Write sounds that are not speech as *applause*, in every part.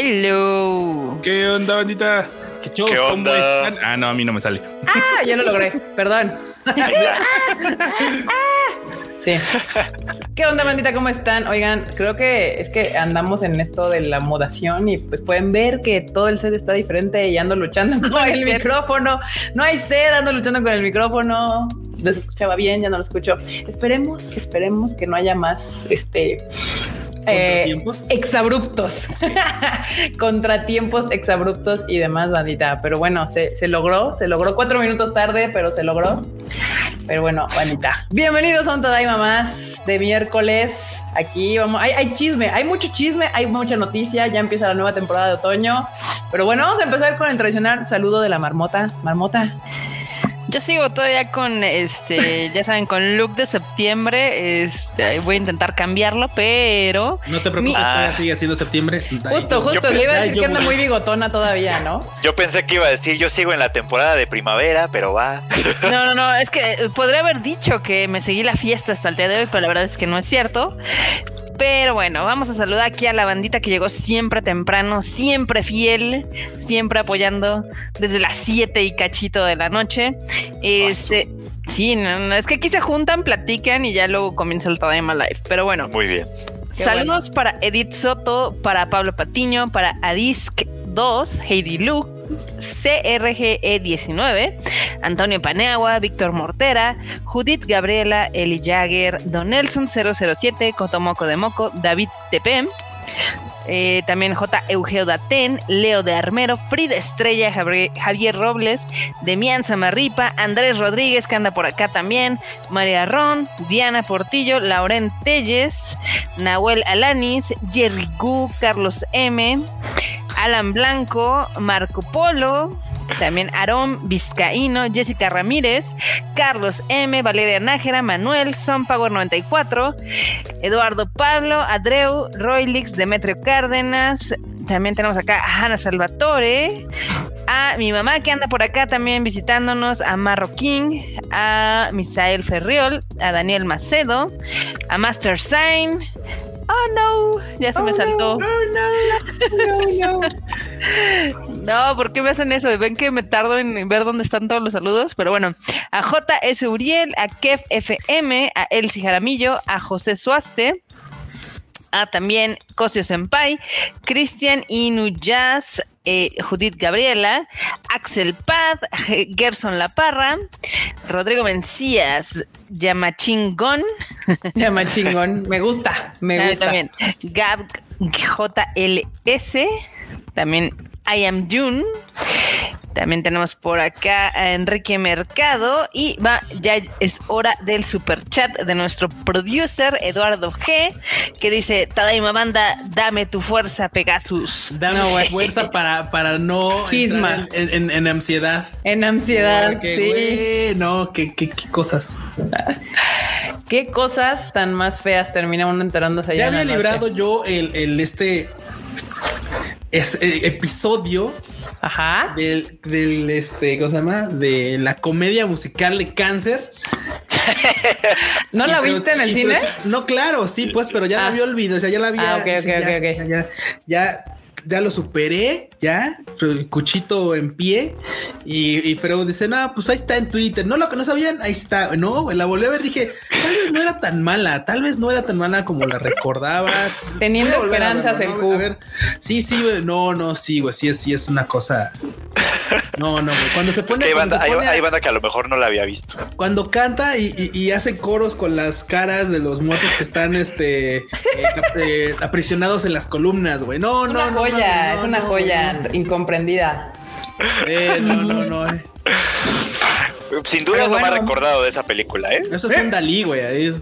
Hello. ¿Qué onda, bandita? ¿Qué, show? ¿Qué ¿Cómo onda? están? Ah, no, a mí no me sale. Ah, ya lo logré. Perdón. *laughs* Sí. ¿Qué onda, bandita? ¿Cómo están? Oigan, creo que es que andamos en esto de la modación y pues pueden ver que todo el set está diferente y ando luchando con el micrófono. No hay set, ando luchando con el micrófono. Los escuchaba bien, ya no lo escucho. Esperemos, esperemos que no haya más este eh, ¿Contratiempos? exabruptos, *laughs* contratiempos exabruptos y demás, bandita. Pero bueno, se, se logró, se logró cuatro minutos tarde, pero se logró. Pero bueno, bandita. Bienvenidos a un Tadaima más de miércoles. Aquí vamos, hay, hay chisme, hay mucho chisme, hay mucha noticia. Ya empieza la nueva temporada de otoño. Pero bueno, vamos a empezar con el tradicional saludo de la marmota. Marmota, Yo sigo todavía con este, *laughs* ya saben, con look de septiembre. Este, voy a intentar cambiarlo, pero No te preocupes, Mi- todavía sigue siendo septiembre. justo, justo, le iba a decir yo que anda muy bigotona todavía, ¿no? Yo pensé que iba a decir, yo sigo en la temporada de primavera, pero va. no, no, no. Es que eh, podría haber dicho que me seguí la fiesta hasta el día de hoy, pero la verdad es que no es cierto. Pero bueno, vamos a saludar aquí a la bandita que llegó siempre temprano, siempre fiel, siempre apoyando desde las 7 y cachito de la noche. Este, sí, no, no, es que aquí se juntan, platican y ya luego comienza el Tadaima Live. Pero bueno, Muy bien. Saludos para Edith Soto, para Pablo Patiño, para Adisk 2, Heidi Lu, CRGE19, E Antonio Paneagua, Víctor Mortera, Judith Gabriela, Eli Jagger, Don Nelson 007, Cotomoco de Moco, David Tepem. eh, también J. Eugeo Daten, Leo de Armero, Frida Estrella, Javier, Javier Robles, Demian Samarripa, Andrés Rodríguez, que anda por acá también, María Ron, Diana Portillo, Lauren Telles, Nahuel Alanis, Jerry Gu, Carlos M, Alan Blanco, Marco Polo, también Aarón Vizcaíno, Jessica Ramírez, Carlos M, Valeria Nájera, Manuel, Son Power 94, Eduardo Pablo, Adreu, Roylix, Demetrio Cárdenas, también tenemos acá a Hanna Salvatore, a mi mamá que anda por acá también visitándonos, a Marro King, a Misael Ferriol, a Daniel Macedo, a Master Sign. Oh no, ya se me saltó. No, ¿por qué me hacen eso? Ven que me tardo en ver dónde están todos los saludos, pero bueno, a JS Uriel, a Kef FM, a Elsie Jaramillo, a José Suaste, a también Cosio Senpai, Cristian Inuyaz, eh, Judith Gabriela, Axel Pad, Ge- Gerson La Parra, Rodrigo Mencías, Yamachingón, Llama *laughs* chingón. Me gusta, me Ah, gusta. También Gab JLS. También I am June. También tenemos por acá a Enrique Mercado. Y va, ya es hora del super chat de nuestro producer Eduardo G. Que dice: Tadaima banda, dame tu fuerza, Pegasus. Dame No, fuerza para, para no Chisma. en, en- en ansiedad. En ansiedad, Porque, sí. güey, no, qué, qué, qué cosas. *laughs* ¿Qué cosas tan más feas termina uno enterándose allá Ya había librado yo el, el este es, eh, episodio Ajá. del, del este, ¿cómo se llama? De la comedia musical de cáncer. *laughs* ¿No la pero- viste en el cine? pero- no, claro, sí, pues, pero ya Ah. la había olvidado, o sea, ya la había. Ah, ok, ok, dije, ya, ok, ok. Ya, ya, ya, ya lo superé, ya, cuchito en pie. Y, y pero dice, no, pues ahí está en Twitter. No lo que no sabían, ahí está. No, güey, la volví a ver, dije, tal vez no era tan mala, tal vez no era tan mala como la recordaba. Teniendo esperanzas el ¿no? Q. A ver, sí, sí, güey, no, no, sí, güey, sí es, sí es una cosa. No, no, güey. Cuando se Es pone, que hay banda, se hay, pone a- hay banda que a lo mejor no la había visto. cuando canta y, y- y hace coros con las caras de los muertos que están este eh, *laughs* eh, aprisionados en las columnas, güey. No, Es no, una no, joya, mames, no, es una no, joya no. incomprendida. Eh, no, no, no. eh. Sin duda Pero es lo más recordado de esa película, ¿eh? Eso es un Dalí, güey. Eh,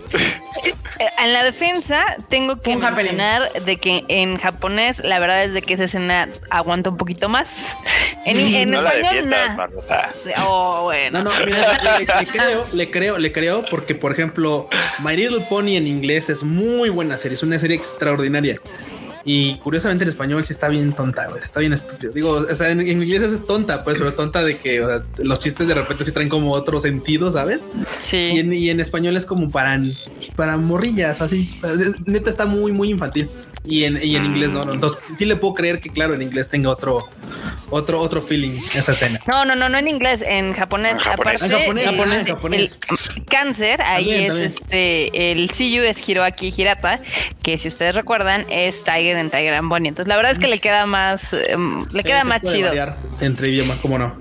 En la defensa, tengo que Un happening. mencionar de que en japonés, la verdad es de que esa escena aguanta un poquito más. En, en no la español, defiendas, nah. Marmota. Oh, bueno. No, no, mira, le, le creo, le creo, le creo, porque por ejemplo, My Little Pony en inglés es muy buena serie, es una serie extraordinaria. Y curiosamente en español sí está bien tonta, güey, está bien estúpido. Digo, o sea, en, en inglés es tonta, pues, pero es tonta de que o sea, los chistes de repente sí traen como otro sentido, ¿sabes? Sí. Y en, y en español es como para, para morrillas, así. Neta está muy, muy infantil. Y en, y en inglés no, no. Entonces sí le puedo creer que claro, en inglés tenga otro, otro, otro feeling esa escena. No, no, no, no en inglés, en japonés. En japonés. Aparte, En japonés, el- japonés, el- japonés. el cáncer, ahí También, es también. este, el Siyu es Hiroaki Hirata, que si ustedes recuerdan es Tiger en Tiger and Bonnie. Entonces la verdad es que le queda más, em, le Sí, queda se más puede chido. Entre idiomas, cómo no.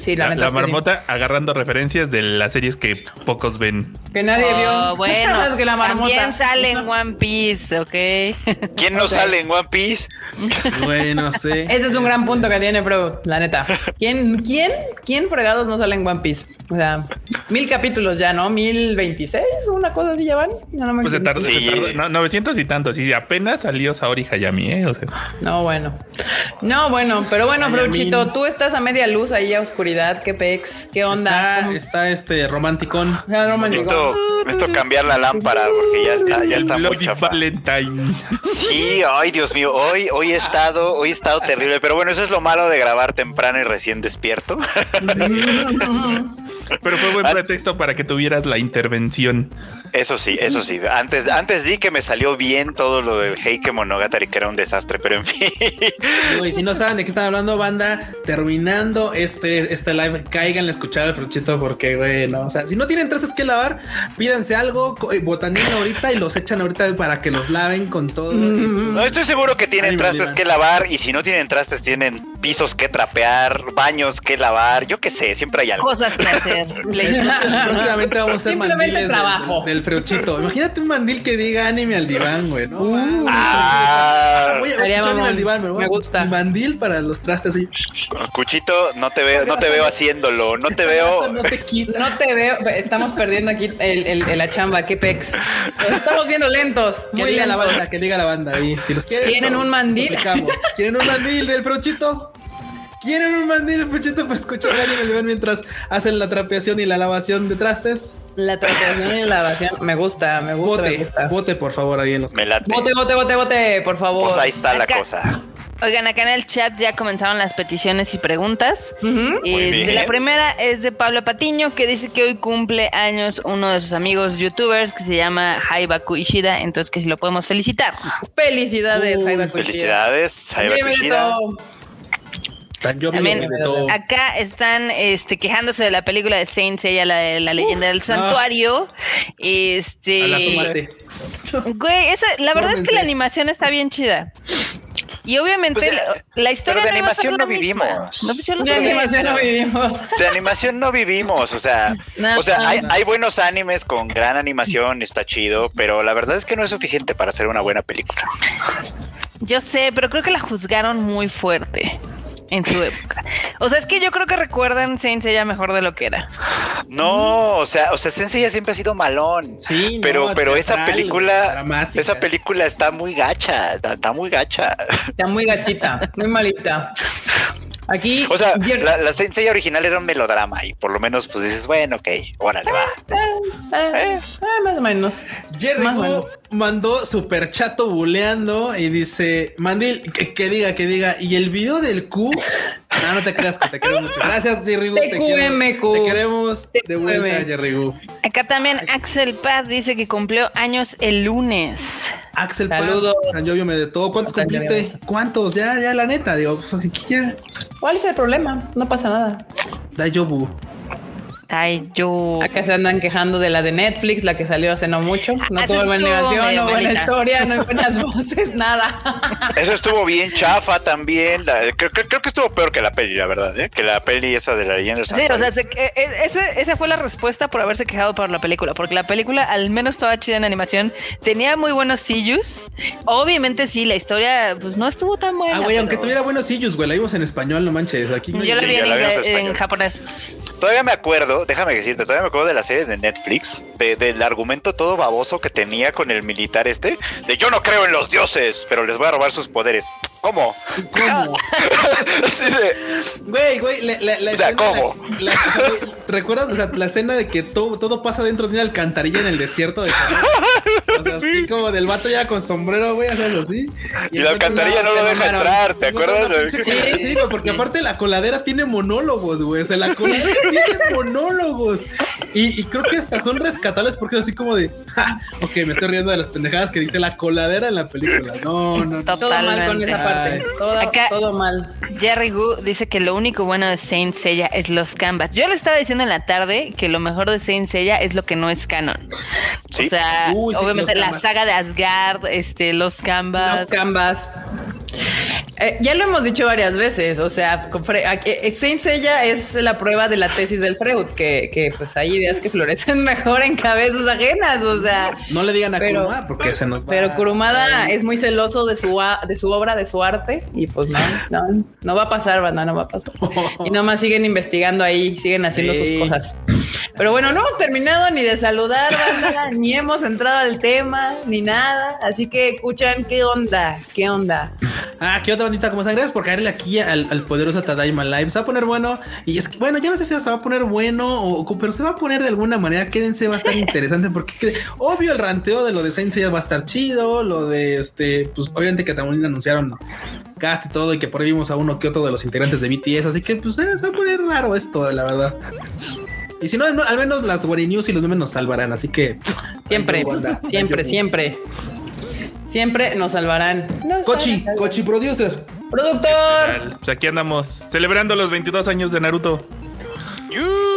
Sí, la, La, neta la es que sí. marmota agarrando referencias de las series que pocos ven. Que nadie Oh, vio. bueno, *laughs* Es que la marmota. también sale en One Piece, ¿ok? ¿Quién no Ok. sale en One Piece? Güey, no sé. Ese es un gran punto que tiene Freud, la neta. ¿Quién, quién, quién fregados no sale en One Piece? O sea, mil capítulos ya, ¿no? Mil veintiséis, una cosa así ya van. No, no me Pues se tardó, Sí. se tardó- no, 900 y tantos. Y apenas salió Saori Hayami, ¿eh? O sea, No, bueno. No, bueno, pero bueno, Amin. tú estás a media luz ahí a oscuridad. ¿Qué pex? ¿Qué onda? Está, ¿Cómo- está este romanticón. Ah, Necesito, necesito cambiar la lámpara porque ya está, ya está muy. Valentine. Sí, ay Dios mío, hoy, hoy he estado, hoy he estado terrible, pero bueno, eso es lo malo de grabar temprano y recién despierto. *laughs* *laughs* Pero fue buen Ah. pretexto para que tuvieras la intervención. Eso sí, eso sí. Antes, antes di que me salió bien todo lo del Heike Monogatari, que era un desastre, pero en fin. Güey, si no saben de qué están hablando, banda, terminando este, este live, caigan a escuchar al fruchito porque, güey, no. O sea, si no tienen trastes que lavar, pídanse algo, eh, botanina ahorita y los echan ahorita para que los laven con todo. No estoy seguro que tienen Ay, trastes que lavar y si no tienen trastes tienen pisos que trapear, baños que lavar, yo qué sé, siempre hay algo. Cosas que hacer. *laughs* Próximamente vamos a hacer mandiles del- trabajo. Del, freuchito. Imagínate un mandil que diga anime al diván, güey. No, Uh. Ah, Voy a escuchar anime al diván, güey. Me gusta. Un mandil para los trastes. ahí. Cuchito, no te veo, no te veo haciéndolo, no te veo. *laughs* No te quita. No te veo, estamos perdiendo aquí el, el- el- la chamba, qué pex. Estamos viendo lentos, Que muy diga la lentos. banda, que diga la banda ahí. Si los quieren. ¿Quieren un mandil? ¿Quieren un mandil del prochito? ¿Quieren un mandil del prochito para escuchar el mientras hacen la trapeación y la lavación de trastes? La tratación y la lavación, me gusta, me gusta, me gusta. bote por favor ahí en los. Me late. Bote, bote, bote, bote, por favor. Pues ahí está la cosa. Oigan, acá en el chat ya comenzaron las peticiones y preguntas. Este, bien. la primera es de Pablo Patiño, que dice que hoy cumple años uno de sus amigos youtubers que se llama Haibaku Ishida, entonces que si lo podemos felicitar. Felicidades, Uy, Jaiba Kuchida. Felicidades, Saiba Bienvenido. Yo También todo. acá están este, quejándose de la película de Saint Seiya, la de la leyenda del santuario. Este, A la tomate. güey, esa, la verdad es que la animación está bien chida. Y obviamente Pues, la, eh, la historia pero de no animación no vivimos. No, pues De animación no vivimos. De animación no vivimos, o sea, No, o sea, hay, no. hay buenos animes con gran animación, está chido, pero la verdad es que no es suficiente para hacer una buena película. Yo sé, pero creo que la juzgaron muy fuerte en su época. O sea, es que yo creo que recuerdan Saint Seiya mejor de lo que era. No, o sea, o sea, Sensei ya siempre ha sido malón. Sí, no, pero, pero esa película, dramática. esa película está muy gacha, está, está muy gacha. Está muy gachita, muy malita. Aquí, O sea, Jer- la, la Sensei original era un melodrama y por lo menos pues dices, bueno, ok, órale, va. eh, eh, más o menos. Jerry Más o menos. Mandó super chato buleando y dice, Mandil, que, que diga, que diga. Y el video del Q, *laughs* no, no te creas que te queremos mucho. Gracias, Jerry Gu. Te, quiero- te queremos de vuelta. Jerry Gu. Acá también Axel Paz dice que cumplió años el lunes. Axel Saludos. Jovio me de todo. ¿Cuántos cumpliste? ¿Cuántos? Ya, ya, la neta, digo, pues aquí ya. ¿Cuál es el problema? No pasa nada. Dayobu. Ay, yo. Acá se andan quejando de la de Netflix, la que salió hace no mucho. No Ah, tuvo esa buena animación, no buena historia, no hay buenas voces, nada. Eso estuvo bien chafa también. la- creo, creo- creo que estuvo peor que la peli, la verdad, ¿eh? que la peli esa de la leyenda. Sí, o sea, se- e- ese- esa fue la respuesta por haberse quejado por la película, porque la película al menos estaba chida en animación, tenía muy buenos sillos. Obviamente sí, la historia pues no estuvo tan buena. Ah, güey, aunque pero- tuviera buenos sillos, güey, la vimos en español, no manches. Aquí no Yo la Sí, vi ya en, la en en japonés. Todavía me acuerdo, déjame decirte, todavía me acuerdo de la serie de Netflix, de- del argumento todo baboso que tenía con el militar este, de yo no creo en los dioses, pero les voy a robar sus poderes. ¿Cómo? ¿Cómo? *laughs* Así de, Güey, güey, la, la, la O sea, escena- ¿cómo? la- ¿Recuerdas la escena de que todo, todo pasa dentro de una alcantarilla en el desierto de Sonora? *laughs* O sea, así como del vato ya con sombrero, güey, hacerlo así. y la alcantarilla no lo deja mamaron. entrar, ¿te acuerdas? Sí, sí, porque aparte la coladera tiene monólogos, güey. O sea, la coladera *laughs* tiene monólogos. Y, y creo que hasta son rescatables porque es así como de, "Ja, ok, me estoy riendo de las pendejadas que dice la coladera en la película. No, no, no. Todo mal con Totalmente. esa parte. Todo, Acá- todo mal. Jerry Gu dice que lo único bueno de Saint Seiya es los canvas. Yo le estaba diciendo en la tarde que lo mejor de Saint Seiya es lo que no es canon. Sí. O sea, Uy, sí, obviamente los la canvas. saga de Asgard, este, los canvas. No canvas. Eh, ya lo hemos dicho varias veces, o sea, a- eh, Saint Seiya es la prueba de la tesis del Freud, que, que pues hay ideas que florecen *laughs* mejor en cabezas ajenas, o sea, No le digan a Pero- Kuruma porque se nos va. pero Kurumada es muy celoso de su, de su obra, de su arte, y pues no, no, no va a pasar, banda, no va a pasar. *laughs* Y nomás siguen investigando ahí, siguen haciendo Sí. sus cosas. Pero bueno, no hemos terminado ni de saludar, banda, *laughs* ni hemos entrado al tema, ni nada, así que escuchan qué onda, qué onda. Ah, qué otra bandita, como están? Gracias por caerle aquí al, al poderoso Tadaima Live. Se va a poner bueno. Y es que, bueno, ya no sé si se va a poner bueno o, pero se va a poner de alguna manera. Quédense, va a estar *laughs* interesante porque que- obvio el ranteo de lo de Saint Seiya va a estar chido. Lo de este, pues obviamente que también anunciaron cast y todo y que por ahí vimos a uno que otro de los integrantes de BTS. Así que, pues eh, se va a poner raro esto, la verdad. Y si no, no, al menos las Wari News y los memes nos salvarán. Así que Siempre, siempre, siempre. Siempre nos salvarán. Nos Cochi, salvarán. Cochi Producer. Productor. Pues aquí andamos celebrando los 22 años de Naruto. Yu.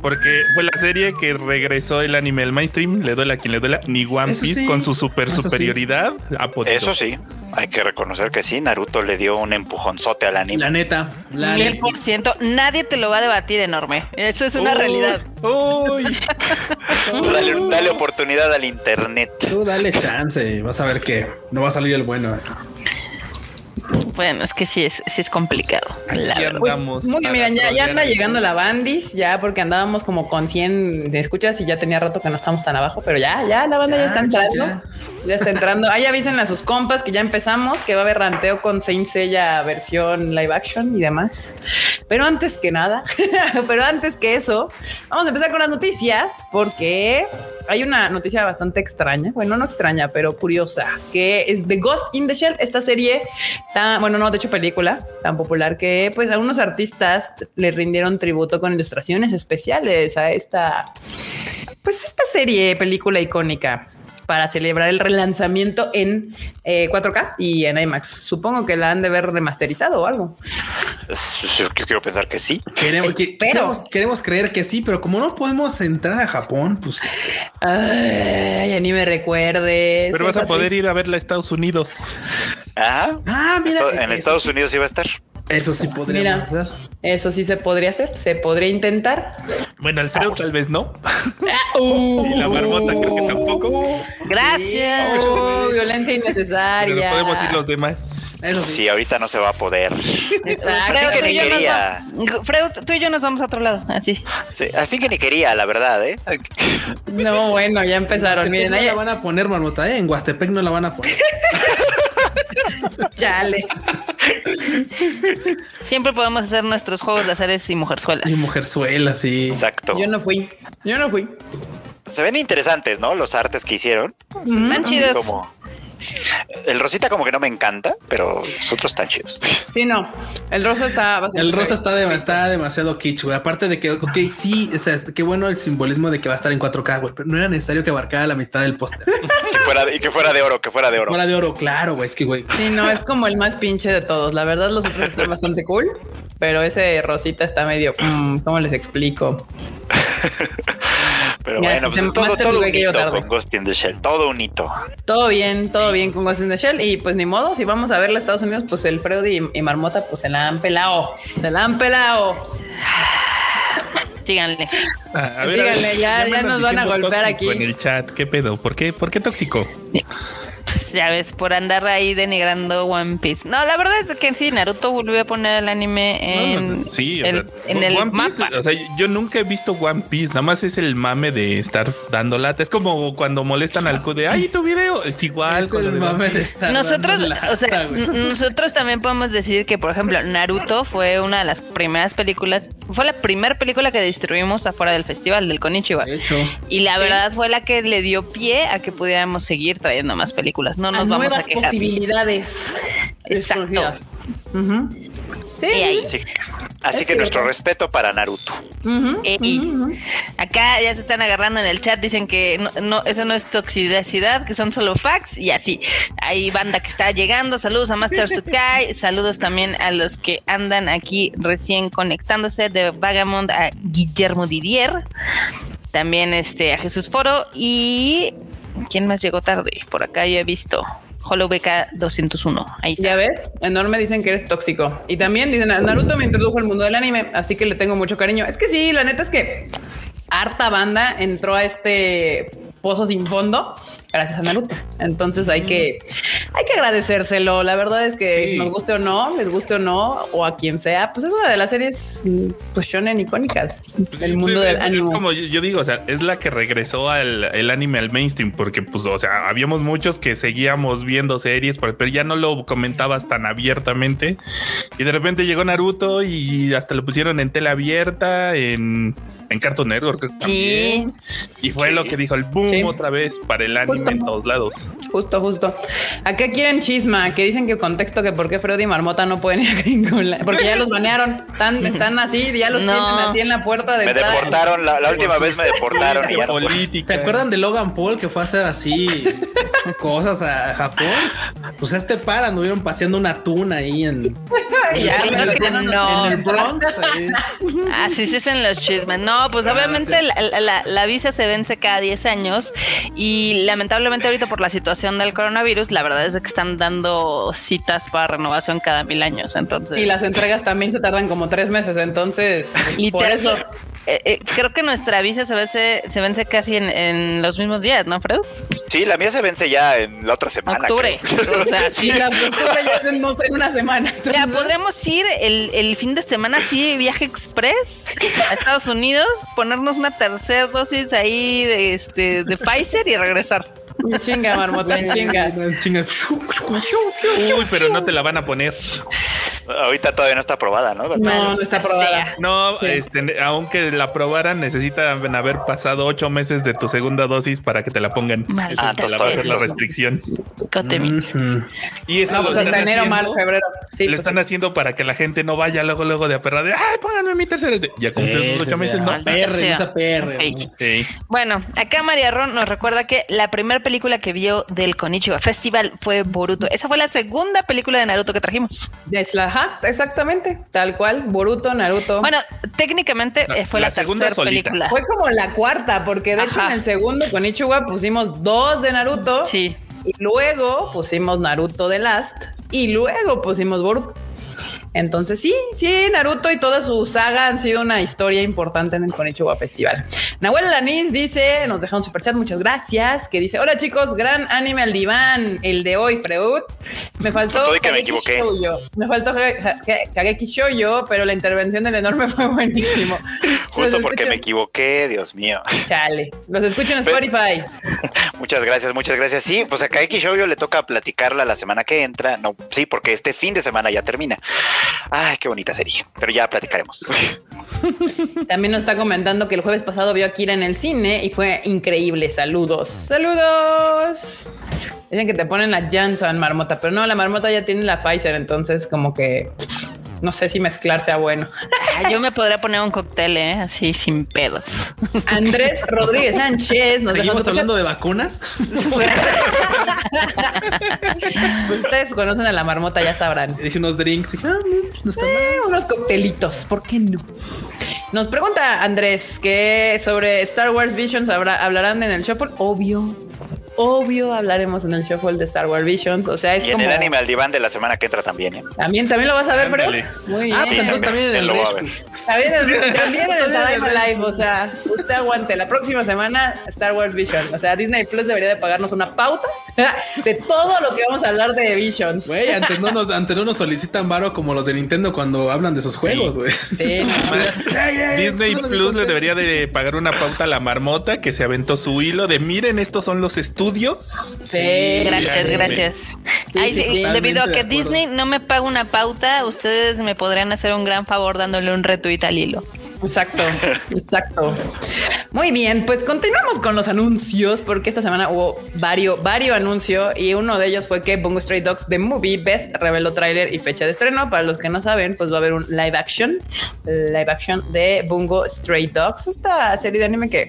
Porque fue la serie que regresó el anime al mainstream. Le duela a quien le duela. Ni One Piece sí, con su super sí. superioridad. Eso sí, hay que reconocer que sí, Naruto le dio un empujonzote al anime. La neta, la Mil neta. por ciento, nadie te lo va a debatir enorme. Eso es una Uy, realidad. Uy. Dale, dale oportunidad al internet. Tú dale chance, vas a ver que no va a salir el bueno. Bueno, es que sí es, sí es complicado. La verdad. Pues, andamos. muy bien, miren, ya, ya anda llegando la bandis, ya porque andábamos como con 100 de escuchas y ya tenía rato que no estamos tan abajo, pero ya, ya la banda ya, Ya, está ya, entrando. Ya, está entrando. Ahí avísenle a sus compas que ya empezamos, que va a haber ranteo con Saint Seiya versión live action y demás. Pero antes que nada, *laughs* pero antes que eso, vamos a empezar con las noticias porque hay una noticia bastante extraña, bueno, no extraña, pero curiosa, que es The Ghost in the Shell, esta serie tan, bueno, no, de hecho película tan popular que pues a unos artistas le rindieron tributo con ilustraciones especiales a esta, pues esta serie, película icónica para celebrar el relanzamiento en eh, 4K y en IMAX. Supongo que la han de ver remasterizado o algo. Yo quiero pensar que sí. Queremos, que- queremos, queremos creer que sí, pero como no podemos entrar a Japón, pues este, Ay, ya ni me recuerdes. Pero vas a poder ir a verla a Estados Unidos. Ajá. ah, mira, Esto- en eso Estados sí- Unidos iba a estar. Eso sí podríamos Mira. hacer. Eso sí se podría hacer, se podría intentar. Bueno, Alfredo tal vez no. Uh, *laughs* Y la marmota creo que tampoco. Gracias. uh, violencia Pero innecesaria. no podemos ir los demás. Eso sí. Sí, ahorita no se va a poder. Exacto. Freud, que tú ni y yo nos quería. va- Freud, tú y yo nos vamos a otro lado. Así. Sí, al fin que ni quería, la verdad, ¿eh? No, bueno, ya empezaron. Miren, no ahí, la van a poner, marmota, ¿eh? En Huastepec no la van a poner. *laughs* chale. Siempre podemos hacer nuestros juegos de azares y mujerzuelas. Y mujerzuela, sí. Exacto. Yo no fui. Yo no fui. Se ven interesantes, ¿no? Los artes que hicieron. Están chidos. Como... El rosita como que no me encanta, pero los otros están chidos. Sí, no. El rosa está bastante El rosa está, de- está demasiado kitsch, güey. Aparte de que, ok, sí, o sea, qué bueno el simbolismo de que va a estar en 4K, güey, pero no era necesario que abarcara la mitad del póster. *laughs* Que fuera de- y que fuera de oro, que fuera de oro. Fuera de oro, claro, güey, es que, güey. Sí, no, es como el más pinche de todos. La verdad, los otros están bastante cool, pero ese rosita está medio. mm, ¿Cómo les explico? *laughs* Pero Ya, bueno, pues todo, todo un hito con Ghost in the Shell. Todo un hito. Todo bien, todo bien con Ghost in the Shell. Y pues ni modo, si vamos a verla a Estados Unidos, pues el Freud y, y Marmota, pues se la han pelado. Se la han pelado. Síganle. Ah, a Díganle, ya- ya nos van a golpear aquí. En el chat, ¿qué pedo? ¿Por qué? ¿Por qué tóxico? Pues ya ves, por andar ahí denigrando One Piece. No, la verdad es que sí, Naruto volvió a poner el anime en, No, no, sí, o el, sea, en el Piece, mapa. o sea, yo nunca he visto One Piece, nada más es el mame de estar dando lata. Es como cuando molestan al Q de ay, tu video. Es igual Es con el de mame de estar Nosotros, dando lata, o sea, nosotros también podemos decir que, por ejemplo, Naruto fue una de las primeras películas, fue la primera película que distribuimos afuera del festival del Konichiwa. De hecho, Y la verdad fue la que le dio pie a que pudiéramos seguir trayendo más películas. No nos a vamos a nuevas quejar. posibilidades. Exacto. Sí. Así Es que nuestro respeto para Naruto. Eh, ujú. Acá ya se están agarrando en el chat, dicen que no, no, eso no es toxicidad, que son solo facts y así. Hay banda que está llegando. Saludos a Master Sukai, *laughs* saludos también a los que andan aquí recién conectándose de Vagamond a Guillermo Didier, también este a Jesús Foro y ¿quién más llegó tarde? Por acá yo he visto BK 201. Ahí está. Ya ves, enorme dicen que eres tóxico. Y también dicen, Naruto me introdujo al mundo del anime, así que le tengo mucho cariño. Es que sí, la neta es que harta banda entró a este pozo sin fondo gracias a Naruto. Entonces hay que, hay que agradecérselo. La verdad es que Sí. nos guste o no, les guste o no, o a quien sea, pues es una de las series mm, pues shonen icónicas del mundo Pues, del es, es anime. como yo yo digo, o sea, es la que regresó al el anime al mainstream, porque pues, o sea, habíamos muchos que seguíamos viendo series, pero, ya no lo comentabas tan abiertamente. Y de repente llegó Naruto y hasta lo pusieron en tela abierta, en, en Cartoon Network. creo que Sí. también. Y fue lo que dijo el boom Sí. otra vez para el anime Justo. en todos lados. Justo, justo. Acá quieren chisma, que dicen que contexto que por qué Freddy y Marmota no pueden ir a Gringola, porque ya los banearon. Están, están así, ya los No. tienen así en la puerta de Me entrada. deportaron, la, la última vez me deportaron y ya no política. ¿Se acuerdan de Logan Paul que fue a hacer así cosas a Japón? Pues a este par anduvieron paseando una tuna ahí en, Ya, que no. en el Bronx. ahí. Así se hacen los chismes. No, pues Ah, obviamente sí. la, la- la visa se vence cada 10 años y lamentablemente ahorita por la situación del coronavirus, la verdad es que están dando citas para renovación cada mil años. Entonces, Y las entregas también se tardan como tres meses, entonces pues, por eso. Eh, eh, creo que nuestra visa se vence, se vence casi en, en los mismos días, ¿no, Fred? Sí, la mía se vence ya en la otra semana. Octubre. creo. O sea, *laughs* Sí, la cultura ya es en, no sé, en una semana. Ya podremos ir el, el fin de semana así, viaje express a Estados Unidos, ponernos una tercera dosis ahí de, este, de Pfizer y regresar. chinga, Marmota, chinga. Chinga. Uy, pero no te la van a poner. Ahorita todavía no está aprobada, ¿no? No, no está aprobada. No, Sí. este, aunque la aprobaran, necesitan haber pasado ocho meses de tu segunda dosis para que te la pongan. Es la, va a ser la restricción. Cotemis. Y eso No, pues están enero, haciendo- marzo, febrero. Sí, lo pues, están haciendo para que la gente no vaya luego, luego de aperra de ay, pónganme mi tercera. de-". Ya cumplió Sí, sus sí, ocho sí. meses, ¿no? Sea. esa PR. Ok. Sí. Bueno, acá María Ron nos recuerda que la primera película que vio del Konichiwa Festival fue Boruto. Esa fue la segunda película de Naruto que trajimos. es la- ajá, exactamente, tal cual, Boruto, Naruto. Bueno, técnicamente eh, fue la la, segunda tercera solita. película. Fue como la cuarta, porque de hecho en el segundo con Ichiwa pusimos dos de Naruto. Sí. Y luego pusimos Naruto de Last. Y luego pusimos Boruto. Entonces sí, sí, Naruto y toda su saga han sido una historia importante en el Konichiwa Festival. Nahuel Alanis dice, nos deja un superchat, muchas gracias, que dice, hola chicos, gran anime al diván, el de hoy, Freud. Me faltó y que me Kageki equivoqué. Shoujo. Me faltó Ka- Ka- Kageki Shoujo, pero la intervención del enorme *laughs* fue buenísimo. Justo Los porque me equivoqué, Dios mío. Chale, los escucho en Spotify. *laughs* Muchas gracias, muchas gracias. Sí, pues a Kaeki Shoujo le toca platicarla la semana que entra. No, sí, porque este fin de semana ya termina. Ay, qué bonita serie. Pero ya platicaremos. *laughs* También nos está comentando que el jueves pasado vio a Kira en el cine y fue increíble. Saludos. Saludos. Dicen que te ponen la Johnson marmota, pero no, la marmota ya tiene la Pfizer, entonces como que no sé si mezclar sea bueno. Ah, Yo me podría poner un cóctel, ¿eh? Así sin pedos. Andrés Rodríguez Sánchez nos Seguimos hablando de vacunas. Pues ustedes conocen a la marmota, ya sabrán. Dije unos drinks. Dije, ah, no, pues no está mal. Eh, unos coctelitos, ¿por qué no? Nos pregunta Andrés que sobre Star Wars Visions habrá- hablarán en el shuffle. Obvio, obvio hablaremos en el shuffle de Star Wars Visions. O sea, es y en como el anime al diván de la semana que entra también. ¿eh? también también lo vas a ver. Ándale. Muy bien. Ah, pues Sí, entonces también en el rescue. También, en- también en el También en el- *laughs* Live, o sea, usted aguante. La próxima semana Star Wars Vision. O sea, Disney Plus debería de pagarnos una pauta *laughs* de todo lo que vamos a hablar de Visions. Güey, antes no nos, antes no nos solicitan varo como los de Nintendo cuando hablan de sus juegos, güey. Sí, ay, *laughs* Disney Plus le debería de pagar una pauta a la marmota que se aventó su hilo de miren, estos son los estudios. Sí, Gracias, sí. gracias. Sí, Ay, sí, sí, sí. debido a que de. Disney no me paga una pauta, ustedes me podrían hacer un gran favor dándole un retweet al hilo. Exacto, *laughs* exacto. Muy bien, pues continuamos con los anuncios porque esta semana hubo varios, varios anuncios y uno de ellos fue que Bungo Stray Dogs The Movie Best reveló tráiler y fecha de estreno. Para los que no saben, pues va a haber un live action, live action de Bungo Stray Dogs, esta serie de anime que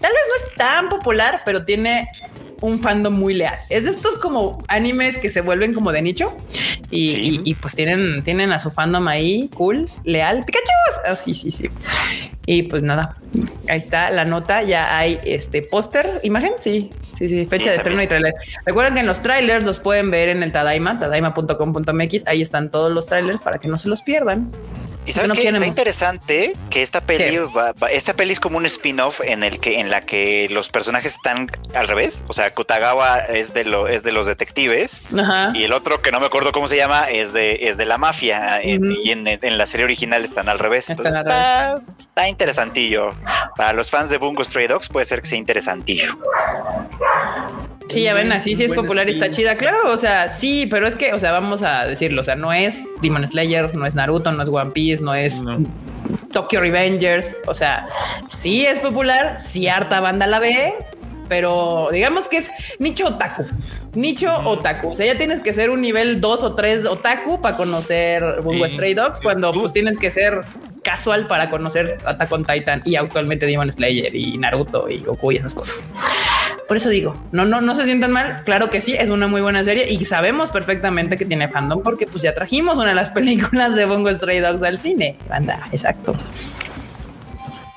tal vez no es tan popular, pero tiene un fandom muy leal. Es de estos como animes que se vuelven como de nicho y, Sí. y- y, pues tienen, tienen a su fandom ahí, cool, leal. Pikachu. Ah, sí, sí, sí. Y pues nada, ahí está la nota. Ya hay este póster, imagen. Sí, sí, sí, fecha Sí, de estreno y trailer. Recuerden que en los trailers los pueden ver en el Tadaima, tadaima.com.mx. Ahí están todos los trailers para que no se los pierdan. Y sabes no qué? Está interesante que esta peli, va- va- esta peli es como un spin-off en el que, en la que los personajes están al revés. O sea, Kutagawa es de lo, es de los detectives Ajá. y el otro que no me acuerdo cómo se llama es de, es de la mafia. Ujú. y en, en la serie original están al revés. Entonces está interesantillo. Para los fans de Bungo Stray Dogs puede ser que sea interesantillo. Sí, ya ven, así sí es popular y está chida. Claro, o sea, sí, pero es que, o sea, vamos a decirlo, o sea, no es Demon Slayer, no es Naruto, no es One Piece, no es No. Tokyo Revengers. O sea, sí es popular, sí harta banda la ve, pero digamos que es nicho otaku. Nicho otaku. O sea, ya tienes que ser un nivel 2 o 3 otaku para conocer Bungo Sí. Stray Dogs, cuando pues tienes que ser casual para conocer Attack on Titan y actualmente Demon Slayer y Naruto y Goku y esas cosas. Por eso digo, no, no, no se sientan mal. Claro que sí, es una muy buena serie y sabemos perfectamente que tiene fandom porque pues ya trajimos una de las *laughs* películas de Bungo Stray Dogs al cine. Banda, exacto.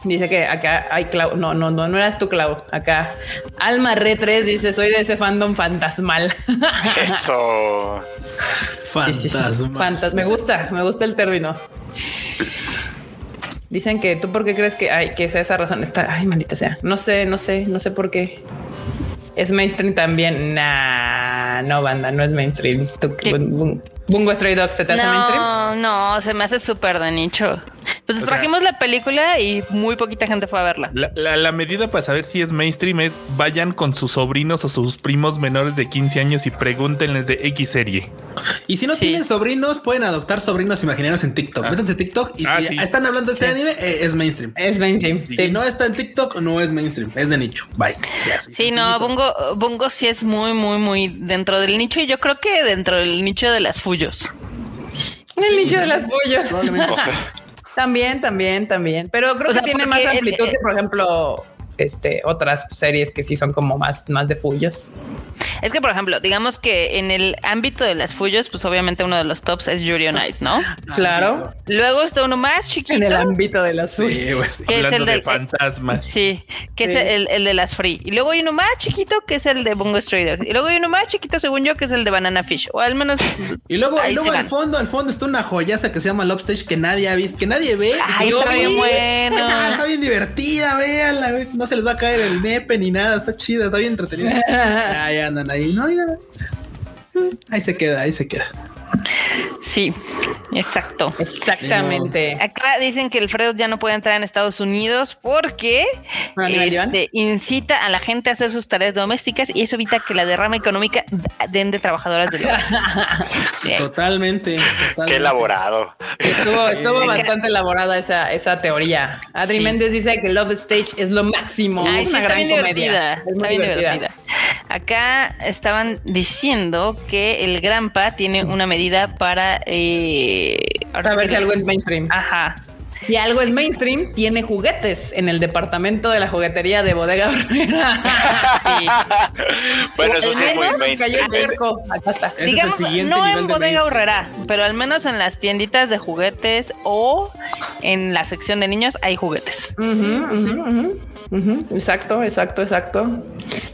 Dice que acá hay Clau. No, no, no, no eras tú, Clau. Acá Alma Re 3 dice: Soy de ese fandom fantasmal. *laughs* Esto. Sí, sí, sí. Fantasma. Fantas- Me gusta, me gusta el término. Dicen que tú por qué crees que hay que sea esa razón. Está, ay, maldita sea. No sé, no sé, no sé por qué. Es mainstream también. Nah, no, banda, no es mainstream. Bungo Stray Dogs se te hace mainstream. No, no, se me hace súper de nicho. Pues O sea- trajimos la película y muy poquita gente fue a verla. La, la- la medida para saber si es mainstream es vayan con sus sobrinos o sus primos menores de 15 años y pregúntenles de X serie. Y si no Sí. tienen sobrinos, pueden adoptar sobrinos imaginarios en TikTok. Ah. Métanse TikTok y Ah, si sí. están hablando de ese Sí. anime, eh, es mainstream. Es mainstream. Si no está en TikTok, no es mainstream, es de nicho. Bye. Ya, Sí, no. Bungo, Bungo sí es muy, muy, muy dentro del nicho y yo creo que dentro del nicho de las Fullos. El nicho de las pollos. *laughs* También, también, también. Pero creo O sea, que tiene más amplitud que, por ejemplo, este, otras series que sí son como más, más de fullos. Es que, por ejemplo, digamos que en el ámbito de las Fullos, pues obviamente uno de los tops es Yuri on Ice, ¿no? Claro. Luego está uno más chiquito. En el ámbito de las fullos. Sí, sí. que es Hablando el de del- fantasmas. Sí, que Sí. es el, el de las free. Y luego hay uno más chiquito que es el de Bungo Stray Dogs. Y luego hay uno más chiquito, según yo, que es el de Banana Fish. O al menos. Y luego, y luego al fondo, al fondo está una joyaza que se llama Lobstage que nadie ha visto, que nadie ve. Ay, está bien bueno. Ah, *laughs* está bien divertida, véanla, ve, no se les va a caer el nepe ni nada, está chida, está bien entretenida. *laughs* Ahí andan ahí, no, mira. Ahí se queda, ahí se queda. Sí, exacto. Exactamente. Acá dicen que el Freud ya no puede entrar en Estados Unidos porque este, incita a la gente a hacer sus tareas domésticas y eso evita que la derrama económica den de trabajadoras del hogar. *laughs* Totalmente. totalmente. qué elaborado. Estuvo, estuvo bastante elaborada esa, esa teoría. Adri Sí. Méndez dice que Love Stage es lo máximo. Ay, es sí, una está gran bien comedia. divertida. Es Está bien divertida. Acá estaban diciendo que el Grampa tiene una medida para. Eh, ahora Para sí ver que si algo es mainstream. Ajá. Si algo es mainstream, tiene juguetes en el departamento de la juguetería de Bodega Horrera. *laughs* Sí. bueno, eso sí es muy mainstream. ¿eh? Digamos, no en de bodega horrera, pero al menos en las tienditas de juguetes o en la sección de niños hay juguetes. Exacto, exacto, exacto.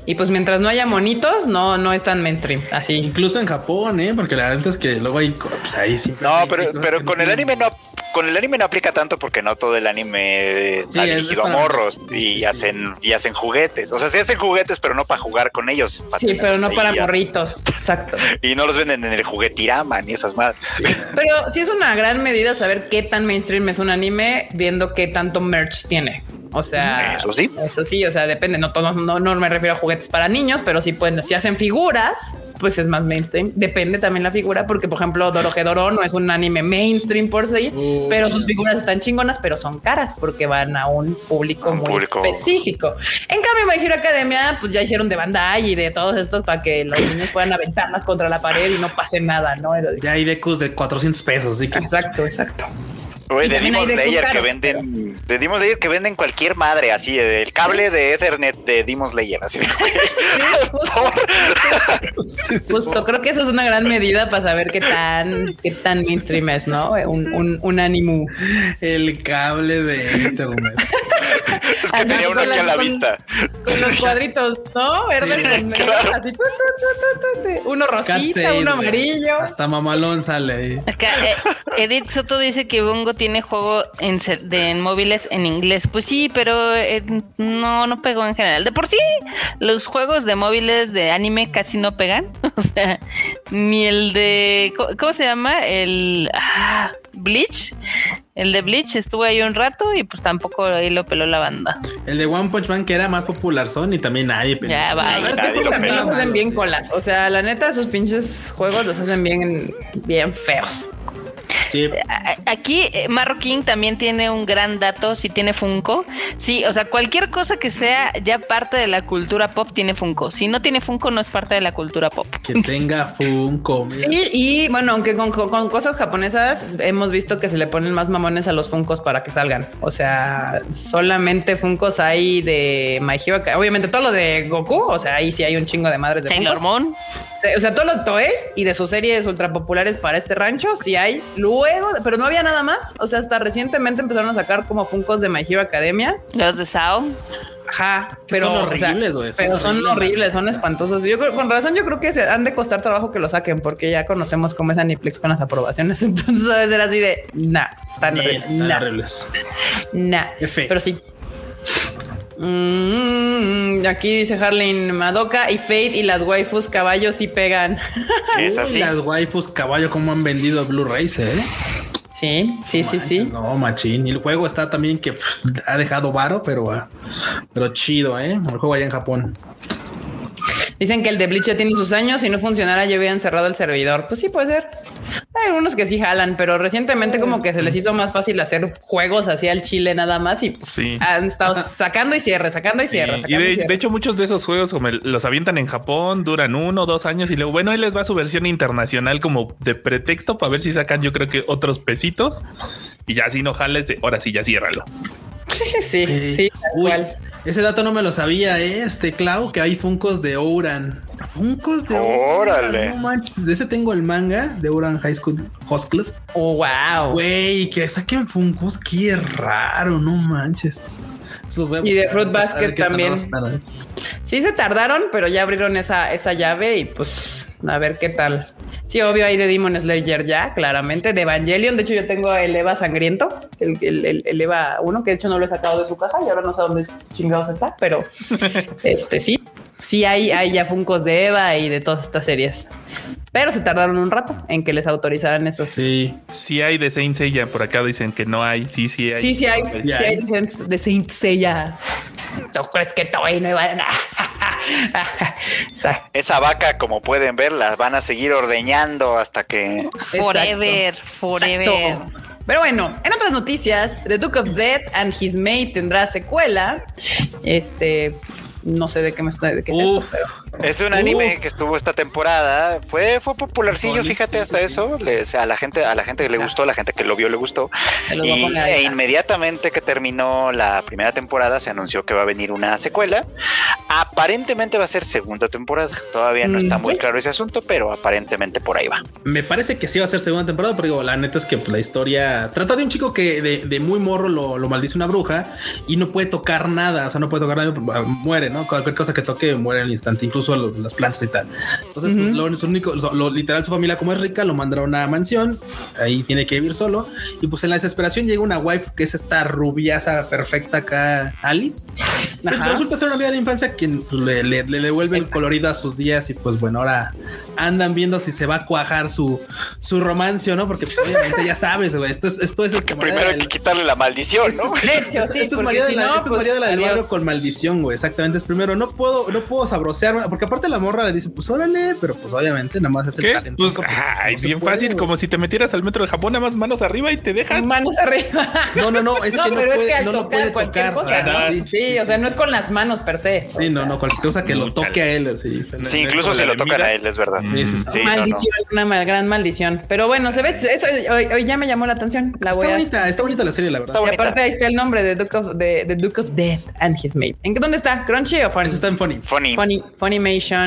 Y pues mientras no haya monitos, no, no es tan mainstream. Así. Incluso en Japón, ¿eh? Porque la verdad es que luego hay, pues ahí siempre No, hay pero, pero con el anime no, con el anime no aplica tanto porque no todo el anime está Sí, dirigido es a morros sí, y sí, sí. hacen y hacen juguetes. O sea, sí hacen juguetes, pero no para jugar con ellos. para Sí, pero no para morritos. Exacto. *laughs* Y no los venden en el juguetirama ni esas más. *laughs* Pero sí es una gran medida saber qué tan mainstream es un anime viendo qué tanto merch tiene. O sea, Eso sí. Eso sí, o sea, depende. No todos, no, no me refiero a juguetes para niños, pero sí pueden, si hacen figuras, pues es más mainstream. Depende también la figura, porque por ejemplo, Dorohedoro no es un anime mainstream por sí, Uh. pero sus figuras están chingonas, pero son caras porque van a un público Un muy público. específico. En cambio, My Hero Academia, pues ya hicieron de Bandai y de todos estos para que los niños puedan aventarlas contra la pared y no pase nada, ¿no? Ya hay decus de 400 pesos, así que Exacto, exacto. Güey, de Demon de Slayer que venden, de Demon Slayer que venden cualquier madre, así, el cable de Ethernet de Demon Slayer, así. Sí, justo, justo. creo que eso es una gran medida para saber qué tan, qué tan mainstream es, ¿no? Un, un, un animu. el cable de internet. Es que Así tenía con uno aquí a la con- vista. Con los cuadritos, ¿no? Verde Sí, con claro. así, tu, tu, tu, tu, tu, tu. Uno rosita, uno amarillo. Hasta mamalón sale ahí. Acá, eh, Edith Soto dice que Bungo tiene juego en, de, en móviles en inglés. Pues sí, pero eh, no, no pegó en general. De por sí, los juegos de móviles de anime casi no pegan. *laughs* O sea, ni el de. ¿Cómo, cómo se llama? El. ah, Bleach. El de Bleach estuvo ahí un rato y pues tampoco ahí lo peló la banda. El de One Punch Man, que era más popular son y también nadie. peló. Ya, pela. los hacen bien colas. O sea, la neta, esos pinches juegos los hacen bien, bien feos. Sí. Aquí eh, Marroquín también tiene un gran dato, si tiene Funko. Sí, o sea, cualquier cosa que sea ya parte de la cultura pop tiene Funko. Si no tiene Funko, no es parte de la cultura pop. Que tenga Funko. mira. Sí, y bueno, aunque con, con- con cosas japonesas hemos visto que se le ponen más mamones a los Funcos para que salgan. O sea, solamente Funcos hay de My Hero. Obviamente todo lo de Goku, o sea, ahí sí hay un chingo de madres de Sailor. Moon. O sea, todo lo de Toei y de sus series ultra populares para este rancho, sí hay. Luego, pero no había nada más. O sea, hasta recientemente empezaron a sacar como Funcos de My Hero Academia. Los de Sao. Ajá, pero son o sea, horribles, güey, son pero son horribles. horribles, son espantosos. Yo con razón, yo creo que se han de costar trabajo que lo saquen porque ya conocemos cómo es Aniplex con las aprobaciones. *laughs* Entonces, a veces era así de nah, están horribles. Nah, nah. Pero sí. Mm, aquí dice Harlin Madoka y Fate y las waifus caballos sí pegan. *laughs* Es así. Las waifus caballo, como han vendido Blu-rays, eh. Sí, sí, sí, sí. No, machín. Y el juego está también que pff, ha dejado varo, pero, ah, pero chido, eh. El juego allá en Japón. Dicen que el de Bleach ya tiene sus años y no funcionara, ya hubieran cerrado el servidor. Pues sí, puede ser. Hay algunos que sí jalan, pero recientemente como que se les hizo más fácil hacer juegos así al chile nada más y pues Sí. han estado sacando y cierre, sacando y cierre. Y sacando de, cierre. de hecho, muchos de esos juegos como el- los avientan en Japón, duran uno o dos años y luego, bueno, ahí les va su versión internacional como de pretexto para ver si sacan, yo creo que otros pesitos y ya si no jales, de, ahora sí, ya ciérralo. *laughs* sí, sí, uy, cual. Ese dato no me lo sabía, eh, este Clau, que hay Funcos de Ouran. Funcos de Ouran. Órale. No manches, de ese tengo el manga de Ouran High School Host Club. Oh, wow. Güey, que saquen Funcos, qué raro, no manches. Y de Fruit Basket también. Sí se tardaron, pero ya abrieron esa, esa llave y pues a ver qué tal. Sí, obvio hay de Demon Slayer ya, claramente. De Evangelion, de hecho yo tengo el Eva sangriento, el, el, el- el Eva 1, que de hecho no lo he sacado de su caja y ahora no sé dónde chingados está, pero *laughs* este sí, sí hay, hay ya Funcos de Eva y de todas estas series. Pero se tardaron un rato en que les autorizaran esos. Sí. Si hay de Saint Seiya, por acá dicen que no hay. Sí, sí hay. Sí, sí hay, sí hay de Saint- Seiya. ¿Tú crees que Toei no iba a...? *laughs* O sea, Esa vaca, como pueden ver, las van a seguir ordeñando hasta que. Forever, forever. Exacto. Pero bueno, en otras noticias, The Duke of Death and His Mate tendrá secuela. Este, no sé de qué me está, de qué es esto, Uf. pero Es un anime Uf. que estuvo esta temporada. Fue, fue popularcillo, Bonito, fíjate, hasta sí, eso. A la gente, a la gente que le gustó, a la gente que lo vio le gustó. Y, e inmediatamente que terminó la primera temporada, se anunció que va a venir una secuela. Aparentemente va a ser segunda temporada. Todavía no está muy Mm. claro ese asunto, pero aparentemente por ahí va. Me parece que sí va a ser segunda temporada, pero digo, la neta es que pues, la historia trata de un chico que de, de muy morro lo, lo maldice una bruja y no puede tocar nada, o sea, no puede tocar nada, muere, ¿no? Cualquier cosa que toque muere al instante, incluso los- las plantas y tal. Entonces, pues, lo, su único, lo- lo- literal, su familia, como es rica, lo mandaron a una mansión, ahí tiene que vivir solo, y pues en la desesperación llega una wife que es esta rubiaza perfecta acá, Alice. Ajá. Resulta ser una amiga de la infancia quien pues, le, le- le devuelve el colorido a sus días y pues bueno, ahora andan viendo si se va a cuajar su, su romancio, ¿no? Porque pues, obviamente ya sabes, güey, esto es, esto es este, primero hay que quitarle la maldición, ¿no? De hecho, sí, esto es María de la, no, esto es pues, María de la del barrio con maldición, güey. Exactamente. Es primero, no puedo, no puedo sabrosearme, porque aparte la morra le dice, pues órale, pero pues obviamente nada más es el ¿Qué? talento. Pues ay, bien fácil, como si te metieras al metro de Japón, nada más manos arriba y te dejas. Manos arriba. No, no, no, es *laughs* que no pero es puede, que al no lo tocar puede tocar. cosa, Ajá, ¿no? Sí, o sea, no es con las manos per se. Sí, no, no, cualquier cosa que lo toque a él, así. Sí, incluso si lo tocan a él, es verdad. Sí, sí, sí. Maldición, una gran maldición. Pero bueno, se ve, eso hoy, ya me llamó la atención. La Está a. bonita, está bonita la serie, la verdad. Está Y bonita. aparte ahí está el nombre de Duke of, de, de Duke of Death and His Mate. ¿En qué- dónde está? ¿Crunchy o Funny? Eso está en funny. Funny. Funny,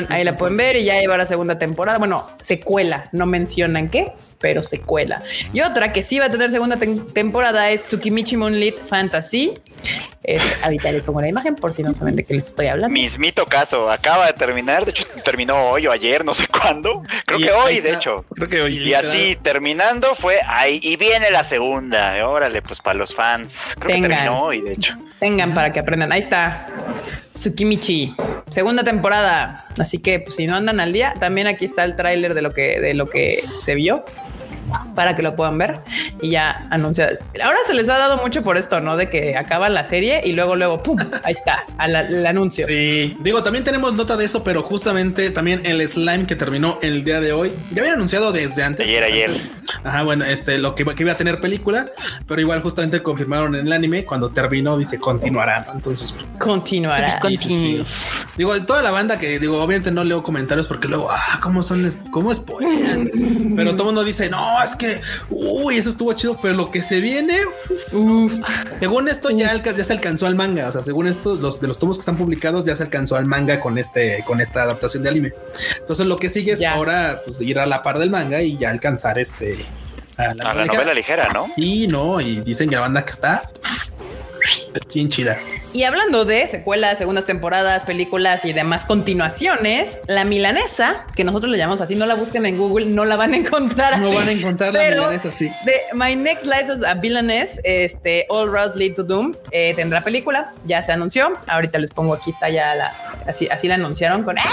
Ahí la pueden ver y ya lleva la segunda temporada. Bueno, secuela, no mencionan qué, pero secuela. Y otra que sí va a tener segunda tem- temporada es Tsukimichi Moonlit Fantasy. Es, ahorita les pongo la imagen por si no saben de qué les estoy hablando. Mismito caso, acaba de terminar, de hecho terminó hoy o ayer, no sé *laughs* cuándo. Creo Y que hoy, de hecho. Creo que hoy. Y así terminando fue ahí y viene la segunda. Órale, pues para los fans. Creo Tengan. que terminó hoy, de hecho. Tengan para que aprendan. Ahí está. Tsukimichi, segunda temporada. Así que pues, si no andan al día, también aquí está el tráiler de lo que de lo que se vio para que lo puedan ver y ya anunciadas. Ahora se les ha dado mucho por esto, ¿no? De que acaba la serie y luego, luego, pum, ahí está a la- el anuncio. Sí, digo, también tenemos nota de eso, pero justamente también el slime que terminó el día de hoy, ya habían anunciado desde antes. Ayer, ayer. Ajá, bueno, este, lo que, iba- que iba a tener película, pero igual justamente confirmaron en el anime, cuando terminó dice continuará, ¿no? Entonces, Continuará. sí, sí, sí. Digo, toda la banda que digo, obviamente no leo comentarios porque luego, ah, cómo son, es- cómo spoilean. *laughs* pero todo el mundo dice, no, es que, uy, eso estuvo chido, pero lo que se viene, uf, según esto ya, alca- ya se alcanzó al manga, o sea, según esto, los de los tomos que están publicados ya se alcanzó al manga con este, con esta adaptación de anime. Entonces lo que sigue es Ya. ahora pues ir a la par del manga y ya alcanzar este a A la novela ligera, ¿no? Y no, y dicen que la banda que está bien chida. Y hablando de secuelas, segundas temporadas, películas y demás continuaciones, la milanesa, que nosotros le llamamos así, no la busquen en Google, no la van a encontrar No así. van a encontrar la milanesa así. De My Next Life as a Villainess, este All Roads Lead to Doom, eh, tendrá película, ya se anunció. Ahorita les pongo aquí está ya la, así, así la anunciaron con, ¡ah!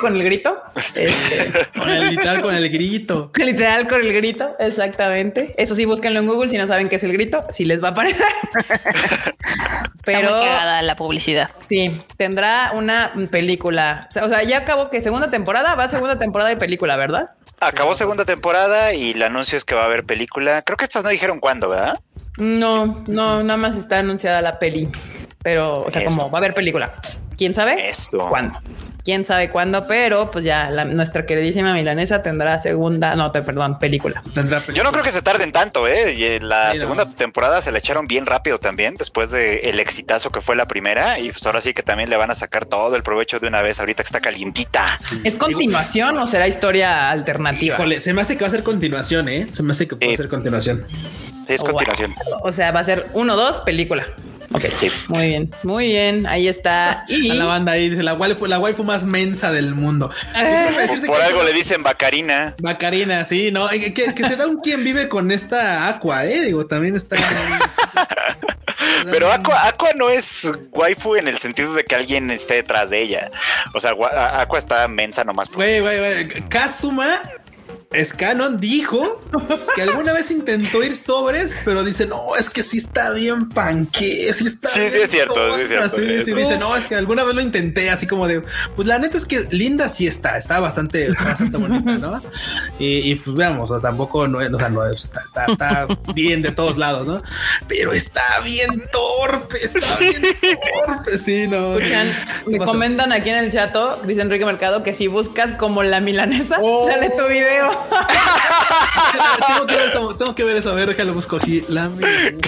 con el grito. Este, *laughs* Con el literal, con el grito. *laughs* literal con el grito, exactamente. Eso sí, búsquenlo en Google si no saben qué es el grito, si les va a aparecer. *laughs* Pero La publicidad. Sí, tendrá una película. O sea, ya acabó que segunda temporada, va segunda temporada de película, ¿verdad? Acabó segunda temporada y el anuncio es que va a haber película. Creo que estas no dijeron cuándo, ¿verdad? No, no, nada más está anunciada la peli. Pero, o sea, Eso. como va a haber película. ¿Quién sabe? Esto. ¿Cuándo? ¿Quién sabe cuándo? Pero pues ya la- nuestra queridísima milanesa tendrá segunda, no, te, perdón, película. Tendrá Yo película. no creo que se tarden tanto, ¿eh? Y en la Sí, no. segunda temporada se la echaron bien rápido también, después de el exitazo que fue la primera. Y pues ahora sí que también le van a sacar todo el provecho de una vez, ahorita que está calientita. ¿Es continuación o será historia alternativa? Híjole, se me hace que va a ser continuación, ¿eh? Se me hace que puede Sí. ser continuación. Sí, es Oh, continuación. O sea, va a ser uno, dos, película. Ok, Sí. muy bien, muy bien. Ahí está. Y A la banda ahí dice la waifu, la waifu más mensa del mundo. *laughs* Ah. Decirte Por algo le dicen Bacarina. Bacarina, sí, no, que, que- que se da un quien vive con esta Aqua, eh, digo, también está. *laughs* Pero Aqua, Aqua no es waifu en el sentido de que alguien esté detrás de ella. O sea, Aqua está mensa nomás. Güey, güey, güey. Kazuma Scannon dijo que alguna vez intentó ir sobres, pero dice, no, es que sí está bien panque, sí está Sí, sí bien es cierto, sí es tonta". cierto. Sí, sí, dice, no, es que alguna vez lo intenté, así como de, pues la neta es que linda sí está, está bastante, bastante bonita, ¿no? Y, y, pues veamos, o sea, tampoco, no, es- o sea, no es- está, está, está bien de todos lados, ¿no? Pero está bien torpe, está bien torpe, sí, no. Escuchan, ¿Qué me pasó? comentan aquí en el chato, dice Enrique Mercado, que si buscas como la milanesa, Oh. sale tu video. *laughs* tengo, que ver eso, tengo que ver eso, a ver, déjalo busco aquí. La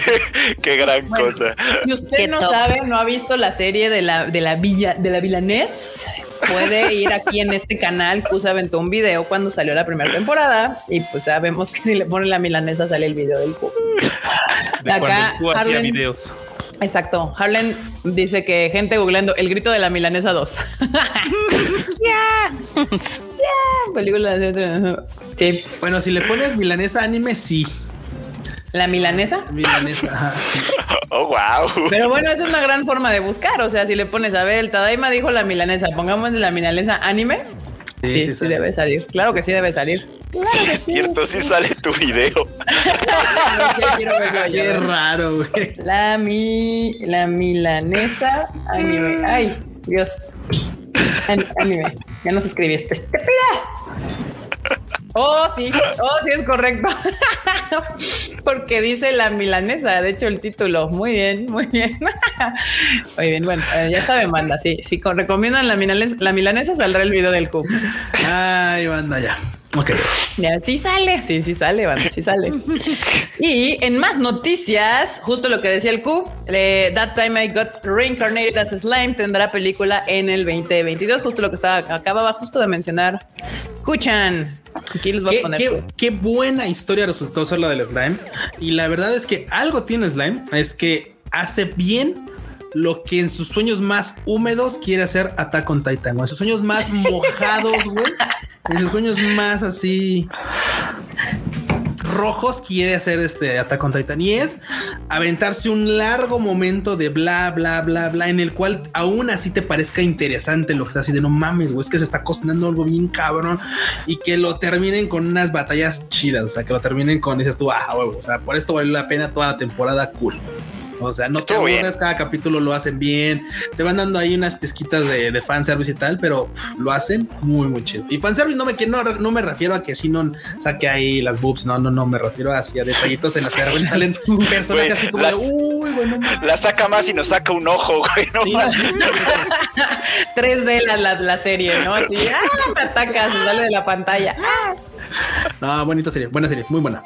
*laughs* Qué gran Bueno. cosa. Si usted Qué no top. sabe, no ha visto la serie de la, de la villa, de la vilanés, puede ir aquí en este canal. Puse aventó un video cuando salió la primera temporada y pues sabemos que si le ponen la milanesa sale el video del cubo. De Acá, cuando Harlan- videos. Exacto. Harlan dice que gente googleando el grito de la milanesa 2. *laughs* Ya. Película de... Sí. Bueno, si le pones milanesa anime, sí. La milanesa. Milanesa. *laughs* Oh, wow. Pero bueno, esa es una gran forma de buscar. O sea, si le pones a ver, el Tadaima dijo la milanesa, pongamos la milanesa anime. Sí, sí, sí, debe salir. Claro que sí debe salir. Claro Sí, que es cierto, sí sale tu video. *laughs* Qué raro, güey. La mi, la milanesa anime. Ay, Dios. An- anime. Ya no se escribí esto. ¡Estúpida! Oh, sí. Oh, sí es correcto. *laughs* Porque dice la milanesa. De hecho, el título. Muy bien, muy bien. *laughs* Muy bien. Bueno, eh, ya saben, banda. Sí, sí, con- recomiendan la milanesa, la milanesa saldrá el video del cup. Ay, banda, ya. Ok. Ya, sí sale, sí, sí sale, banda, sí sale. y en más noticias, justo lo que decía el Q, eh, That Time I Got Reincarnated as Slime tendrá película en el 2022, justo lo que estaba acababa justo de mencionar. Kuchan. Aquí les voy a poner. qué- qué buena historia resultó ser la del slime. Y la verdad es que algo tiene slime, es que hace bien lo que en sus sueños más húmedos quiere hacer Attack on Titan. güey. En sus sueños más mojados, *laughs* güey. En sus sueños más así rojos quiere hacer este Attack on Titan y es aventarse un largo momento de bla bla bla bla en el cual aún así te parezca interesante lo que está así de no mames, güey, es que se está cocinando algo bien cabrón y que lo terminen con unas batallas chidas, o sea, que lo terminen con dices tú, ah, huevo, o sea, por esto valió la pena toda la temporada cool. O sea, no te Estuvo bien. aburres, cada capítulo lo hacen bien, te van dando ahí unas pesquitas de, de fanservice y tal, pero uf, lo hacen muy, muy chido. Y fanservice no me, que no, no me refiero a que si no saque ahí las boobs, no, no, no, me refiero hacia detallitos en la cerveza. Salen personajes Güey, así como las- de, uy, bueno, mames". La saca más y nos saca un ojo, güey. No Sí, mames. *laughs* 3D la, la, la serie, ¿no? Así, ah, me ataca, se sale de la pantalla. *laughs* No, bonita serie, buena serie, muy buena.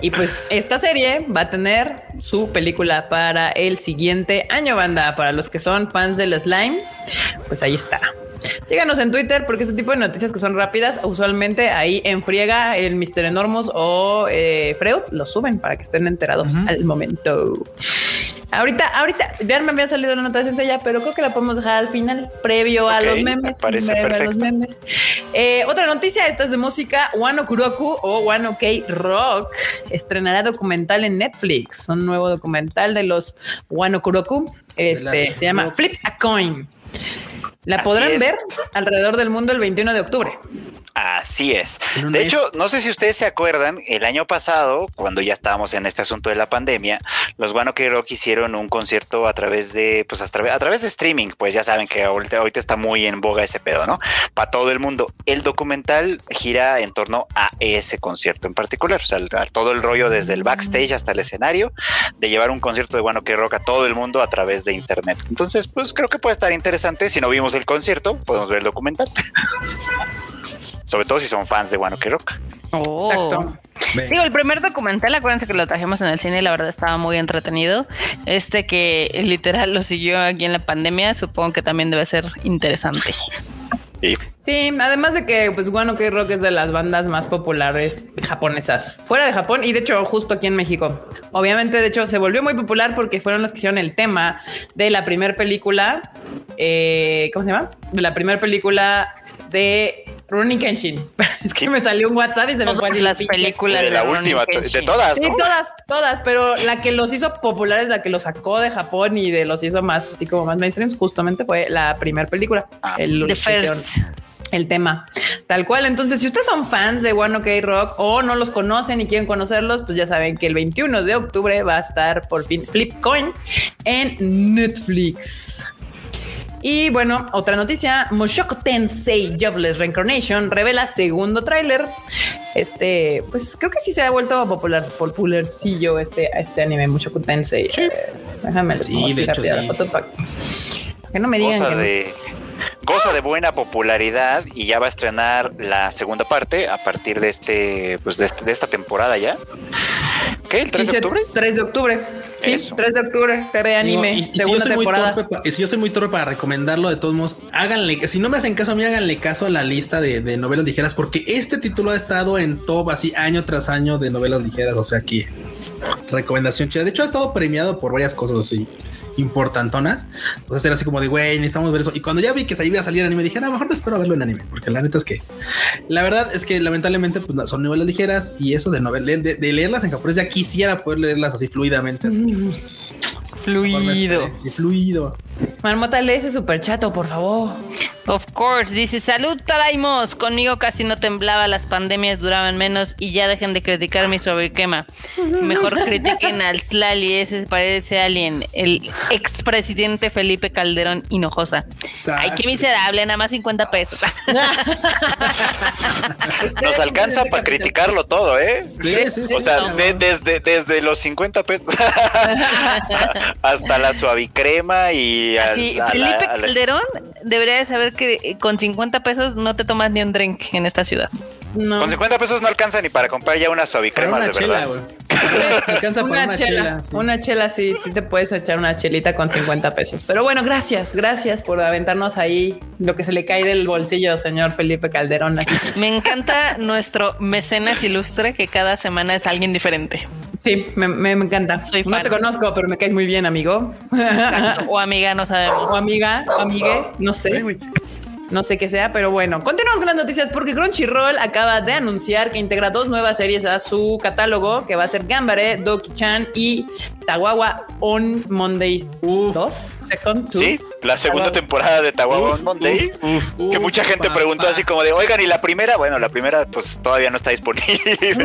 Y pues esta serie va a tener su película para el siguiente año, banda. Para los que son fans del slime, pues ahí está. Síganos en Twitter porque este tipo de noticias que son rápidas, usualmente ahí en Friega, el Mr. Enormos o eh, Freud lo suben para que estén enterados al momento. Ahorita, ahorita, ya me había salido la nota de sencilla, pero creo que la podemos dejar al final, previo a Ok, los me memes. parece previo a los perfecto. memes. Eh, otra noticia, esta es de música. Wano Kuroku o Wano K Rock estrenará documental en Netflix. Un nuevo documental de los Wano Kuroku. Este se llama. Flip a Coin. La Así podrán es. ver alrededor del mundo el 21 de octubre. Así es. De mes. hecho, no sé si ustedes se acuerdan, el año pasado, cuando ya estábamos en este asunto de la pandemia, los Guano K Rock hicieron un concierto a través de, pues a través, a través de streaming, pues ya saben que ahorita, ahorita está muy en boga ese pedo, ¿no? Para todo el mundo. El documental gira en torno a ese concierto en particular, o sea, el- a todo el rollo desde el backstage hasta el escenario, de llevar un concierto de Guano K Rock a todo el mundo a través de internet. Entonces, pues creo que puede estar interesante. Si no vimos el concierto, podemos ver el documental. Sobre todo si son fans de Guano K Rock. Oh. Exacto. Digo, el primer documental, acuérdense que lo trajimos en el cine y la verdad estaba muy entretenido. Este que literal lo siguió aquí en la pandemia, supongo que también debe ser interesante. Sí, además de que pues Wano K Rock es de las bandas más populares japonesas fuera de Japón y de hecho justo aquí en México. Obviamente, de hecho, se volvió muy popular porque fueron los que hicieron el tema de la primera película. eh, ¿Cómo se llama? De la primera película de Rurouni *laughs* Kenshin. Es que me salió un WhatsApp y se me fue Todas así las películas de la Rurouni última, de todas, Sí, todas, todas, pero la que los hizo populares, la que los sacó de Japón y de los hizo más así como más mainstreams, justamente fue la primera película. Ah, el, The First. el tema. Tal cual. Entonces, si ustedes son fans de One OK Rock o no los conocen y quieren conocerlos, pues ya saben que el 21 de octubre va a estar por fin Flipcoin en Netflix. Y bueno, otra noticia, Mushoku Tensei Jobless Reincarnation revela segundo tráiler. Este, pues creo que sí se ha vuelto popular, popularcillo este, este anime Mushoku Tensei. Eh, déjame Sí, de hecho, rápido la sí. foto para que no me digan que no. Goza de buena popularidad y ya va a estrenar la segunda parte a partir de este pues de, este- de esta temporada ya ¿qué? ¿el 3 Sí, de octubre? 3 de octubre. Sí, Eso. 3 de octubre. TV Digo, anime, y- y si yo segunda muy temporada. torpe y si yo soy muy torpe para recomendarlo, de todos modos, háganle, si no me hacen caso a mí, háganle caso a la lista de, de novelas ligeras, porque este título ha estado en top así año tras año de novelas ligeras. O sea, aquí recomendación chida. De hecho, ha estado premiado por varias cosas así importantonas. Entonces era así como de, güey, necesitamos ver eso. Y cuando ya vi que se iba a salir anime, dije, no, mejor me espero a verlo en anime, porque la neta es que la verdad es que lamentablemente pues, son novelas ligeras y eso de, novel de, de leerlas en japonés ya quisiera poder leerlas así fluidamente. Así, pues, Fluido. Sí, fluido. Marmota, lee ese super chato, por favor. Of course, dice salud Tadaimos. Conmigo casi no temblaba, las pandemias duraban menos y ya dejen de criticar mi sobrequema. Mejor *laughs* critiquen al Tlali, ese parece alien, el expresidente Felipe Calderón Hinojosa. Ay, qué miserable, nada más 50 pesos. *laughs* Nos alcanza para criticarlo todo, ¿eh? Sí, sí, sí. O sea, de- desde, desde los 50 pesos *laughs* hasta la suavicrema y al- Así, a Felipe a la- Calderón debería de saber que eh, con 50 pesos no te tomas ni un drink en esta ciudad. No. Con 50 pesos no alcanza ni para comprar ya una Para suavicrema una de chela, verdad. *laughs* para Una, una chela, chela. sí. una chela, sí, sí te puedes echar una chelita con 50 pesos. Pero bueno, gracias, gracias por aventarnos ahí lo que se le cae del bolsillo, señor Felipe Calderón. Me encanta nuestro mecenas ilustre que cada semana es alguien diferente. Sí, me, me- me encanta. Soy no te conozco, pero me caes muy bien, amigo. O amiga, no sabemos. o amiga, o amigue, no sé. No sé qué sea, pero bueno, continuamos con las noticias porque Crunchyroll acaba de anunciar que integra dos nuevas series a su catálogo, que va a ser Gambare, Doki-chan y Tawawa on Monday Uf. 2, Second, two. Sí, la segunda Tawawa. temporada de Tawawa on Monday. Uf, que uf, mucha gente papá. preguntó así como de, oigan, ¿y la primera? Bueno, la primera pues todavía no está disponible. *laughs*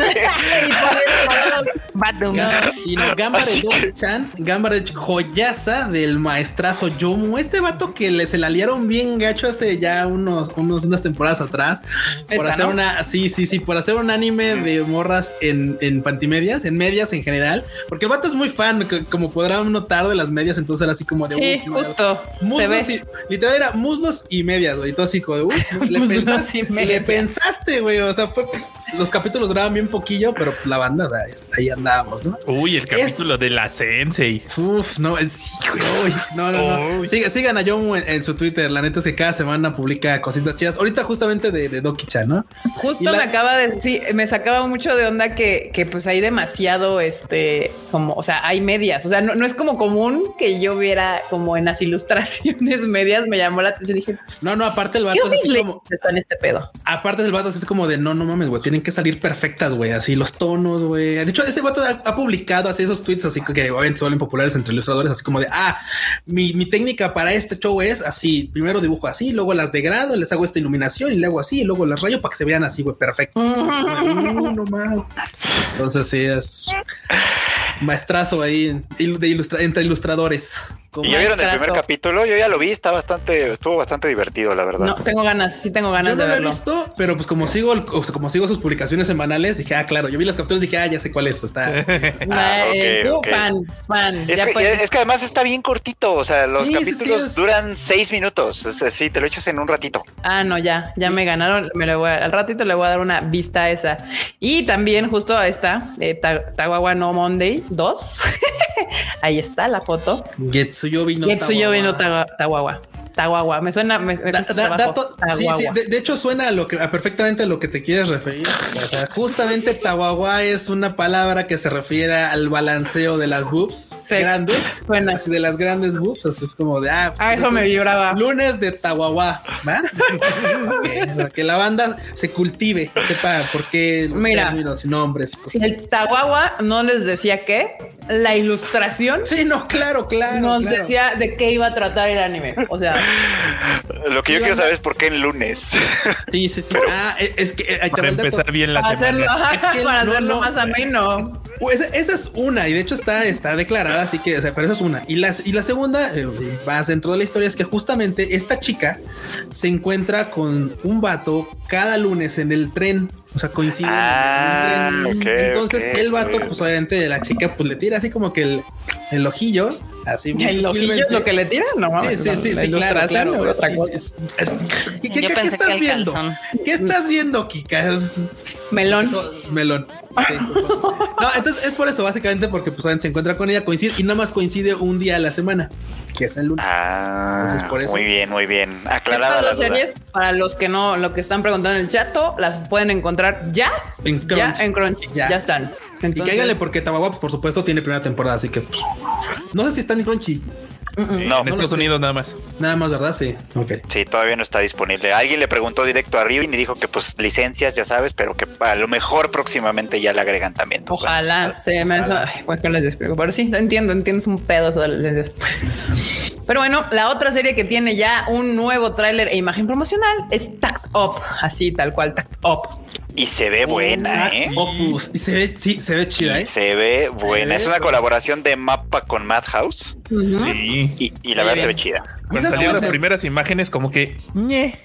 No, Gambare Doki-chan, Gambare joyaza del maestrazo Yomu. Este vato que le, se la liaron bien gacho hace ya unos, unos unas temporadas atrás. Por Esta, hacer ¿no? una, sí, sí, sí, por hacer un anime de morras en, en pantimedias, en medias en general. Porque el vato es muy fan, como podrán notar, de las medias. Entonces era así como de. Sí, "Uf, no, justo. Se Muslos ve. y, literal era muslos y medias, güey. Y todo así como de, "Uf, *laughs* le, Muslos pensaste, le pensaste, güey. O sea, fue, pues, los capítulos duraban bien poquillo, pero la banda, o sea, ahí andábamos, ¿no? Uy, el capítulo de la Sensei. Uf, no, es- sí, güey, no, no, no. Siga- sigan a Yomu en, en su Twitter. La neta es que cada semana publica cositas chidas. Ahorita justamente de, de Doki-chan, ¿no? Justo la- me acaba de, sí, me sacaba mucho de onda que, que pues hay demasiado, este, como, o sea, hay medias, o sea, no, no es como común que yo viera como en las ilustraciones *laughs* medias, me llamó la atención, dije, No, no, aparte el ¿qué vato es como, está en este pedo? aparte del vato es como de no, no mames, güey, tienen que salir perfectas, güey, así los tonos, güey. De hecho, ese vato ha, ha publicado así esos tweets así que obviamente se vuelven populares entre ilustradores, así como de ah, mi, mi técnica para este show es así: primero dibujo así, luego las degrado, les hago esta iluminación y le hago así, y luego las rayo para que se vean así, güey, perfecto. Es como de, "Uh, no mames. Entonces, sí, es maestrazo ahí de ilustra- entre ilustradores. Como- ¿Y ya vieron el primer capítulo? Yo ya lo vi, está bastante, estuvo bastante divertido, la verdad. No, tengo ganas, sí tengo ganas Yo no de lo he verlo. visto, pero pues como sigo, el- o sea, como sigo sus publicaciones semanales, dije, ah, claro, yo vi las capturas y dije, ah, ya sé cuál es. Está. *laughs* Ah, ok, tú, ok. fan, fan. Es ya que, puedes- es que además está bien cortito, o sea, los Sí, sí, sí, capítulos es- duran seis minutos, es así, te lo echas en un ratito. Ah, no, ya, ya me ganaron. Me lo voy a- al ratito le voy a dar una vista a esa. Y también justo a esta, eh, Tawawa no Monday 2. *laughs* Ahí está la foto. Getsuyobi no Getsuyobi no Tawawa. Tawawa. Me suena, me, me Da- cuesta da- trabajo. dato- sí, sí, de, de hecho suena a lo que a perfectamente a lo que te quieres referir. O sea, justamente Tawawa es una palabra que se refiere al balanceo de las boobs Sí. grandes. Suena. De las grandes boobs. así es como de ah, Ah, eso me entonces, vibraba. Lunes de Tawawa, ¿va? *laughs* Ok, para que la banda se cultive, sepa por qué los Mira. términos y nombres. Si el Tawawa no les decía qué, la ilustración Sí, no, claro, claro. nos claro. decía de qué iba a tratar el anime. O sea, Lo que yo quiero saber es por qué en lunes. Sí, sí, sí. Ah, es- que eh, ahí Para empezar bien la hacerlo, semana. Es que para no, hacerlo no. más ameno. Esa, esa es una, y de hecho está, está declarada, así que, o sea, pero esa es una. Y, las, y la segunda, eh, más dentro de la historia, es que justamente esta chica se encuentra con un vato cada lunes en el tren. O sea, coinciden Ah, en el ok, tren. Entonces, el vato, pues obviamente la chica, pues le tira así como que el, el ojillo, así muy *laughs* El es lo que le tiran, no Sí, mames, sí, sí, sí, claro, claro. es otra Sí, cosa. sí, sí. ¿Qué, qué- Yo qué pensé que estás viendo? calzón. ¿Qué estás viendo, Kika? Melón. Melón. *laughs* No, entonces es por eso, básicamente, porque pues se encuentra con ella, coincide y nada más coincide un día a la semana, que es el lunes. Ah, Entonces, por eso. muy bien, muy bien. Aclarada series, para los que no, lo que están preguntando en el chato, las pueden encontrar ya, En ya Crunchy. en Crunchy, Ya. ya, están. y Entonces, cáiganle porque Tawawa, pues, por supuesto, tiene primera temporada, así que pues, no sé si está en Crunchy. En no lo Estados. Unidos nada más. Nada más, ¿verdad? Sí. Ok. Sí, todavía no está disponible. Alguien le preguntó directo a Riven y dijo que pues licencias, ya sabes, pero que a lo mejor próximamente ya le agregan también. Entonces, Ojalá se me hace. Ay, bueno, ¿qué les explico? Pero sí, entiendo, entiendo, es un pedo eso de las licencias. Pero bueno, la otra serie que tiene ya un nuevo tráiler e imagen promocional es Tact Up, así tal cual, Tact Up. Y se ve buena, ¿eh? Opus. Y se ve, sí, se ve chida, Y ¿eh? se ve buena. Se Es ve una buena. colaboración de Mapa con Madhouse Sí. y, y la verdad se ve chida. Cuando ¿Sabes salieron las primeras imágenes, como que ñe.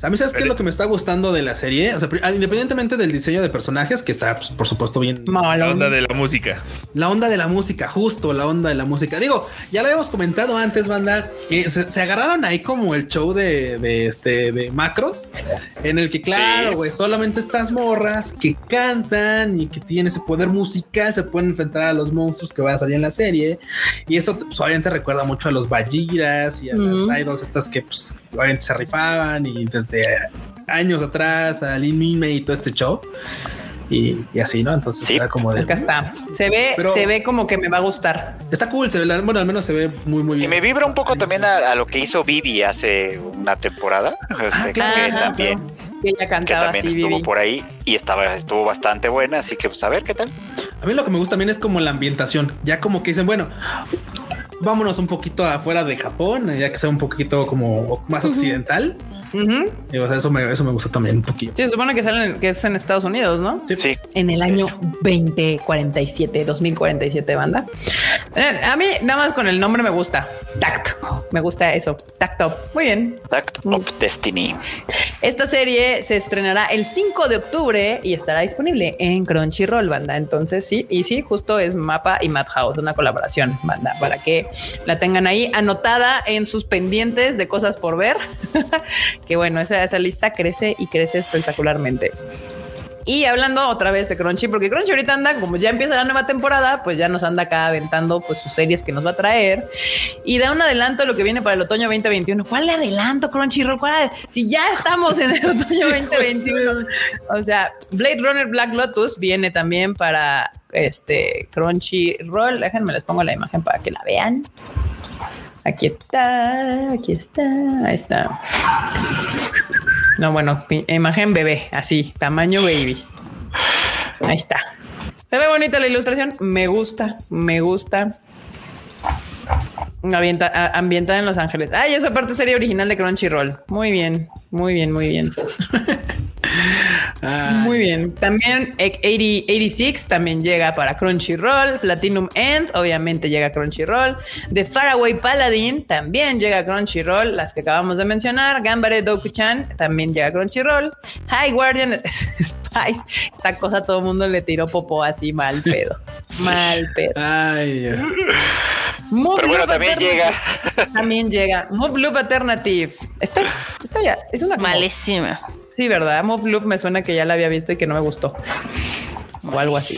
A mí, ¿sabes qué es lo que me está gustando de la serie? O sea, pri- independientemente del diseño de personajes, que está, pues, por supuesto, bien. La Malón. onda de la música. La onda de la música, justo la onda de la música. Digo, ya lo habíamos comentado antes, banda, que se, se agarraron ahí como el show de, de este de macros, en el que, claro, Sí. güey, solamente estas morras que cantan y que tienen ese poder musical se pueden enfrentar a los monstruos que van a salir en la serie. Y eso pues, obviamente recuerda mucho a los Bajiras y a las idols estas que pues, obviamente se rifaban y desde años atrás a Lin Mime y todo este show. Y, y así, ¿no? Entonces Sí. era como de. Acá está. Se ve, Pero- se ve como que me va a gustar. Está cool, se ve, la- bueno, al menos se ve muy, muy Y bien. me vibra un poco también a, a lo que hizo Vivi hace una temporada. Este, claro, que Ajá, también, Que ella que cantaba también así, estuvo Vivi. por ahí y estaba, estuvo bastante buena. Así que pues a ver qué tal. A mí lo que me gusta también es como la ambientación. Ya como que dicen, bueno, vámonos un poquito afuera de Japón, ya que sea un poquito como más occidental. Y, o sea, eso me, eso me gusta también un poquito. Sí, se supone que salen, que es en Estados Unidos, ¿no? Sí, En el año 2047, 2047, banda. A mí, nada más con el nombre me gusta. Tact. Me gusta eso. Tact Up. Muy bien. Tact of Destiny. Esta serie se estrenará el 5 de octubre y estará disponible en Crunchyroll, banda. Entonces, sí, y sí, justo es Mapa y Madhouse, una colaboración, banda, para que la tengan ahí anotada en sus pendientes de cosas por ver. *laughs* que bueno, esa, esa lista crece y crece espectacularmente. Y hablando otra vez de Crunchy, porque Crunchy ahorita anda, como ya empieza la nueva temporada, pues ya nos anda acá aventando pues sus series que nos va a traer. Y da un adelanto de lo que viene para el otoño 2021. ¿Cuál adelanto, Crunchyroll? ¿Cuál? Si ya estamos en el otoño *laughs* 2021. O sea, Blade Runner Black Lotus viene también para este Crunchyroll. Déjenme les pongo la imagen para que la vean. Aquí está, aquí está, ahí está. No, bueno, imagen bebé, así, tamaño baby. Ahí está. Se ve bonita la ilustración. Me gusta, me gusta. Ambienta- ambientada en Los Ángeles. Ay, esa parte sería original de Crunchyroll. Muy bien, muy bien, muy bien. *laughs* Ah, Muy bien. También eh, 80 86 también llega para Crunchyroll. Platinum End obviamente llega a Crunchyroll. The Faraway Paladin también llega a Crunchyroll. Las que acabamos de mencionar. Gambare Doku-chan también llega a Crunchyroll. High Guardian *laughs* Spice. Esta cosa todo el mundo le tiró popó así mal pedo. Mal pedo. Ay, Dios. Move Pero bueno, Loop también llega. También llega. Move Loop Alternative. Esta es, esta ya es una como- Malísima. Sí, ¿verdad? Move Loop me suena que ya la había visto y que no me gustó. O algo así.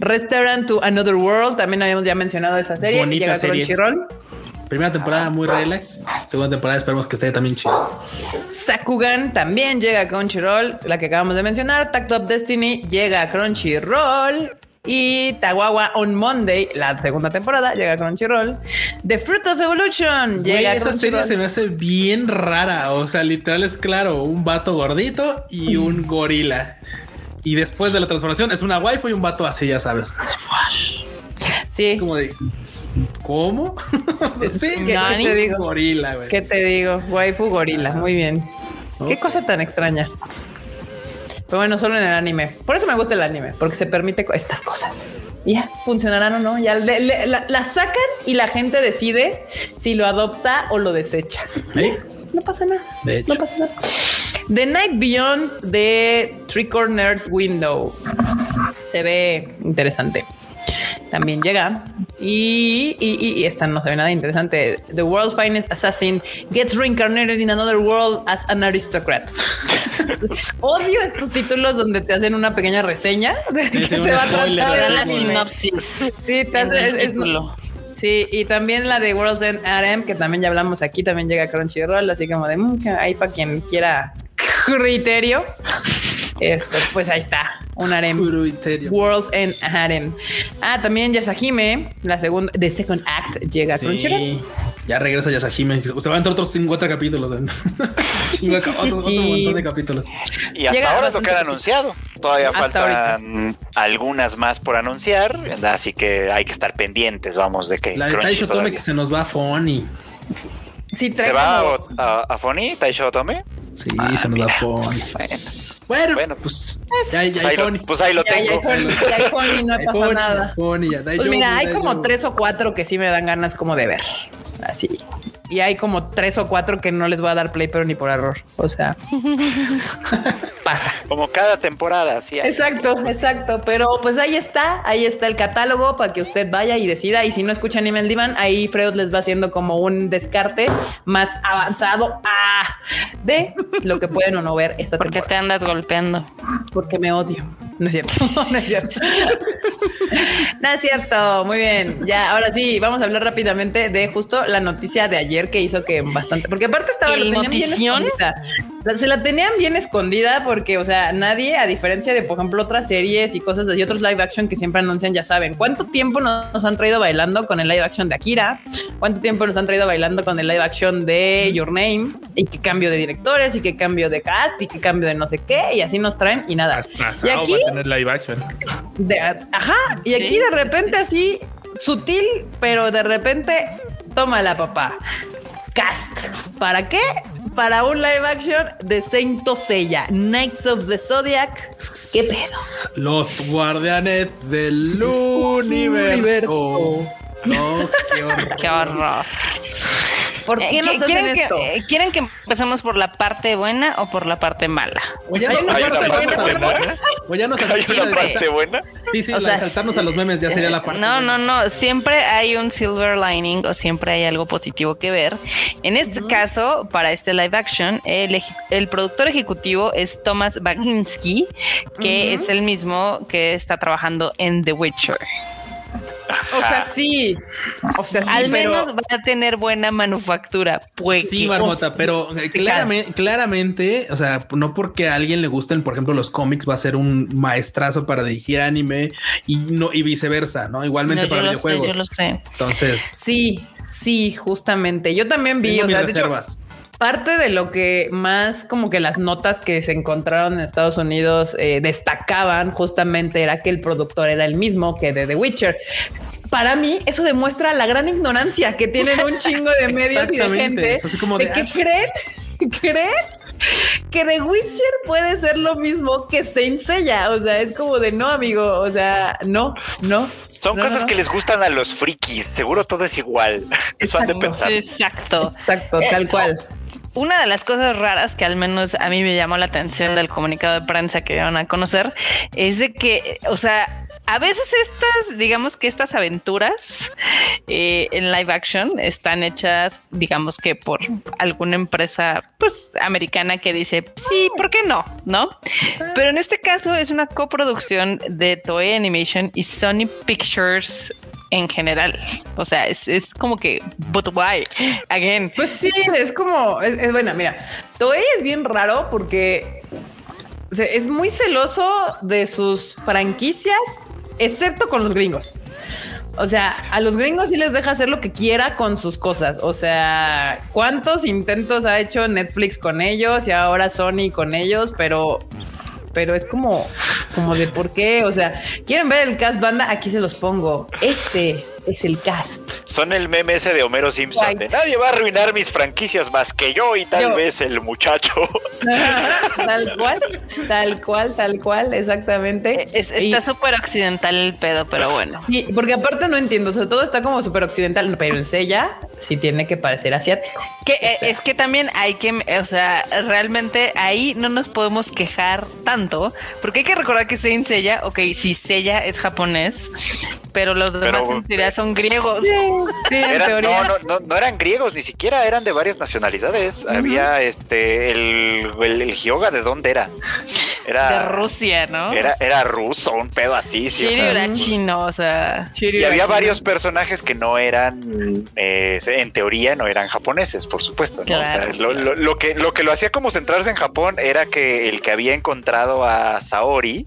Restaurant to Another World, también habíamos ya mencionado esa serie. Bonita Llega a serie. Crunchyroll. Primera temporada muy relax. Segunda temporada esperemos que esté también chido. Sakugan también llega a Crunchyroll, la que acabamos de mencionar. Tact of Destiny llega a Crunchyroll. Y Tawawa on Monday, la segunda temporada, llega a Crunchyroll. The Fruit of Evolution llega a esa serie se me hace bien rara. O sea, literal es claro, un vato gordito y un gorila. Y después de la transformación es una waifu y un vato así, ya sabes. Sí, Como de ¿Cómo? *laughs* sí, ¿Qué- te es digo? gorila, güey. ¿qué te digo? Waifu gorila, muy bien. Qué cosa tan extraña. Pero bueno, solo en el anime. Por eso me gusta el anime, porque se permite estas cosas. Y Ya, funcionarán o no. Ya le- le- la, la sacan y la gente decide si lo adopta o lo desecha. ¿Eh? No pasa nada. De hecho. No pasa nada. The Night Beyond de Three Cornered Window. Se ve interesante. También llega. Y, y, y- y esta no se ve nada interesante. The World's Finest Assassin gets reincarnated in another world as an aristocrat. Odio estos títulos donde te hacen una pequeña reseña de sí, se va a tratar de la sinopsis. Sí, te en hace- el es- es- título. Sí, y también la de World's End RM, que también ya hablamos aquí, también llega a Crunchyroll, así como de mm, que ahí para quien quiera criterio. Esto, pues ahí está, un harem. Criterio. World's End Harem. Ah, también Yasahime, la segunda, The Second Act, llega a Crunchyroll. Ya regresa Yashahime. Se van a entrar otros 50 capítulos. ¿eh? *laughs* sí, otro, sí, otro sí. montón de capítulos. Y hasta Llega ahora es lo que han anunciado. Todavía Hasta faltan algunas más por anunciar, así que hay que estar pendientes, vamos, de que La de Taisho Tome que se nos va a Fonny. Sí, ¿Se va a, a, a Fonny, Taisho Tome? Sí, se nos va a Fonny. Bueno, Bueno. pues ya, ya Pues hay ahí, lo, Fonny. pues ahí lo Ya, ya tengo. hay Fonny, ya hay Fonny y no pasa nada. Pues mira, hay como tres tres o cuatro que sí me dan ganas como de ver. Así. Y hay como tres o cuatro que no les voy a dar play, pero ni por error. O sea, *laughs* pasa. Como cada temporada, sí. hay. Exacto, exacto. Pero pues ahí está, ahí está el catálogo para que usted vaya y decida. Y si no escucha Anime el Divan, ahí Freud les va haciendo como un descarte más avanzado ah, de lo que pueden o no ver esta ¿Por qué temporada. te andas golpeando? Porque me odio. No es cierto. *laughs* No es cierto. *laughs* No es cierto. Muy bien. Ya, ahora sí, vamos a hablar rápidamente de justo la noticia de ayer que hizo que bastante. Porque aparte estaba. ¿El la tenían bien notición? escondida. Se la tenían bien escondida porque, o sea, nadie, a diferencia de, por ejemplo, otras series y cosas así, otros live action que siempre anuncian, ya saben, ¿cuánto tiempo nos han traído bailando con el live action de Akira? ¿Cuánto tiempo nos han traído bailando con el live action de Your Name? Y qué cambio de directores y qué cambio de cast y qué cambio de no sé qué. Y así nos traen y nada. Hasta Y aquí, va a tener live action. de- ajá, y aquí Sí. de repente así, sutil, pero de repente, toma la papá. Cast. ¿Para qué? Para un live action de Saint Seiya, Knights of the Zodiac. ¿Qué pedo? Los guardianes del universo. No, qué horror. Qué horror. ¿Por Eh, qué nos hacen ¿quieren, esto? que, eh, ¿Quieren que empecemos por la parte buena o por la parte mala? O ya, Hay una parte nos saltamos a buena. los- o ya nos Hay saltamos una a la- parte buena. Sí, sí, O la sea, de saltarnos a los memes ya sería la parte. No, buena. no, no. Siempre hay un silver lining o siempre hay algo positivo que ver. En este caso, para este live action, el productor ejecutivo es Thomas Baginski, que es el mismo que está trabajando en The Witcher. O sea, sí. O sea, sí, Al pero- menos va a tener buena manufactura. Pues Sí, Marmota, pero eh, claramente, claramente, o sea, no porque a alguien le gusten, por ejemplo, los cómics, va a ser un maestrazo para dirigir anime y no y viceversa, ¿no? Igualmente No, para yo lo sé, videojuegos. yo lo sé. Entonces, Sí, sí, justamente. Yo también vi, tengo o mis sea, de hecho, reservas. Parte de lo que más como que las notas que se encontraron en Estados Unidos eh, destacaban justamente era que el productor era el mismo que de The Witcher. Para mí eso demuestra la gran ignorancia que tienen un chingo de *laughs* medios y de gente es así como de de, que creen, *laughs* creen que The Witcher puede ser lo mismo que Saint Seiya. O sea, es como de no, amigo. O sea, no, no. Son No, cosas no, no. que les gustan a los frikis. Seguro todo es igual. *laughs* Eso han de pensar. Sí, exacto. Exacto, tal cual. Una de las cosas raras que al menos a mí me llamó la atención del comunicado de prensa que van a conocer es de que, o sea, a veces estas, digamos que estas aventuras eh, en live action están hechas, digamos que por alguna empresa, pues americana que dice, sí, ¿por qué no? ¿No? Pero en este caso es una coproducción de Toei Animation y Sony Pictures en general. O sea, es, es como que, but why? Again. Pues sí, es como, es, es buena, mira, Toei es bien raro porque es muy celoso de sus franquicias, excepto con los gringos. O sea, a los gringos sí les deja hacer lo que quiera con sus cosas. O sea, ¿cuántos intentos ha hecho Netflix con ellos y ahora Sony con ellos? Pero, pero es como, como de por qué. O sea, ¿quieren ver el cast banda? Aquí se los pongo. Este es el cast. Son el meme ese de Homero Simpson. Right. de, Nadie va a arruinar mis franquicias más que yo y tal Yo. vez el muchacho. *laughs* tal cual, tal cual, tal cual, exactamente. Es- Y- está súper occidental el pedo, pero bueno. y, porque aparte no entiendo, o sea, todo está como súper occidental, pero el Sella sí tiene que parecer asiático. Que, eh, sea. es que también hay que, o sea, realmente ahí no nos podemos quejar tanto, porque hay que recordar que Saint Seiya, ok, sí, Seiya es japonés, pero los demás Pero- en teoría son griegos. Sí, Eran- no, no, no, no eran griegos, ni siquiera eran de varias nacionalidades. Había este el, el, el Hyoga, ¿de dónde era? Era De Rusia, ¿no? Era, era ruso, un pedo así, sí. o sea, era chino, o sea. Y había varios personajes que no eran, eh, en teoría, no eran japoneses, por supuesto. ¿no? O sea, Claro. lo, lo- lo que, lo que lo hacía como centrarse en Japón era que el que había encontrado a Saori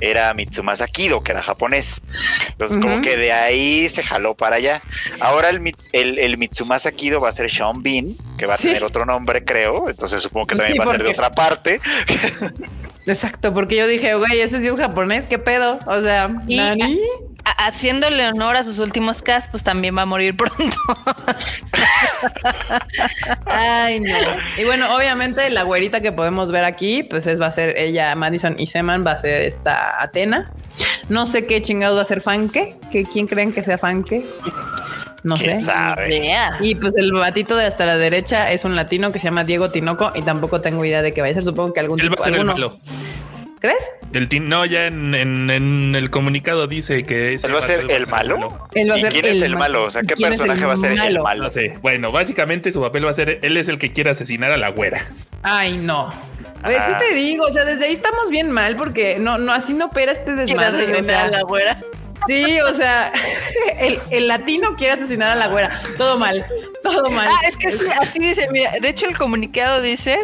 era Mitsumasa Kido, que era japonés. Entonces, como que de ahí se jaló para allá. Ahora el, el, el Mitsumasa Kido va a ser Sean Bean, que va a Sí. tener otro nombre, creo. Entonces supongo que también sí, va a ser de otra parte. Exacto, porque yo dije, güey, ese sí es japonés, ¿qué pedo? O sea, Y- ¿nani? Haciéndole honor a sus últimos cast, pues también va a morir pronto. Ay, no. Y bueno, obviamente la güerita que podemos ver aquí, pues es, va a ser ella, Madison y Seman, va a ser esta Atena. No sé qué chingados va a ser Fanke. ¿Qué, ¿Quién creen que sea Fanke? No sé. ¿Quién sabe? Y pues el batito de hasta la derecha es un latino que se llama Diego Tinoco y tampoco tengo idea de qué vaya a ser. Supongo que algún Él va a ser el malo. ¿Crees? El tin- no, ya en, en- en el comunicado dice que ese ¿Él va a ser el malo? Él va a ¿Y ser quién es el malo? O sea, ¿qué ¿Quién es personaje va a ser el malo? malo? No sé. Bueno, básicamente su papel va a ser, él es el que quiere asesinar a la güera. Ay, no. Pues sí Ah. te digo, o sea, desde ahí estamos bien mal porque no, no, así no opera este ¿Quiere desmadre. O asesinar sea, a la güera? sí, o sea, *laughs* el, el latino quiere asesinar a la güera. Todo mal, todo mal. Ah, es que sí, así dice, mira, de hecho el comunicado dice,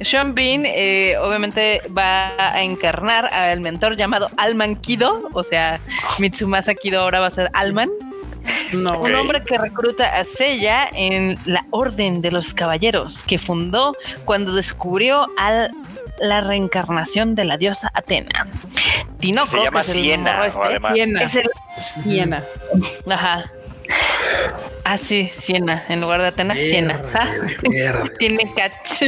Sean Bean eh, obviamente va a encarnar al mentor llamado Alman Kido, o sea, Mitsumasa Kido ahora va a ser Alman, No, un hombre que recluta a Seiya en la Orden de los Caballeros, que fundó cuando descubrió a la reencarnación de la diosa Atena. Tinoco, Se llama que es el Siena, este. Siena. es el Siena. Ajá. Ah, sí, Siena, en lugar de Atena, Siena. Verde. *laughs* Tiene catch.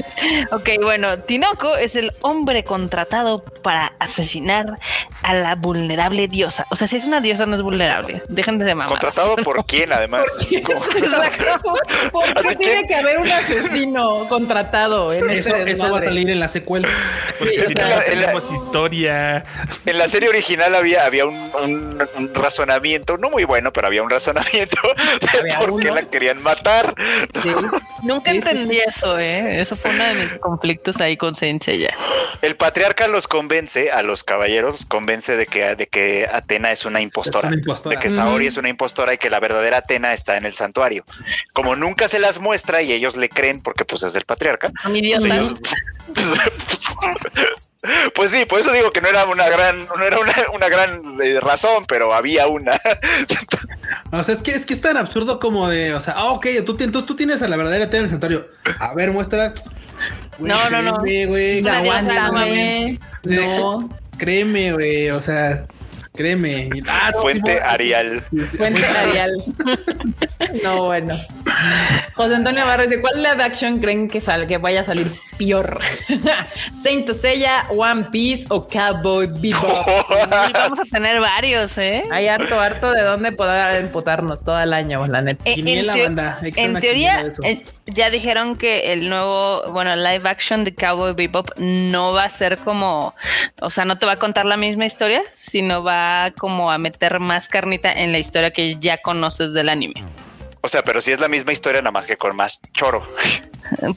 Ok, bueno, Tinoco es el hombre contratado para asesinar a la vulnerable diosa. O sea, si es una diosa, no es vulnerable. Dejen de mamar. ¿Contratado por *laughs* quién, además? ¿Por *laughs* qué Así tiene que- que haber un asesino contratado en Eso, este eso va a salir en la secuela. Porque Sí, si no, la- tenemos historia. En la serie original había, había un, un- un razonamiento, no muy bueno, pero había un razonamiento de Había por qué la querían matar. Sí. *laughs* Nunca Sí, entendí sí. eso, ¿eh? Eso fue uno de mis conflictos ahí con Sensei ya. El patriarca los convence, a los caballeros, convence de que, de que Atena es una impostora. Es una impostora. De que Saori Mm. es una impostora y que la verdadera Atena está en el santuario. Como nunca se las muestra y ellos le creen porque pues es el patriarca. Son Pues, idiotas. ellos- *laughs* pues sí, por eso digo que no era una gran, no era una, una gran eh, razón, pero había una. *laughs* O sea, es que es que es tan absurdo como de, o sea, ah, ok, tú, entonces tú tienes a la verdadera tela en el santuario. A ver, muestra. Güey, No, no, no. créeme, güey. Una diosa, no Aguántame. No. Créeme, güey. O sea, créeme. Ah, no, Fuente sí, Arial. Fuente Arial. *laughs* No, bueno. José Antonio Barres, ¿de cuál live action creen que, sal, que vaya a salir peor? *laughs* Saint Seiya, One Piece o Cowboy Bebop. Vamos a tener varios, ¿eh? Hay harto, harto de dónde poder emputarnos todo el año, la neta. Eh, Quiniela, teo- banda, hay que hacer en teoría, ya dijeron que el nuevo, bueno, live action de Cowboy Bebop no va a ser como, o sea, no te va a contar la misma historia, sino va como a meter más carnita en la historia que ya conoces del anime. O sea, pero sí es la misma historia, nada más que con más choro.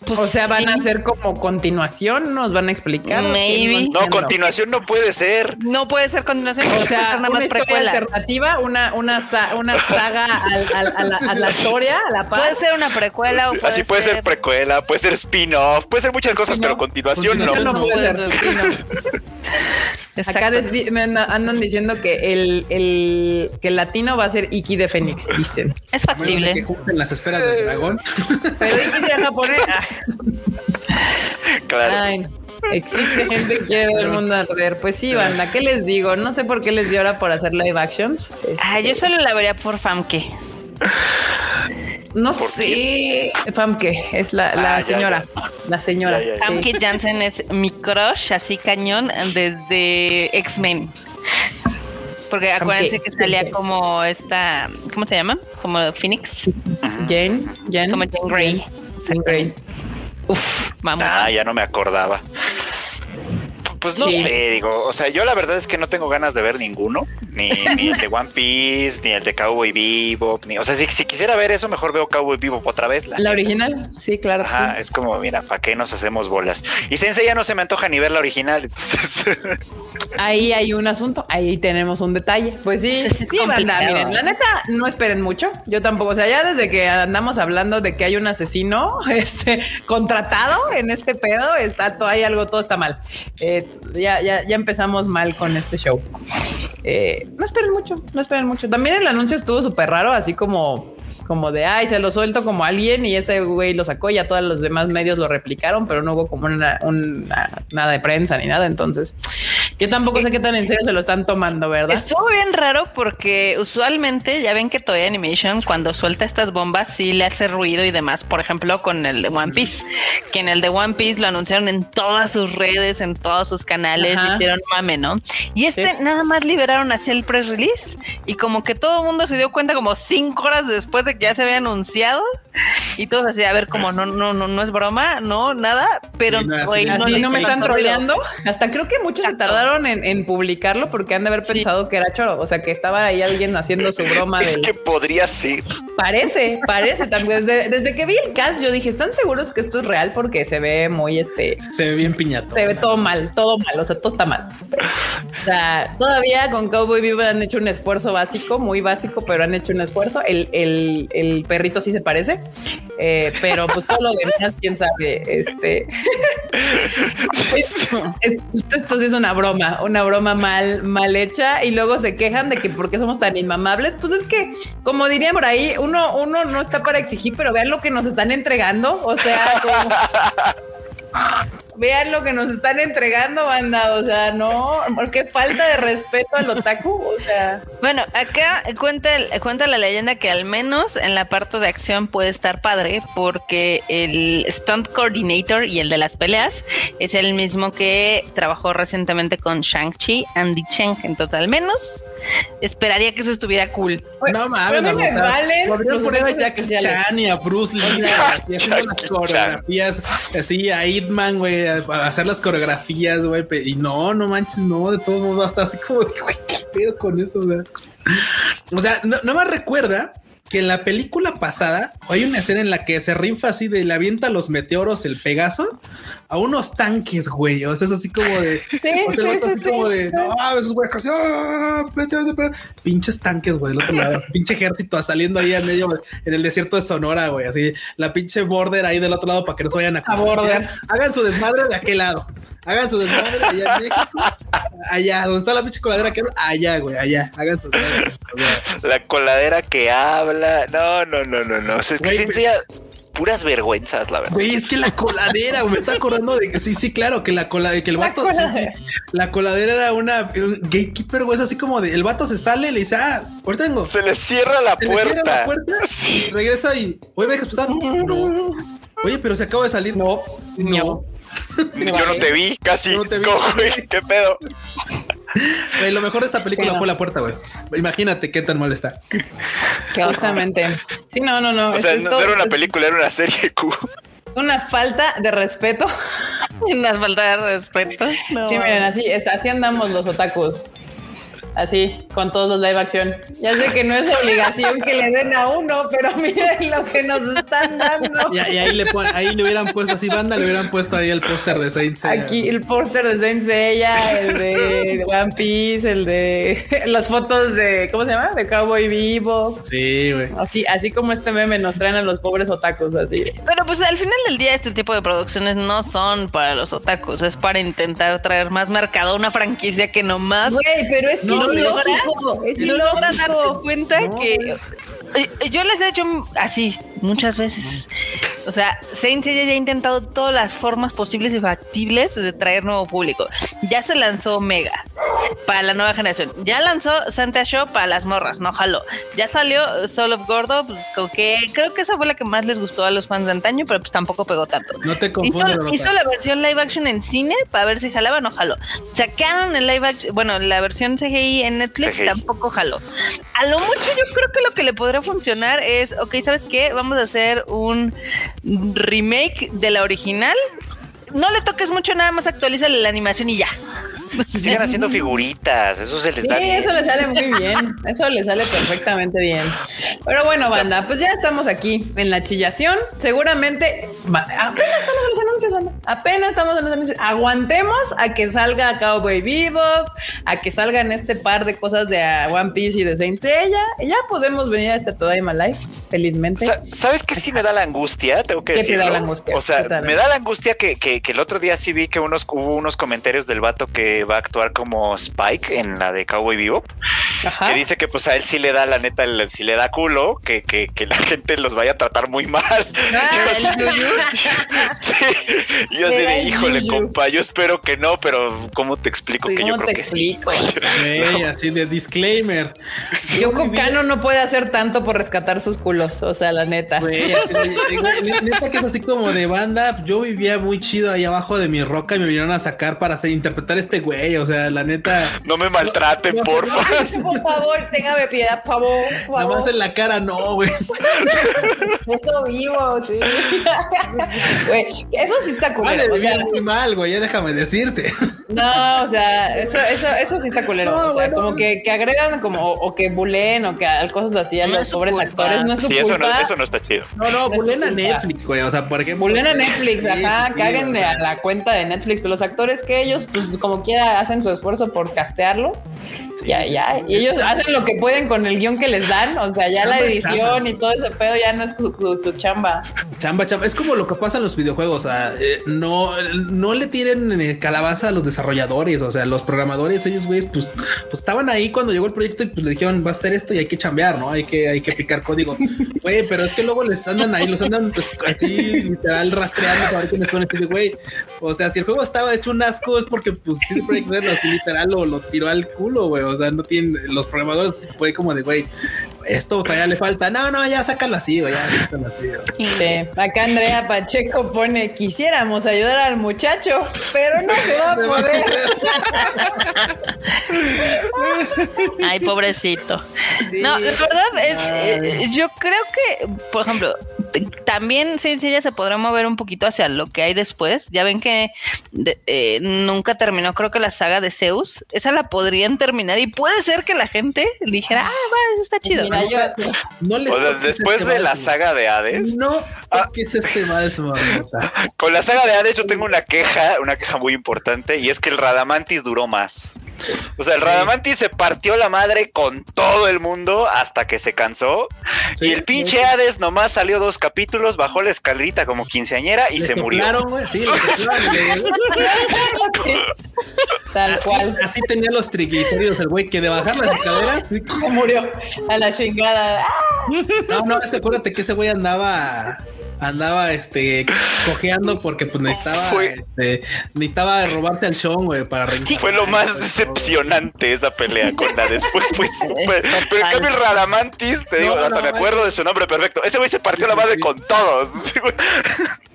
Pues O sea, van sí. a ser como continuación, nos van a explicar. Maybe. No, continuación no puede ser. No puede ser continuación, O puede sea, una más historia precuela. alternativa, una, una, una saga al- al- a, la, a la historia, a la Puede paz. ser una precuela o puede Así puede ser precuela, puede ser spin-off, puede ser muchas cosas, pero continuación no. No puede puede ser. *laughs* Acá andan diciendo que el, el, que el latino va a ser Iki de Fénix, dicen. es de que junten las esferas del dragón. Pero sea japonés. Ah, Claro. Ay, existe gente que quiere ver el mundo arder. Pues sí, banda, ¿qué les digo? No sé por qué les dio ahora por hacer live actions. Ah, yo solo la vería por Famke. no ¿Por sé. Famke es la, la Ah, ya, señora. La señora. Ya, ya, ya. sí. Famke Jansen es mi crush, así cañón, desde X-Men. Porque acuérdense que salía como esta, ¿cómo se llama? Como Phoenix, Jane, Jane. como Jane Grey. Jane Grey. Uf, vamos. Ah, ya no me acordaba. Pues no Sí. sé, digo, o sea, yo la verdad es que no tengo ganas de ver ninguno, ni, *laughs* ni el de One Piece, ni el de Cowboy Bebop, ni, o sea, si, si quisiera ver eso, mejor veo Cowboy Bebop otra vez. La original, sí, claro. Ajá, sí. es como, mira, ¿para qué nos hacemos bolas? Y Sensei ya no se me antoja ni ver la original, entonces... *laughs* Ahí hay un asunto, ahí tenemos un detalle. Pues sí, Sí, sí, sí, banda, miren, la neta, no esperen mucho. Yo tampoco, o sea, ya desde que andamos hablando de que hay un asesino *laughs* este, contratado en este pedo, está todo, hay algo, todo está mal. Eh, ya, ya, ya empezamos mal con este show. eh, no esperen mucho, no esperen mucho. También el anuncio estuvo súper raro, así como como de ay, se lo suelto como alguien y ese güey lo sacó ya todos los demás medios lo replicaron, pero no hubo como una- nada de prensa ni nada. Entonces, yo tampoco sé qué tan en serio se lo están tomando, ¿verdad? Estuvo bien raro porque usualmente ya ven que Toei Animation cuando suelta estas bombas sí le hace ruido y demás. Por ejemplo, con el de One Piece, que en el de One Piece lo anunciaron en todas sus redes, en todos sus canales, Ajá. hicieron mame, ¿no? Y este Sí. nada más liberaron así el press release y como que todo el mundo se dio cuenta como cinco horas después de que ya se había anunciado y todos así, a ver, como no, no, no, no es broma, no, nada, pero Sí, no, así de- Así no me están troleando. Hasta creo que muchos Exacto. se tardaron en, en publicarlo porque han de haber Sí. pensado que era choro. O sea, que estaba ahí alguien haciendo su broma Es del- que podría ser. Parece, parece. también. Desde, desde que vi el cast, yo dije, ¿están seguros que esto es real? Porque se ve muy este. Se ve bien piñato. Se ve todo mal, todo mal, o sea, todo está mal. O sea, todavía con Cowboy Vivo han hecho un esfuerzo básico, muy básico, pero han hecho un esfuerzo. El, el- el perrito sí se parece, eh, pero pues todo lo demás, quién sabe. Este, esto, *laughs* *laughs* esto sí es una broma, una broma mal, mal hecha y luego se quejan de que por qué somos tan inmamables. Pues es que, como dirían por ahí, uno, uno no está para exigir, pero vean lo que nos están entregando. O sea, como- *laughs* vean lo que nos están entregando, banda. O sea, no, porque falta de respeto al otaku. O sea, Bueno, acá cuenta, el- cuenta la leyenda que al menos en la parte de acción puede estar padre porque el stunt coordinator y el de las peleas es el mismo que trabajó recientemente con Shang-Chi, Andy Cheng. Entonces al menos esperaría que eso estuviera cool. No mames, pero me valen Podrían poner a Jack. Chan y a Bruce Lee haciendo las coreografías, así a Hitman, güey, hacer las coreografías, güey. Y no, no manches, no, de todos modos, hasta así como de, güey, qué pedo con eso, o sea. No, no me recuerda que en la película pasada hay una escena en la que se rifa así de le avienta los meteoros el Pegaso a unos tanques, güey. O sea, es así como de. *laughs* Sí, o sea, sí, así sí. como de no, esos güey, casi, ah, pe-". pinches tanques, güey, del otro lado. *laughs* pinche ejército saliendo ahí en medio en el desierto de Sonora, güey. Así la pinche border ahí del otro lado para que no se vayan a, A border. Hagan su desmadre de aquel lado. Hagan su desmadre allá en *laughs* México. Allá, donde está la pinche coladera que allá, güey, allá. Hagan su desmadre. La coladera que habla. No, no, no, no, no. O sea, es que Güey, puras vergüenzas, la verdad. Güey, es que la coladera, güey, me está acordando de que sí, sí, claro, que la cola, que el La vato, sí, coladera. la coladera era una un gatekeeper, güey, es así como de, el vato se sale, le dice, ah, ahorita vengo. Se le cierra la Se le cierra puerta. la puerta Sí. y regresa y, oye, ¿me dejas pasar? No. Oye, pero se acaba de salir. no, No. no. Yo no te vi, casi. No te vi. ¿Qué pedo? Güey, lo mejor de esa película Sí, no. fue la puerta, güey. Imagínate qué tan mal está. Justamente. Sí, no, no, no. O sea, no, todo- era una película, era una serie *laughs* Q. una falta de respeto. *laughs* Una falta de respeto. No. Sí, miren, así, está, así andamos los otakus. Así, con todos los live action. Ya sé que no es obligación que le den a uno, pero *laughs* miren lo que nos están dando. Y, y ahí le pon- ahí le hubieran puesto así banda, le hubieran puesto ahí el póster de Saint Seiya. Aquí el póster de Saint Seiya, el de *laughs* One Piece, el de *laughs* las fotos de, ¿cómo se llama? De Cowboy Vivo. Sí, güey. Así, así como este meme nos traen a los pobres otakus, así. Pero pues al final del día este tipo de producciones no son para los otakus, es para intentar traer más mercado a una franquicia que nomás Güey, pero es que No, es logra- lógico, es no logra darse cuenta No, que. Eh, yo les he hecho así muchas veces. O sea, Saint Seiya ya ha intentado todas las formas posibles y factibles de traer nuevo público. Ya se lanzó Mega para la nueva generación. Ya lanzó Santa Show para las morras, no jaló. Ya salió Soul of Gordo, pues como que creo que esa fue la que más les gustó a los fans de antaño, pero pues tampoco pegó tanto. No te Hizo, confundas. Hizo la versión live action en cine para ver si jalaba o no jaló. Sacaron el live action, bueno, la versión CGI en Netflix tampoco jaló. A lo mucho yo creo que lo que le podría funcionar es, ok, ¿sabes qué? Vamos a hacer un remake de la original. No le toques mucho, nada más actualízale la animación y ya. *laughs* Sigan haciendo figuritas, eso se les Sí, da bien. eso le sale muy bien. Eso le sale perfectamente bien. Pero bueno, O sea- banda, pues ya estamos aquí en la chillación. Seguramente apenas estamos en los anuncios, empezando. Apenas estamos en esa Aguantemos a que salga Cowboy Bebop, a que salgan este par de cosas de uh, One Piece y de Saint Seiya. Y ya podemos venir a este Todaima Life, felizmente. Sa- ¿Sabes qué sí me da la angustia? Tengo que ¿Qué te decirlo. da la angustia? O sea, ¿Qué te me da la angustia que, que- que el otro día sí vi que unos hubo unos comentarios del vato que va a actuar como Spike en la de Cowboy Bebop, Ajá. que dice que pues a él sí le da la neta, el- si le da culo, que, que, que la gente los vaya a tratar muy mal. Ah, *laughs* Yo así- Sí, yo así de, híjole, yuyu. compa, yo espero que no, pero ¿cómo te explico que yo ¿cómo creo te que sí? explico? *laughs* Güey, así de disclaimer. Yoko Kano no puede hacer tanto por rescatar sus culos, o sea, la neta. Así neta que es así como de banda. Yo vivía muy chido ahí abajo de mi roca y me vinieron a sacar para hacer, interpretar este güey. O sea, la neta, No me maltraten, No, no, porfa. Por favor, téngame piedad, por favor. por nada más favor. en la cara, no, güey. Eso vivo, sí. *laughs* Güey, eso sí está culero. Vale, o sea, muy mal, güey. Ya déjame decirte. no, o sea, eso, eso, eso sí está culero. No, o sea, bueno. como que, que agredan como, o que buleen o que cosas así a No los pobres culpa. actores. No es su Sí, eso no, eso no está chido. No, no, bulen a. Netflix, güey. O sea, por ejemplo. Bulen a Netflix, Sí, ajá, sí, cáguenle o sea. a la cuenta de Netflix, pero los actores que ellos, pues como hacen su esfuerzo por castearlos. ya, ya. Y ellos hacen lo que pueden con el guion que les dan. O sea, ya la edición chamba. y todo ese pedo ya no es su, su- su chamba. Chamba, chamba. Es como lo que pasa en los videojuegos. O sea, eh, no, no le tienen calabaza a los desarrolladores. O sea, los programadores, ellos, güey, pues, pues estaban ahí cuando llegó el proyecto y pues le dijeron, va a hacer esto y hay que chambear, ¿no? Hay que, hay que picar código. *laughs* Güey, pero es que luego les andan ahí, los andan pues así literal rastreando para ver quiénes son. Güey, o sea, si el juego estaba hecho un asco es porque pues sí, el proyecto Red así literal lo, lo tiró al culo, güey. O sea, no tienen, los programadores fue como de, güey, esto todavía le falta. No, no, ya sácalo así, güey, ya sácalo así. güey. Sí. Acá Andrea Pacheco pone, quisiéramos ayudar al muchacho, pero no se va a *laughs* poder. *laughs* Ay, pobrecito. Sí. No, la verdad es, eh, yo creo que, por ejemplo, también Sencilla se podrá mover un poquito hacia lo que hay después. Ya ven que de- eh, nunca terminó, creo que la saga de Zeus. Esa la podrían terminar y puede ser que la gente dijera, ah, va, eso está chido. Mira, yo, No les O sea, toques después de la saga de Hades. No Ah. ese vals, mamota. con la saga de Hades yo tengo una queja, una queja muy importante, y es que el Radamantis duró más. O sea, el Radamantis se partió la madre con todo el mundo hasta que se cansó. Sí, y el pinche Hades nomás salió dos capítulos, bajó la escalerita como quinceañera y Le se murió. soplaron, Sí, sí, *laughs* tal así, cual. así tenía los triglicéridos el güey que de bajar las escaleras. sí. *laughs* Se murió a la chingada. No, no, es que acuérdate que ese güey andaba andaba este cojeando porque pues necesitaba Fue- este, necesitaba robarse al Sean, güey, para reencarnar. Fue lo más decepcionante esa pelea con la después. *laughs* Fue súper. Pero en cambio el Radamantis, te digo, No, hasta no, me acuerdo de su nombre perfecto. Ese güey se partió la madre con todos. *laughs*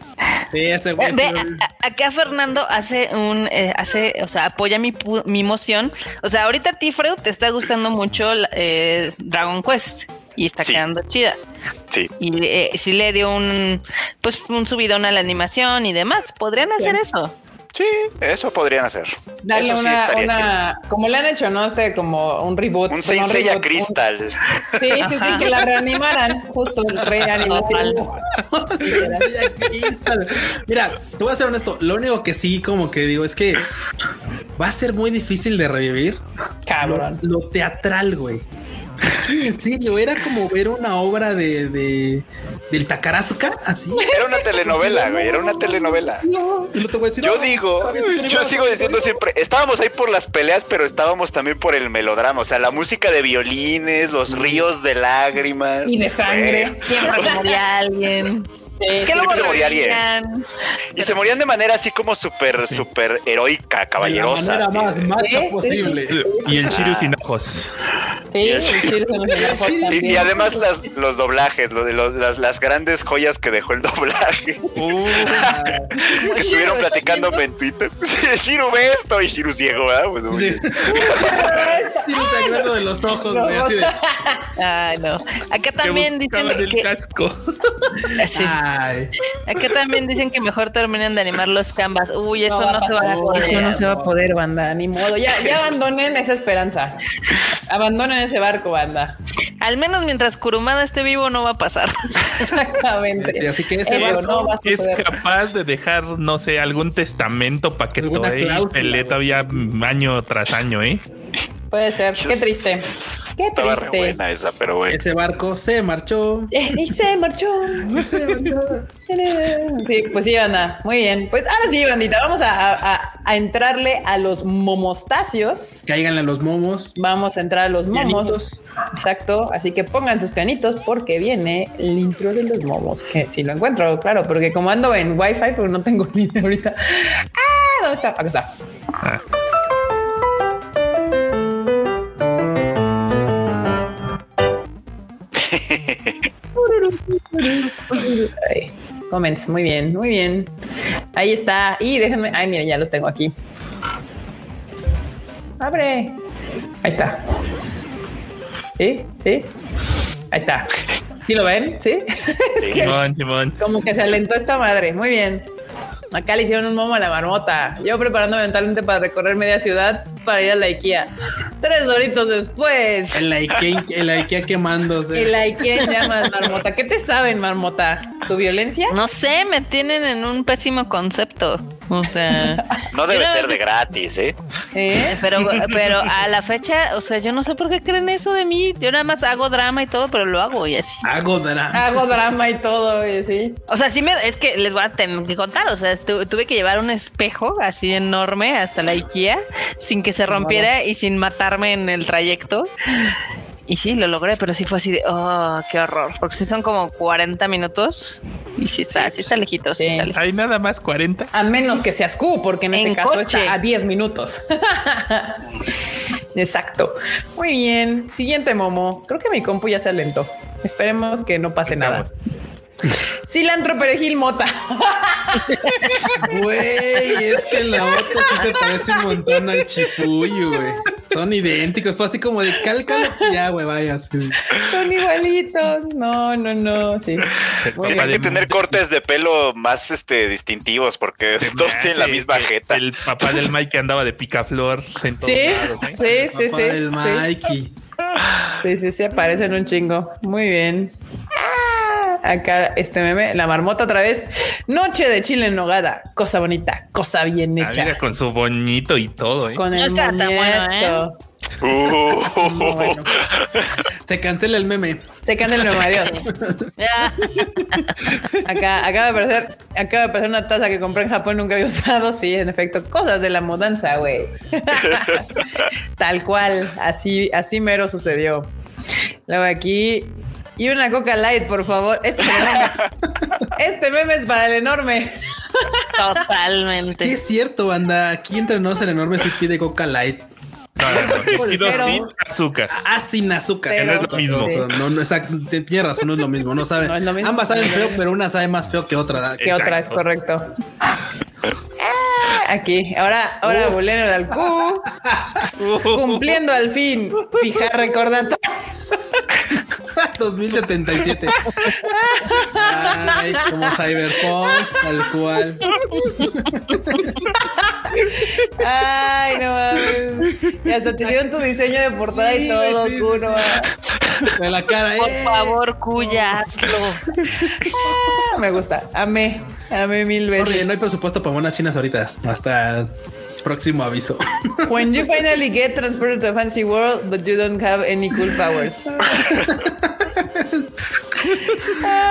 Sí, ese güey. Ve, a- a- acá Fernando hace un, eh, hace, o sea, apoya mi, pu- mi moción. O sea, ahorita a ti, Freud, te está gustando mucho la- eh, Dragon Quest y está Sí. quedando chida. Sí. Y eh, sí le dio un, pues, un subidón a la animación y demás. Podrían hacer eso. Sí, eso podrían hacer. Darle Eso una, una, como le han hecho, ¿no? Este, como un reboot. Un Seiya un- Crystal. Sí, sí, sí, que la reanimaran, justo reanimación. *laughs* Mira, te voy a ser honesto. Lo único que sí, como que digo, es que va a ser muy difícil de revivir Cabrón. lo, lo teatral, güey. En serio, era como ver una obra de, de del Takarazuka, así. Era una telenovela, güey. Era una telenovela. No, y no te voy a decir, Yo no, digo, ¿sabes qué yo sigo diciendo siempre, estábamos ahí por las peleas, pero estábamos también por el melodrama, o sea, la música de violines, los ríos de lágrimas. Y de sangre. Siempre moría alguien. Sí, Que sí. luego se moría alguien. revivían. Y se morían de manera así como súper, súper heroica, caballerosa. De la manera así. más macha Sí, sí, posible. Y el Shiru sin ojos. Sí, Y, además las, los doblajes, lo de los- las, las grandes joyas que dejó el doblaje. Uh, *laughs* que estuvieron platicándome en Twitter. *laughs* Sí, Shiru ve esto y Shiru ciego, ¿verdad? Pues, Sí. Sangrado *laughs* de los ojos, güey, así de. Ay, no. Acá que también dicen buscaban el que. casco. Sí. Ay, Acá también dicen que mejor terminen de animar los canvas. Uy, eso va no, se va a poder. Eso no se va a poder, banda, ni modo. Ya, ya *laughs* abandonen esa esperanza. Abandonen ese barco, banda. Al menos mientras Kurumada esté vivo no va a pasar. *laughs* Exactamente. Así que ese Eso no va a Es capaz de dejar, no sé, algún testamento para que cláusula, pelee todavía año tras año, ¿eh? Puede ser. Qué triste. Qué Estaba re triste. buena esa, pero bueno. ese barco se marchó. Eh, y se marchó. *laughs* Sí, pues sí, banda. Muy bien. Pues ahora sí, bandita, vamos a, a- a entrarle a los momostacios. Cáiganle a los momos. Vamos a entrar a los momos. Pianitos. Exacto. Así que pongan sus pianitos porque viene el intro de los momos. Que si lo encuentro, claro, porque como ando en Wi-Fi, pero no tengo *laughs* línea ahorita. Ah, ¿dónde está? Acá está. Ah. Ay, comments, muy bien, muy bien. Ahí está. Y déjenme. Ay, miren, ya los tengo aquí. Abre. Ahí está. ¿Sí? ¿Sí? Ahí está. ¿Sí lo ven? ¿Sí? *laughs* Es que Simón, Simón. como que se alentó esta madre. Muy bien. Acá le hicieron un momo a la marmota. Yo preparándome mentalmente para recorrer media ciudad para ir a la IKEA. Tres doritos después. El Ikea, el Ikea quemándose. La IKEA llamas, marmota. ¿Qué te saben, marmota? ¿Tu violencia? No sé, me tienen en un pésimo concepto. O sea, *laughs* No debe ser de gratis, ¿eh? ¿Eh? pero, pero a la fecha, o sea, yo no sé por qué creen eso de mí. Yo nada más hago drama y todo, pero lo hago y así. Hago drama. Hago drama y todo, y sí. O sea, sí me, es que les voy a tener que contar. O sea, tu- tuve que llevar un espejo así enorme hasta la IKEA sin que se rompiera y sin matarme en el trayecto. Y sí, lo logré, pero sí fue así de, oh, qué horror. Porque sí son como 40 minutos y sí está, sí, está lejitos. sí Sí. está lejos. Hay nada más 40. A menos que seas Q, porque en, En este caso coche. está a 10 minutos. *laughs* Exacto. Muy bien. Siguiente momo. Creo que mi compu ya se alentó. Esperemos que no pase nada. Cilantro, perejil, mota. Güey, es que la otra sí se parece un montón al chifuyo, güey. Son idénticos, fue así como de cálcalo. Ya, güey, vaya. Son igualitos. No, no, no. Sí. El papá Hay que tener cortes de pelo más este distintivos porque *laughs* todos tienen la Sí, misma el- jeta. El papá del Mike que andaba de picaflor en todos Sí, lados, ¿eh? sí, sí, Papá sí. sí. Mikey. Sí, sí, sí, aparecen un chingo. Muy bien. Acá este meme, la marmota otra vez. Noche de chile en nogada. Cosa bonita, cosa bien Ah, hecha. mira, con su boñito y todo, ¿eh? Con No el está tan bueno, ¿eh? Uh, bueno. Se cancela el meme. Se canta el nombre, adiós. *laughs* Acá acaba de aparecer, acaba de aparecer una taza que compré en Japón, nunca había usado. Sí, en efecto, cosas de la mudanza, güey. *laughs* Tal cual, así, así mero sucedió. Luego aquí. Y una Coca Light, por favor. Este meme, *laughs* este meme es para el enorme. Totalmente. Sí, es cierto, banda. Aquí entre nos el enorme sí pide Coca Light. No, no, no. *laughs* Cero. sin azúcar. Ah, sin azúcar. Cero. no es lo mismo. No, no, exacto. Tienes razón, no es lo mismo. No sabe. No es lo mismo. Ambas saben feo, pero una sabe más feo que otra. ¿Qué otra es correcto? Ah, Aquí, ahora, ahora Buleno del Q. *laughs* Cumpliendo al fin. Fijar recordatorio. *laughs* 2077. Ay, como Cyberpunk, tal cual. Ay, no mames. Y hasta te hicieron tu diseño de portada y todo, sí, no. De la cara, Por eh. favor, cuya, hazlo. Ah, Me gusta. Amé. Amé mil veces. no hay presupuesto para monas chinas ahorita. Hasta próximo aviso. *laughs* When you finally get transported to a fancy world, but you don't have any cool powers. *laughs*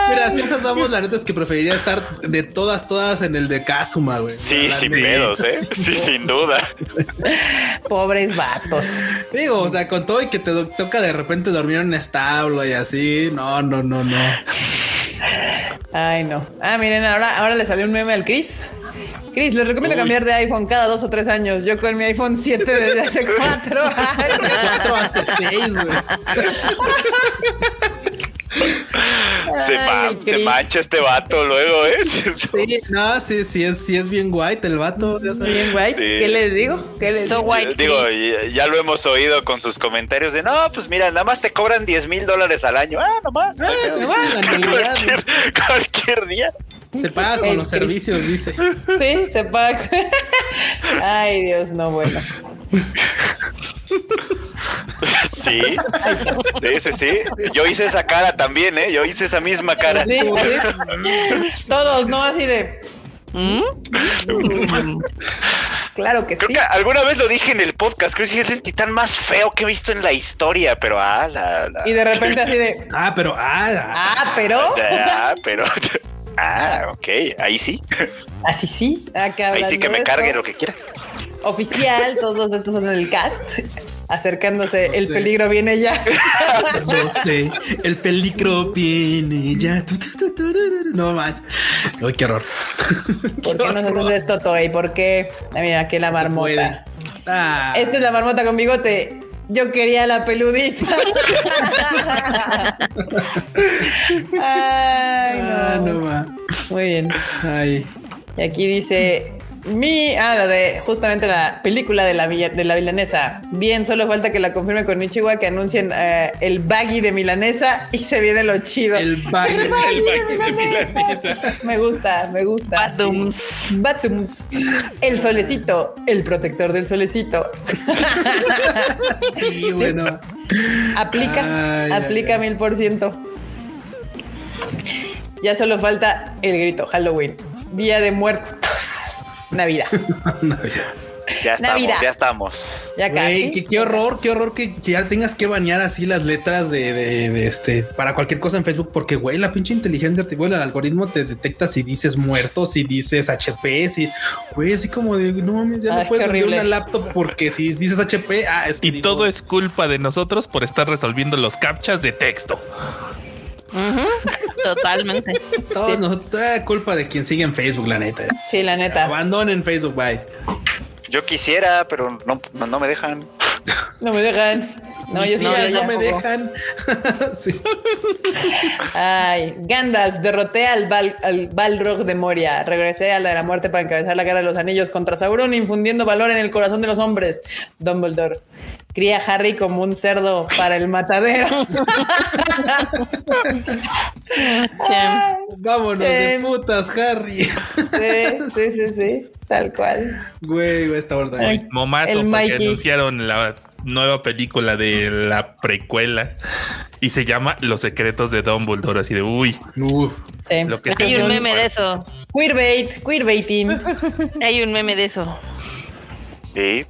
Mira, si estas vamos, la neta es que preferiría estar de todas, todas en el de Kazuma, güey. sí, sin pedos, ¿eh? *laughs* Sí, sin duda. Pobres vatos. Digo, o sea, con todo y que te toca de repente dormir en un establo y así. No, no, no, no. Ay, no. Ah, miren, ahora, ahora le salió un meme al Chris. Chris, les recomiendo cambiar de iPhone cada dos o tres años. Yo con mi iPhone 7 desde hace *laughs* cuatro años. Cuatro hace seis, güey. *laughs* Se, Ay, ma- el se mancha este vato luego, ¿eh? *laughs* Sí, no, sí, sí es, sí es bien white el vato. ya sabes. Bien, güey. Sí. ¿Qué les digo? ¿Qué les So digo? white Digo, ya, ya lo hemos oído con sus comentarios de no, pues mira, nada más te cobran 10 mil dólares al año. Ah, nomás. Ah, sí, sí, cualquier, cualquier día. *laughs* *laughs* Se paga con El los servicios, dice. Sí, se paga. Ay, Dios, no, bueno. Sí, sí, sí, sí. Yo hice esa cara también, ¿eh? Yo hice esa misma cara. Sí, sí. Todos, ¿no? Así de. ¿Mm? Claro que Creo sí. que alguna vez lo dije en el podcast, creo que es el titán más feo que he visto en la historia, pero ah, la, la- Y de repente así de. Ah, pero ah, ah, Ah, pero. Ah, pero ah, ok, ahí sí, Así sí. Acá ahí sí que me cargue lo que quiera. Oficial, todos estos son el cast. Acercándose, el sé. peligro viene ya. *laughs* no sé. El peligro viene ya. Tu, tu, tu, tu, tu, tu. No manches. Ay, qué horror. *laughs* ¿Por qué nos haces esto, Toy? ¿Por qué? Ah, mira, aquí la marmota. Ah, Esta es la marmota con bigote. Yo quería la peludita. *laughs* Ay, ah, no. no va. Muy bien. Ay. Y aquí dice mi, ah, la de justamente la película de la, de la milanesa. Bien, solo falta que la confirme con Ichiwa, que anuncien eh, el baggy de milanesa y se viene lo chido. El baile. El baile de milanesa. Me gusta, me gusta. Badums. Sí. Batums. El solecito, el protector del solecito. Y *laughs* bueno. Aplica, Ay, aplica ay, mil por ciento. Ya solo falta el grito, Halloween. Día de muertos. *laughs* Navidad. Ya estamos, Navidad. ya estamos. Ya Güey, casi. qué, qué horror, qué horror que, que ya tengas que banear así las letras de, de- de este para cualquier cosa en Facebook, porque güey, la pinche inteligencia artificial, el algoritmo te detecta si dices muerto, si dices HP, si güey, así como de no mames, ya Ay, no puedes vender una laptop porque si dices HP, ah, es que Y digo, todo es culpa de nosotros por estar resolviendo los captchas de texto. Totalmente. todos nosotros, ah, culpa de quien sigue en Facebook, la neta. Sí, la neta. Abandonen Facebook, bye. Yo quisiera, pero no, no, no me dejan. No me dejan. No, yo sí no, ya- no me dejan. *laughs* Sí. Ay, Gandalf, derroté al, Bal al Balrog de Moria. Regresé a la de la muerte para encabezar la guerra de los anillos contra Sauron, infundiendo valor en el corazón de los hombres. Dumbledore. Cría a Harry como un cerdo para el matadero. *laughs* Che. Vámonos de Em. putas, Harry. sí, *laughs* sí, sí, sí. Tal cual. Güey, güey, está verdad. Ay. Momazo, El porque Mikey. anunciaron la nueva película de la precuela y se llama Los secretos de Dumbledore. Así de uy, Uf. Sí. Lo que Hay un meme de eso. Queerbait, queerbaiting. Hay un meme de eso. *laughs* Sí.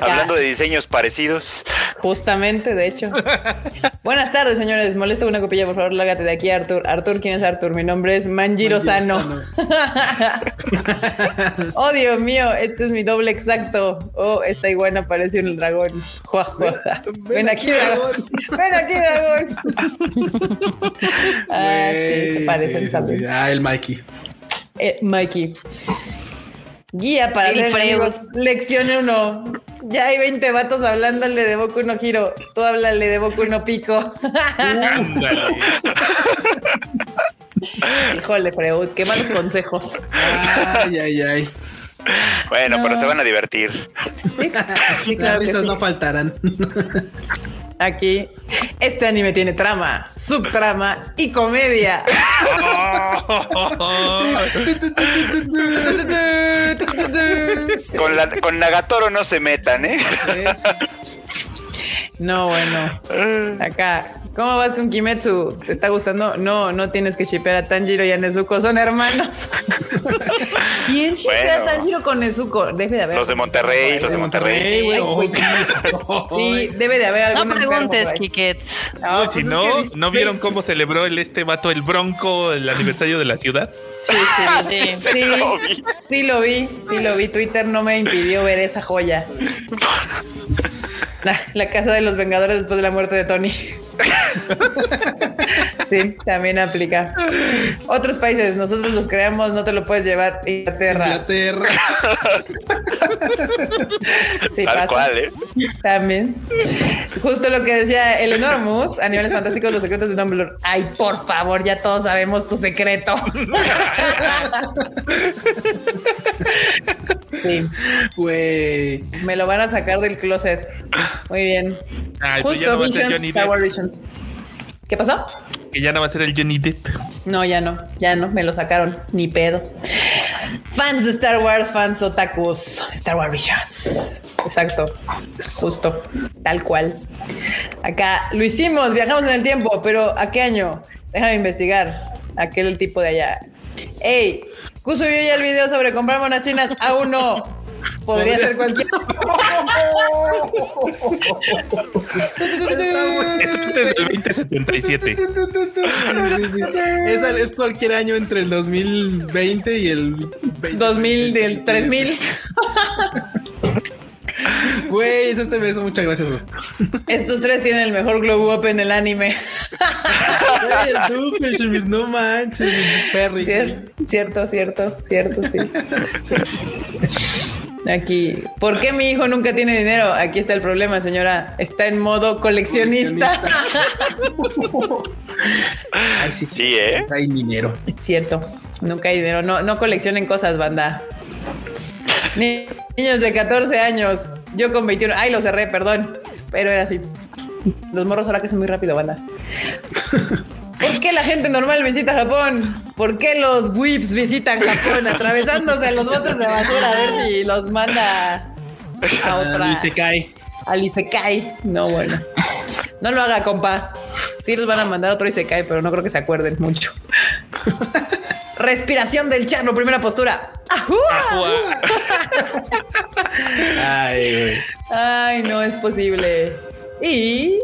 Hablando de diseños parecidos. Justamente, de hecho. *laughs* Buenas tardes, señores. Molesto una copilla, por favor, lárgate de aquí, Artur. Artur, ¿quién es Artur? Mi nombre es Manjiro Manjiro Sano. *laughs* oh, Dios mío, este es mi doble exacto. Oh, esta iguana parece un dragón. Jua. Ven, aquí, dragón. Ven aquí, dragón. *laughs* ah, sí, se parecen sí, sí, también. sí. Ah, el Mikey. Eh, Mikey. Guía para Freud. amigos. Lección 1. Ya hay 20 vatos hablándole de Boku no Hiro. Tú háblale de Boku no Pico. ándale. Híjole, Freud, qué malos consejos. Ay, ay, ay. Bueno, pero se van a divertir. Sí, *laughs* sí Las claro risas sí. no faltarán. Aquí, este anime tiene trama, subtrama y comedia. *laughs* Con, la, con Nagatoro no se metan, ¿eh? No, bueno. Acá, ¿cómo vas con Kimetsu? ¿Te está gustando? No, no tienes que shippear a Tanjiro y a Nezuko, son hermanos. *laughs* ¿Quién shippea Bueno. a Tanjiro con Nezuko? Debe de haber. Los de Monterrey, los de Monterrey. Ay, güey. Sí, debe de haber No algún enfermo preguntes. Kikets. No, pues si es no, que- ¿no vieron cómo celebró el este vato el Bronco el aniversario de la ciudad? Sí, sí, sí. Sí, Lo vi. sí lo vi, sí lo vi. Twitter no me impidió ver esa joya. *laughs* La, la casa de los Vengadores después de la muerte de Tony. *laughs* Sí, también aplica. Otros países, nosotros los creamos, no te lo puedes llevar. Inglaterra. Inglaterra. *laughs* Sí, Tal pasa. cual, ¿eh? También. Justo lo que decía el Enormous, Animales Fantásticos, los secretos de Dumbledore. Ay, por favor, ya todos sabemos tu secreto. *laughs* Sí, Güey. me lo van a sacar del closet. Muy bien. Ay, pues ya Justo no Visions. Wars Visions. ¿Qué pasó? Que ya no va a ser el Johnny Depp. No, ya no, ya no, me lo sacaron, ni pedo. Fans de Star Wars, fans otakus, Star Wars Visions. Exacto. Justo. Tal cual. Acá lo hicimos, viajamos en el tiempo, pero ¿a qué año? Déjame investigar. Aquel tipo de allá. Ey, Q subió ya el video sobre comprar monas chinas. Aún no. Podría ser cualquier. Eso es desde el 2077. Sí, sí. Esa es cualquier año entre el 2020 y el 20, 2000 del 3000. Güey, eso se me hizo muchas gracias. güey. Estos tres tienen el mejor glow up en el anime. El no manches, Perry. Cier- Cierto, cierto, cierto, sí. *laughs* Aquí, ¿por qué mi hijo nunca tiene dinero? Aquí está el problema, señora. Está en modo coleccionista. *laughs* Ay, sí, sí. Sí, ¿eh? Hay dinero. Es cierto, nunca hay dinero. No, no coleccionen cosas, banda. Ni- niños de 14 años, yo con 21. Ay, lo cerré, perdón. Pero era así. Los morros ahora que son muy rápido, banda. ¿Por qué la gente normal visita Japón? ¿Por qué los whips visitan Japón *laughs* atravesándose los botes de basura a ver si los manda a otra? Y se cae. Al Isekai. No, bueno. No lo haga, compa. Sí los van a mandar a otro Isekai, pero no creo que se acuerden mucho. *laughs* Respiración del charro, primera postura. ¡Ajú! *laughs* Ay, güey. Ay, no es posible. Y.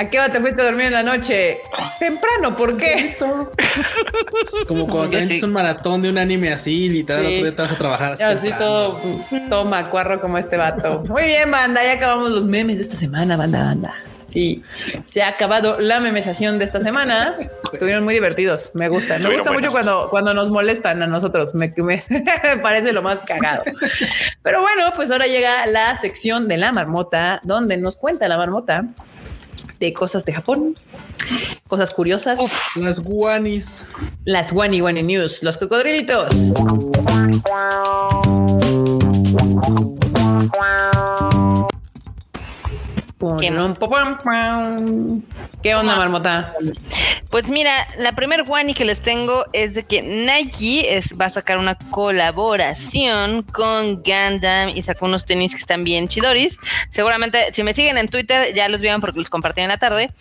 ¿A qué hora te fuiste a dormir en la noche? Temprano, ¿por qué? Es como cuando te sí. haces un maratón de un anime así, literal, Sí. otro día te vas a trabajar. hasta Así todo, todo macuarro como este vato. Muy bien, banda. Ya acabamos los memes de esta semana, banda, banda. Sí, se ha acabado la memesación de esta semana. Estuvieron muy divertidos. Me gusta. Me Estuvieron gusta mucho cuando, cuando nos molestan a nosotros. Me, me *laughs* parece lo más cagado. Pero bueno, pues ahora llega la sección de la marmota, donde nos cuenta la marmota de cosas de Japón, cosas curiosas, Las guanis. las Wani Wani News, los cocodrilitos. ¿Qué no? ¿Qué onda, marmota? Pues mira, la primer Wani que les tengo es de que Nike es, va a sacar una colaboración con Gundam y sacó unos tenis que están bien chidoris. Seguramente, si me siguen en Twitter, ya los vieron porque los compartí en la tarde.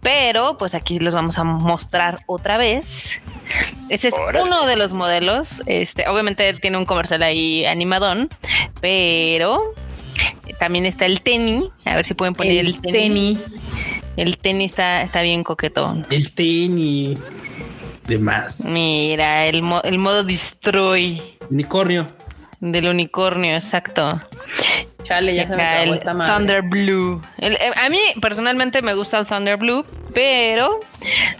Pero pues aquí los vamos a mostrar otra vez. Ese es Órale. uno de los modelos. Este, obviamente tiene un comercial ahí animadón, pero también está el tenis. A ver si pueden poner el, El tenis. tenis. El tenis está, está bien coquetón. El tenis. De más. Mira, el, mo- el modo destroy Unicornio. del unicornio, exacto. Chale, ya se me acabó el esta madre. Thunder Blue. El- eh, a mí personalmente me gusta el Thunder Blue, pero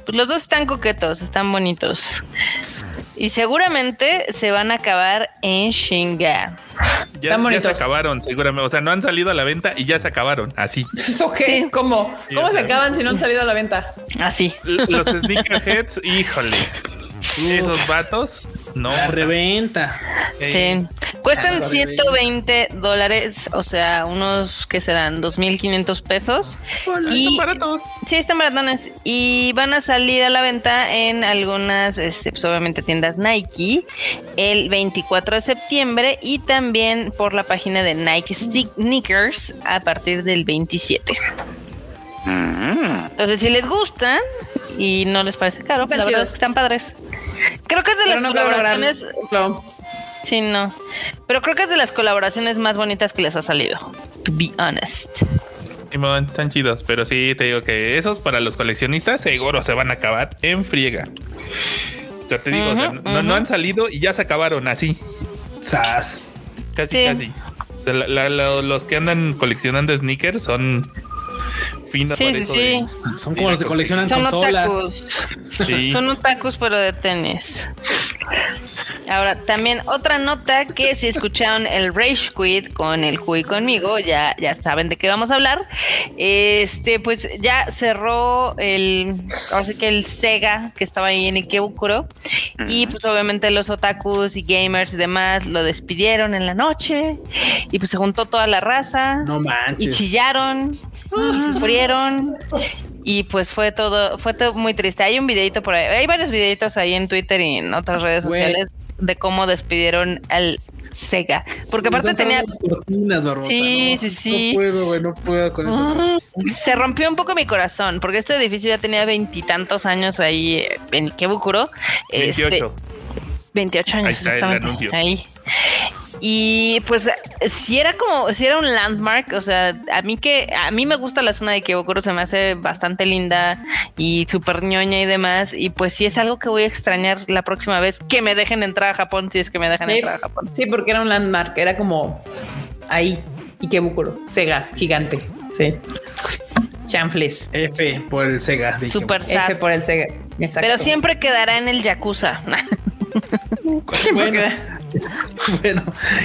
pues, los dos están coquetos, están bonitos. Y seguramente se van a acabar en Shinga. Ya, Están ya se acabaron, seguramente. O sea, no han salido a la venta y ya se acabaron. Así. *laughs* ¿Cómo? ¿Cómo se acaban si no han salido a la venta? Así. Los sneakerheads, híjole. Esos vatos, no. La reventa. Sí. Cuestan Ah, 120 dólares, o sea, unos que serán 2.500 pesos. hola, Y- son baratos. Sí, están baratones y van a salir a la venta en algunas, este, pues, obviamente, tiendas Nike el 24 de septiembre y también por la página de Nike Sneakers a partir del 27. Entonces, si les gusta y no les parece caro, Están la verdad es que están padres. Creo que es de Pero las no colaboraciones. No. Sí, no. Pero creo que es de las colaboraciones más bonitas que les ha salido. To be honest. Simón, están chidos, pero sí te digo que esos para los coleccionistas seguro se van a acabar en friega. Yo te digo, o sea, Ujú, no, no han salido y ya se acabaron así, Sas. casi, Sí. casi. O sea, la- la- la- los que andan coleccionando sneakers son Sí, sí, sí. de- Son como los que coleccionan Son consolas. otakus. Sí. *laughs* Son otakus, pero de tenis. Ahora, también otra nota que si escucharon el Rage Quit con el Q y conmigo, ya, ya saben de qué vamos a hablar. Este, pues ya cerró el, ahora sí que el Sega que estaba ahí en Ikebukuro. Y pues obviamente los otakus y gamers y demás lo despidieron en la noche. Y pues se juntó toda la raza. No Y manches. chillaron y sufrieron. y pues fue todo, fue todo muy triste. Hay un videito por ahí, hay varios videitos ahí en Twitter y en otras redes Güey. sociales de cómo despidieron al Sega. Porque aparte tenía, cortinas, Barbota, Sí, no, sí, sí. No puedo, güey, no puedo con eso. se rompió un poco mi corazón, porque este edificio ya tenía veintitantos años ahí en Ikebukuro. Este, 28. 28 años, Ahí está el exactamente. anuncio. Ahí. Y pues si era como, si era un landmark, o sea, a mí que, a mí me gusta la zona de Ikebukuro, se me hace bastante linda y súper ñoña y demás, y pues sí es algo que voy a extrañar la próxima vez que me dejen entrar a Japón, si es que me dejan Sí, entrar a Japón. sí, porque era un landmark, era como ahí. Ikebukuro, Sega, gigante. Sí. Chanfles. F por el Sega. Súper F por el Sega. Exacto. Pero siempre quedará en el Yakuza. *laughs* Bueno, *laughs* Bueno,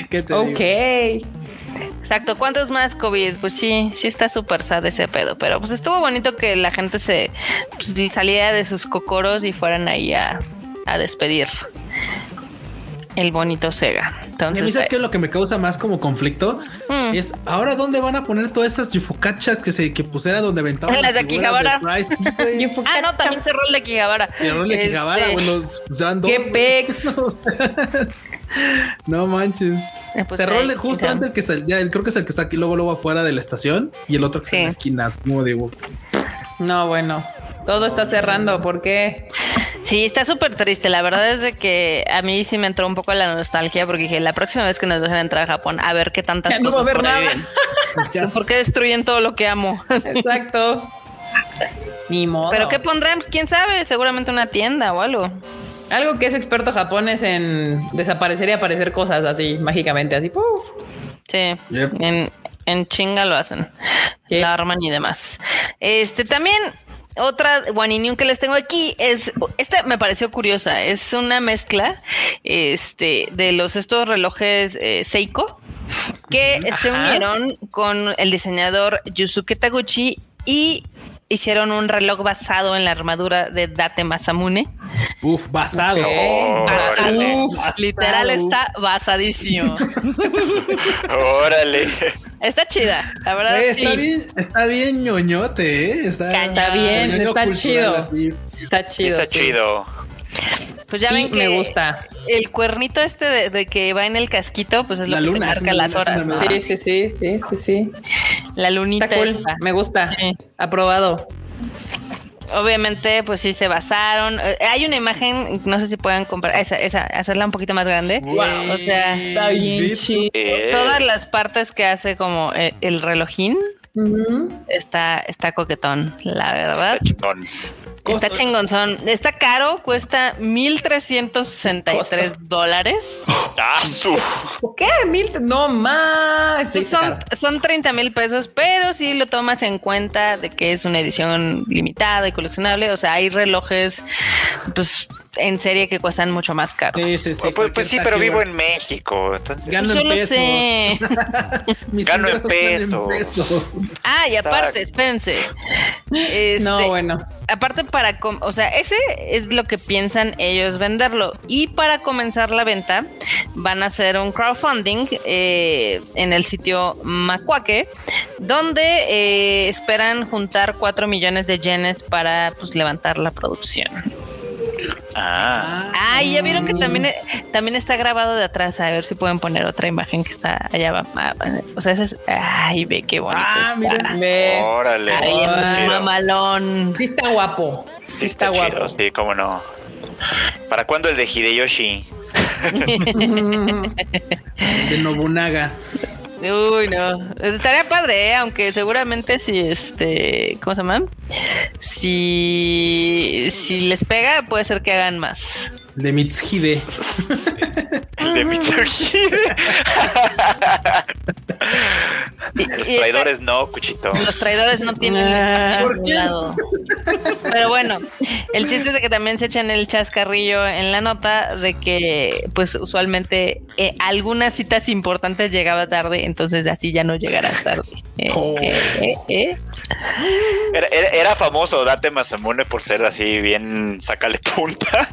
¿qué te ok. digo? Exacto, ¿cuántos más COVID? Pues sí, sí está súper sad ese pedo, pero pues estuvo bonito que la gente se pues, saliera de sus cocoros y fueran ahí a, a despedir el bonito Sega. Y a mí, Entonces, ¿sabes qué es lo que me causa más como conflicto? Mm. Es ahora dónde van a poner todas esas yufukachas que se que pusiera donde aventaban Las de figuras Akihabara. Price, *laughs* sí, ah, no, también cerró el de Kijabara. Y el rol de Akihabara, Este, bueno. ¡Qué pex! *laughs* No, manches. eh, pues Cerró ahí, el- justo antes el que sal- ya, el- creo que es el que está aquí luego luego afuera de la estación y el otro que está en Sí. la esquina, como digo. No, bueno. Todo está cerrando. ¿Por qué? Sí, está súper triste. La verdad es de que a mí sí me entró un poco la nostalgia porque dije, la próxima vez que nos dejen entrar a Japón, a ver qué tantas Ya no va a cosas haber nada. *laughs* ¿Por qué destruyen todo lo que amo? Exacto. Ni modo. ¿Pero qué pondrán? Pues, ¿Quién sabe? Seguramente una tienda o algo. Algo que es experto Japón es en desaparecer y aparecer cosas así, mágicamente, así. ¡puf! Sí, Yep. en, en chinga lo hacen. Yep. La arman y demás. Este también. Otra Waninium que les tengo aquí es esta me pareció curiosa. Es una mezcla este, de los estos relojes eh, Seiko que se unieron con el diseñador Yusuke Taguchi y hicieron un reloj basado en la armadura de Date Masamune. Uf, basado. Órale. Uf, Literal está basadísimo. Órale. Está chida, la verdad. Sí. está bien, está bien ñoñote, ¿eh? Está, Está bien, ñoño está chido. Está chido. está sí. chido. Pues ya Sí, ven que me gusta. el cuernito este de, de que va en el casquito, pues es lo La que te luna, marca las luna, horas. luna. Sí, sí, sí, sí, sí, sí. La lunita Está cool. esta. Me gusta. Sí. Aprobado. Obviamente, pues sí se basaron. Eh, hay una imagen, no sé si puedan comprar, esa, esa, hacerla un poquito más grande. Wow. O sea, Está bien chido. Eh, todas las partes que hace como el, el relojín está, está coquetón, la verdad. está chingón. Está Costo- chingonzón. Está caro, cuesta 1.363 Costo. dólares. Ah, su. ¿Qué? Mil. No más. Sí, son, son 30 mil pesos, pero si lo tomas en cuenta de que es una edición limitada y coleccionable, o sea, hay relojes pues en serie que cuestan mucho más caros. Sí, sí, sí, Pues, pues sí, pero vivo en México. Entonces, Gano yo en lo pesos. sé. *laughs* Gano en pesos. pesos. Ah, y aparte, Exacto. espérense. *laughs* Este, No, bueno. Aparte para, com- o sea, ese es lo que piensan ellos venderlo. Y para comenzar la venta van a hacer un crowdfunding eh, en el sitio Macuaque, donde eh, esperan juntar 4 millones de yenes para pues, levantar la producción. Ah, Ah, y ya vieron que también, eh, también está grabado de atrás. A ver si pueden poner otra imagen que está allá abajo. O sea, ese es. Ay, ve qué bonito Ah, está. mira. Ve. órale. Ay, mamalón. Sí está guapo. Sí, Sí, está, está, guapo. chido. Sí, cómo no. ¿Para cuándo el de Hideyoshi? *laughs* *laughs* De Nobunaga. Uy, no. Estaría padre, ¿eh? aunque seguramente si este. ¿Cómo se llama? Si. Si les pega, puede ser que hagan más. De Mitsuhide. *laughs* El de Mitsuhide. *laughs* Los traidores no, Cuchito. Los traidores no tienen Ah, lado. Pero bueno, el chiste es de que también se echan el chascarrillo en la nota de que, pues, usualmente eh, algunas citas importantes llegaba tarde, entonces así ya no llegarás tarde. Eh, Oh. eh, eh, eh. Era, era- era famoso Date Masamune por ser así bien sácale punta.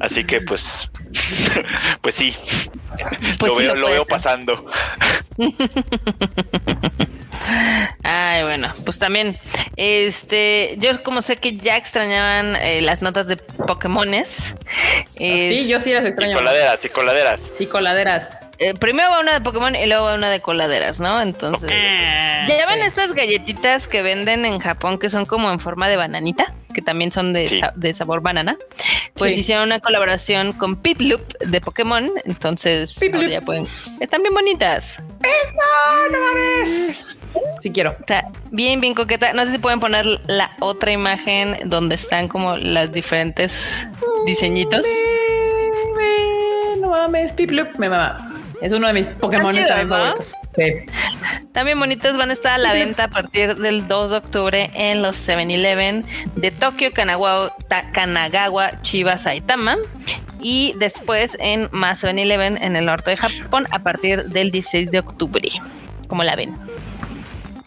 Así que pues *laughs* pues sí, Pues lo, sí veo, lo lo veo pasando. Ay, bueno, pues también, este, yo como sé que ya extrañaban eh, las notas de Pokémones. Sí, yo sí las Y extraño. coladeras, y coladeras. Y coladeras. Eh, primero va una de Pokémon y luego va una de coladeras, ¿no? Entonces, ya ven estas galletitas que venden en Japón que son como en forma de bananita, que también son de, Sí. sa- de sabor banana. Pues Hicieron una colaboración con Piploop de Pokémon, entonces ya pueden, están bien bonitas. Sí quiero. Está bien, bien coqueta. No sé si pueden poner la otra imagen donde están como las diferentes diseñitos. Me- me- No mames, Piplup, me mama. Es uno de mis Pokémon ¿no? favoritos. Sí. También bonitos van a estar a la venta a partir del 2 de octubre en los 7-Eleven de Tokio, Kanagawa, Chiba, Saitama. Y después en más 7-Eleven en el norte de Japón a partir del 16 de octubre. Como la ven.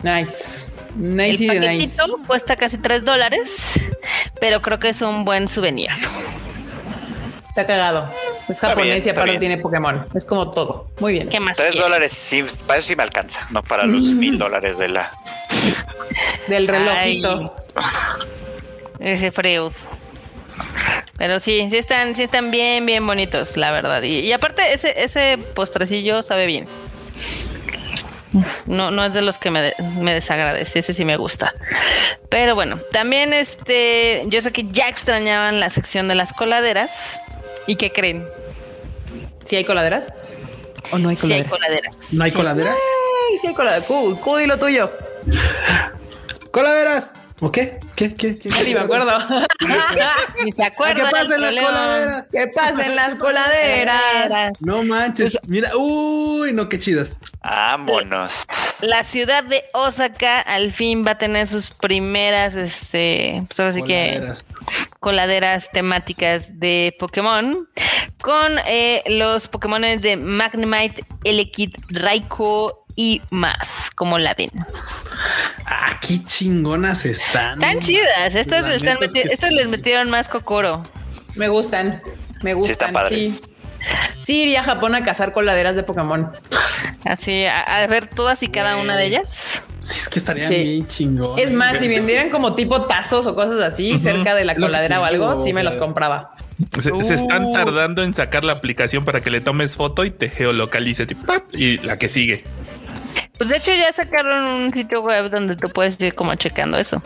Nice. El Nice y nice. paquetito cuesta casi 3 dólares, pero creo que es un buen souvenir. Está cagado. Es Está japonés bien, y aparte bien. tiene Pokémon. Es como todo. Muy bien. ¿Qué más? Tres dólares, sí, para eso sí me alcanza, no para los mil dólares de la. *laughs* Del relojito. Ese Freud. Pero sí, sí están, sí están bien, bien bonitos, la verdad. Y, y aparte, ese, ese postrecillo sabe bien. No, no es de los que me, de- me desagradece, ese sí me gusta. Pero bueno, también este, yo sé que ya extrañaban la sección de las coladeras. ¿Y qué creen? ¿Sí hay coladeras? ¿O no hay Sí hay coladeras? coladeras. ¿No hay Sí. coladeras? Ay, sí hay coladeras. Di lo tuyo. ¿Coladeras? ¿O qué? ¿Qué? ¿Qué? ¿Qué? Ni me acuerdo. *laughs* Ni se ¿A acuerdan. ¿Qué pasa en la León. coladera? ¿Qué pasa en las coladeras? *laughs* No manches. Mira, uy, no, qué chidas. Vámonos. La ciudad de Osaka al fin va a tener sus primeras, este, pues ahora sí que Coladeras. coladeras temáticas de Pokémon con eh, los Pokémon de Magnemite, Elekid, Raikou y más, como la ven. Ah, qué chingonas están. Están chidas, estas, La están neta es meti- que estas sí. les metieron más cocoro. Me gustan. Me gustan. Sí. Sí, iría a Japón a cazar coladeras de Pokémon. Así, a, a ver todas y cada una de ellas. Sí, es que estarían Sí. bien chingón. Es más, si vendieran como tipo tazos o cosas así cerca de la coladera o algo, sí me los compraba. Se, se están Uh. tardando en sacar la aplicación para que le tomes foto y te geolocalice y la que sigue. Pues de hecho ya sacaron un sitio web donde tú puedes ir como checando eso.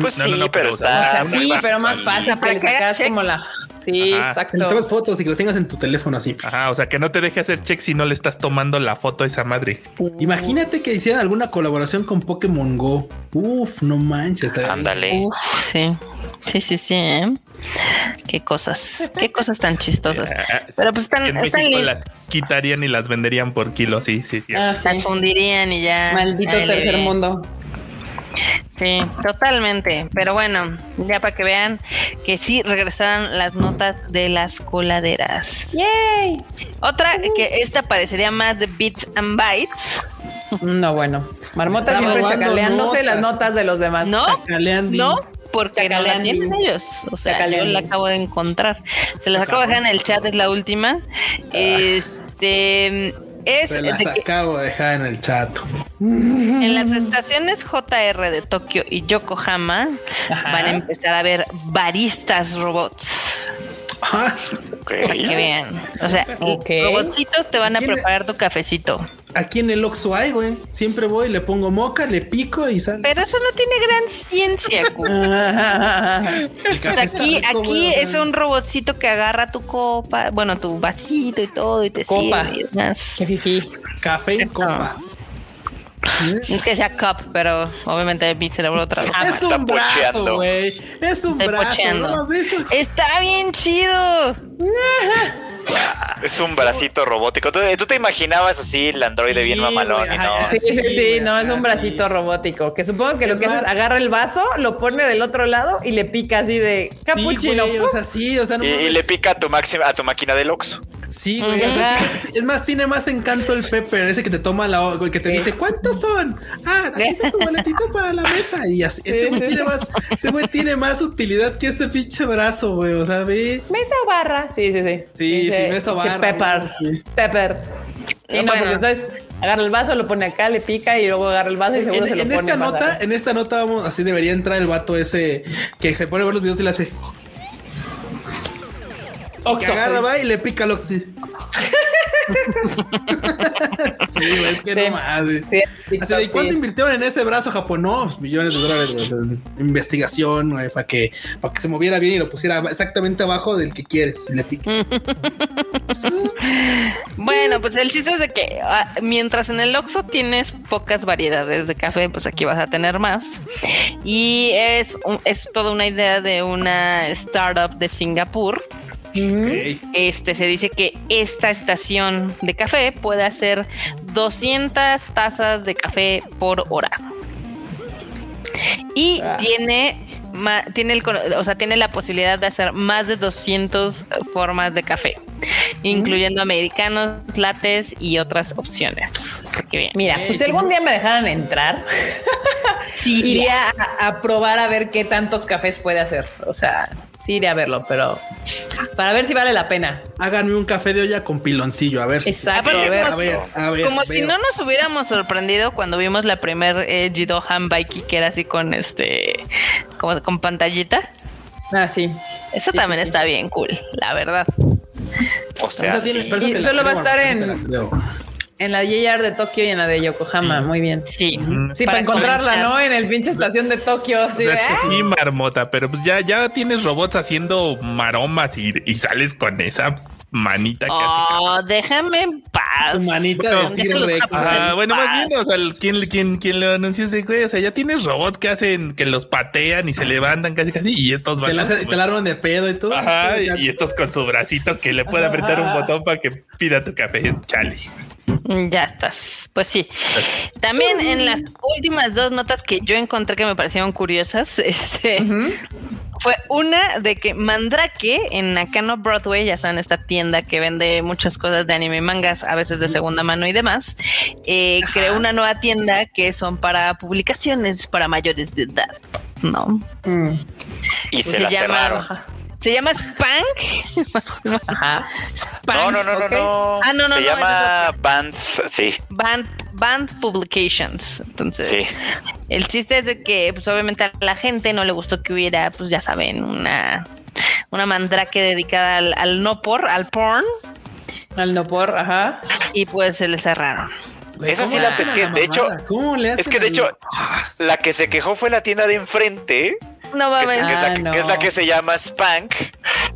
Pues No, sí, no, no, pero o O está. sea, Ah, sí, pero más fácil. que Para que hagas como la. Sí, Ajá. Que exacto. tomas fotos y que lo tengas en tu teléfono así. Ajá, o sea, que no te deje hacer check si no le estás tomando la foto a esa madre. Imagínate que hicieran alguna colaboración con Pokémon Go. Uf, no manches. Ándale. Uf, sí. Sí, sí, sí. ¿eh? Qué cosas. Qué cosas tan chistosas. *laughs* Ah, Pero pues están, en están las quitarían y las venderían por kilo, sí, sí, sí. Ah, Las fundirían y ya. Maldito tercer mundo. Sí, totalmente. Pero bueno, ya para que vean que sí regresaron las notas de las coladeras. Yay. Otra que esta parecería más de Bits and Bytes. No, bueno. Marmota siempre chacaleándose las notas. de los demás. ¿No? Chacaleandi. No, porque no la tienen ellos. O sea, yo la acabo de encontrar. Se las acabo de dejar en el chat, es la última. Este es Se las de acabo de dejar en el chat. en las estaciones JR de Tokio y Yokohama Ajá. van a empezar a ver baristas robots. Ah, *laughs* Ok. Para que vean. O sea, Ok. robotcitos te van a ¿Quién- preparar tu cafecito. Aquí en el Oxxo hay, güey. Siempre voy, le pongo moca, le pico y sale. Pero eso no tiene gran ciencia, *laughs* café está aquí, rico, aquí güey, es un robotcito que agarra tu copa, bueno, tu vasito y todo, y te Copa. sirve y demás. Qué fifi. Café en copa. No es que sea cup, pero obviamente mi cerebro otra vez. es un está brazo, güey. Es un Estoy brazo. pocheando. ¿no? ¿Ves? Está bien chido. Es un bracito robótico. ¿Tú, tú te imaginabas así el androide bien Sí, mamalón güey, y no. ajá, Sí, sí, sí, no, es un bracito sí. robótico. Que supongo que lo Es que hace es más- agarra el vaso, lo pone del otro lado y le pica así de Sí, capuchino. güey, o sea, sí, o sea, no Y, le pica a tu máxima, a tu máquina del Oxxo. Sí, güey. o sea, Ajá. es más, tiene más encanto el Pepper, ese que te toma la que te Sí. dice, ¿cuántos son? Ah, aquí está tu boletito para la mesa. Y así, ese güey tiene más, ese güey tiene más utilidad que este pinche brazo, güey. O sea, ve. Mesa o barra. Sí, sí, sí. Sí, Dice sí, mesa o que barra, Pepper. güey, sí. Pepper. Sí, no, Bueno. porque ustedes Agarra el vaso, lo pone acá, le pica y luego agarra el vaso y seguro En, se lo en pone esta nota, en esta nota vamos, así debería entrar el vato ese que se pone a ver los videos y le hace. Que Oxo. agarra, va y le pica al Oxxo, *laughs* sí. güey, es que Sí. no más, güey. Sí, Así de. ¿cuánto invirtieron en ese brazo Japón? No, millones de dólares, güey, de Investigación, güey, para que, para que se moviera bien y lo pusiera exactamente abajo del que quieres y le pica. *laughs* Bueno, pues el chiste es de que ah, mientras en el Oxxo tienes pocas variedades de café, pues aquí vas a tener más. Y es, un- es toda una idea de una startup de Singapur. Este se dice que esta estación de café puede hacer 200 tazas de café por hora. Y Ah. tiene ma- tiene el o sea, tiene la posibilidad de hacer más de 200 formas de café, incluyendo americanos, lates y otras opciones. Bien. Mira, pues si algún día me dejaran entrar, Sí, *laughs* iría a, a probar a ver qué tantos cafés puede hacer. O sea, sí iré a verlo, pero para ver si vale la pena. Háganme un café de olla con piloncillo, a ver. si- Exacto, a ver. A ver, a ver. Como si no nos hubiéramos sorprendido cuando vimos la primer eh, Jido Hanbaiki que era así con este, como con pantallita. Ah, sí. Eso Sí, también sí, sí. está bien cool, la verdad. O sea, sí. Y solo va a estar en-. En la JR de Tokio y en la de Yokohama, muy bien. Sí. Sí, para, encontrarla, comentar. ¿no? En el pinche estación de Tokio. Así O de, sea, "Ah". sí, marmota, pero pues ya, ya tienes robots haciendo maromas y, y sales con esa manita que hace. Oh, déjame en paz. Su manita los de- Ah, en bueno, paz. más bien, o sea, quien, quien, quien le anunció ese güey, o sea, ya tienes robots que hacen, que los patean y se levantan casi casi, y estos Te van. la, hace- te la arman de pedo y todo. Ajá, Ya- y estos con su bracito que le puede apretar un botón para que pida tu café, chale. Mm, Ya estás. Pues sí. También en las últimas dos notas que yo encontré que me parecieron curiosas, *laughs* este fue una de que Mandrake en Nakano Broadway, ya saben, esta tienda que vende muchas cosas de anime y mangas, a veces de segunda mano y demás, eh, creó una nueva tienda que son para publicaciones para mayores de edad. No. Mm. Y Pues se, la cerraron. Se llama Spank. Ajá. Spank. No, no, no, no, ok. no. Ah, no, no, Se no, llama es Band, sí, Band, Band Publications. Entonces, sí. el chiste es de que, pues, obviamente a la gente no le gustó que hubiera, pues, ya saben, una, una mandrake dedicada al, al no por, al porn, Al no por, ajá. y pues se le cerraron. Esa sí ¿cómo la pesqué. De hecho, mamada? ¿cómo le Es que de hecho, Ah, la que se quejó fue la tienda de enfrente, No va a que, es la, Ah, que- no. que es la que se llama Spank,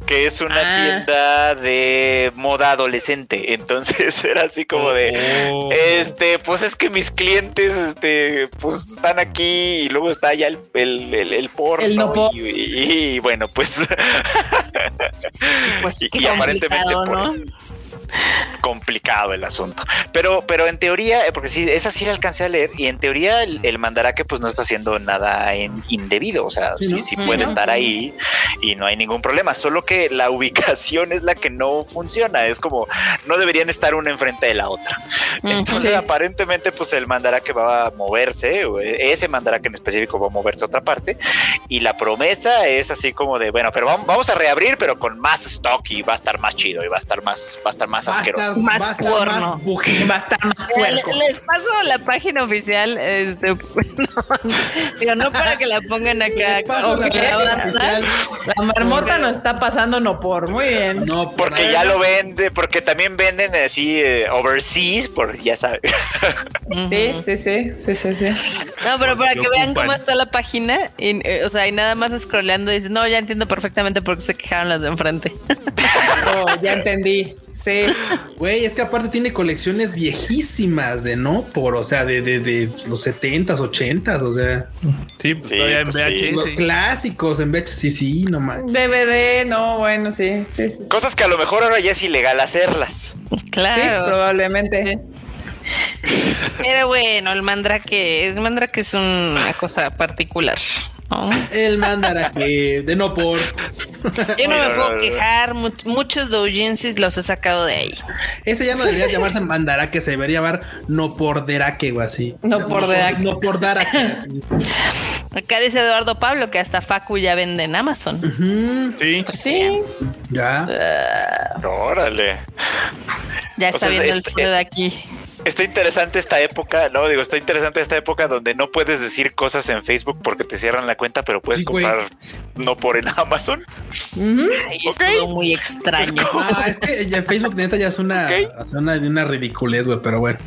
que es una Ah. tienda de moda adolescente. Entonces *laughs* era así como de, Oh. este, pues es que mis clientes, este, pues están aquí y luego está ya el, el, el, el porno. El no por. y, y- y bueno, pues, *laughs* pues y- aparentemente por ¿no? eso. Complicado el asunto. Pero, pero en teoría, eh, porque sí, esa sí la alcancé a leer, y en teoría el, el mandarake pues no está haciendo nada en- indebido. O sea, Sí, puede estar ahí y no hay ningún problema. Solo que la *laughs* ubicación es la que no funciona. Es como no deberían estar una enfrente de la otra. Entonces, Sí. aparentemente, pues el mandarake va a moverse, o ese mandarake en específico va a moverse a otra parte. Y la promesa es así como de, bueno, pero vamos, vamos a reabrir, pero con más stock y va a estar más chido y va a estar más, va a estar más Va a asqueroso. estar Más estar porno. más. Va a estar más puerco. Les paso la página oficial, este, *laughs* no, digo, no para que la pongan *laughs* acá. La marmota nos está pasando no por. Muy bien. No, por Porque nada. ya lo vende, porque también venden así eh, overseas, por ya sabes. Sí, sí, sí, sí, sí, sí. No, pero para que vean cómo está la página, y, eh, o sea, y nada más scrolleando y dices, no, ya entiendo perfectamente por qué se quejaron las de enfrente. *laughs* Oh, ya entendí. Sí. *laughs* Güey, es que aparte tiene colecciones viejísimas de no por, o sea, de, de, de los 70s, 80s, o sea, Sí, pues Sí, todavía en pues sí. los VHS. clásicos en VHS, sí, sí, no manches. DVD, no, bueno, sí, sí, sí. sí. Cosas que a lo mejor ahora ya es ilegal hacerlas. Sí, Claro. probablemente. *laughs* Pero bueno, el mandrake, el mandrake es una cosa particular. ¿No? El mandarake de no por. Yo no me puedo quejar, mu- muchos doujinsis los he sacado de ahí. Ese ya no debería llamarse mandarake, se debería llamar no por derake o así. No por derake. No por darake. Acá dice Eduardo Pablo que hasta Facu ya vende en Amazon. Sí. Sí. Ya. Órale. Ya O está sea, viendo el frío de aquí. Está interesante esta época, no digo, está interesante esta época donde no puedes decir cosas en Facebook porque te cierran la cuenta, pero puedes Sí, güey. comprar no por en Amazon. Ay, es todo muy extraño. Ah, es que ya Facebook neta ya es una, Ok. o sea, una, una ridiculez, güey, pero bueno.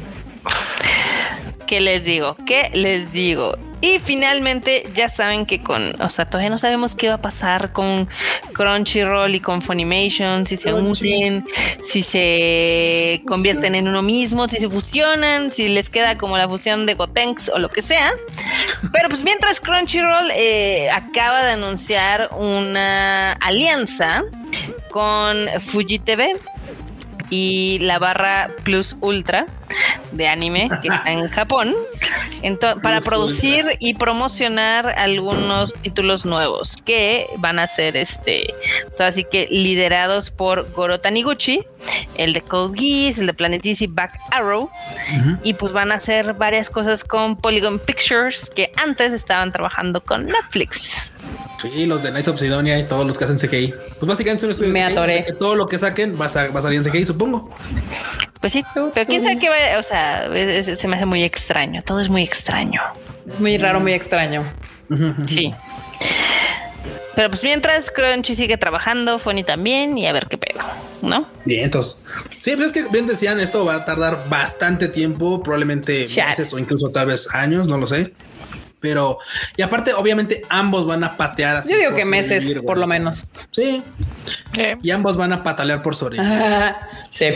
¿Qué les digo? ¿Qué les digo? Y finalmente ya saben que con, o sea, todavía no sabemos qué va a pasar con Crunchyroll y con Funimation, si se unen, si se convierten en uno mismo, si se fusionan, si les queda como la fusión de Gotenks o lo que sea. Pero pues mientras Crunchyroll eh, acaba de anunciar una alianza con Fuji TV y la barra Plus Ultra de anime que está en Japón. Para producir y promocionar algunos títulos nuevos que van a ser este sea, así que liderados por Goro Taniguchi el de Code Geass el de Planet Easy Back Arrow. Y pues van a hacer varias cosas con Polygon Pictures que antes estaban trabajando con Netflix Sí, los de Nice of Sidonia y todos los que hacen CGI. Pues básicamente son estudios Me de CGI, atoré. o sea que todo lo que saquen va a, va a salir en CGI, supongo. pues sí pero quién sabe qué va o sea es- es- se me hace muy extraño todo es muy extraño Muy raro, muy extraño. Sí. Pero pues mientras Crunchy sigue trabajando, Fonny también, y a ver qué pedo, ¿no? Bien, entonces. Sí, pero es que bien decían, esto va a tardar bastante tiempo, probablemente Chat. meses o incluso tal vez años, no lo sé. Pero, y aparte, obviamente, ambos van a patear así. Yo digo que meses, por lo menos. Sí, y ambos van a patalear por sobrevivir. Ah, sí.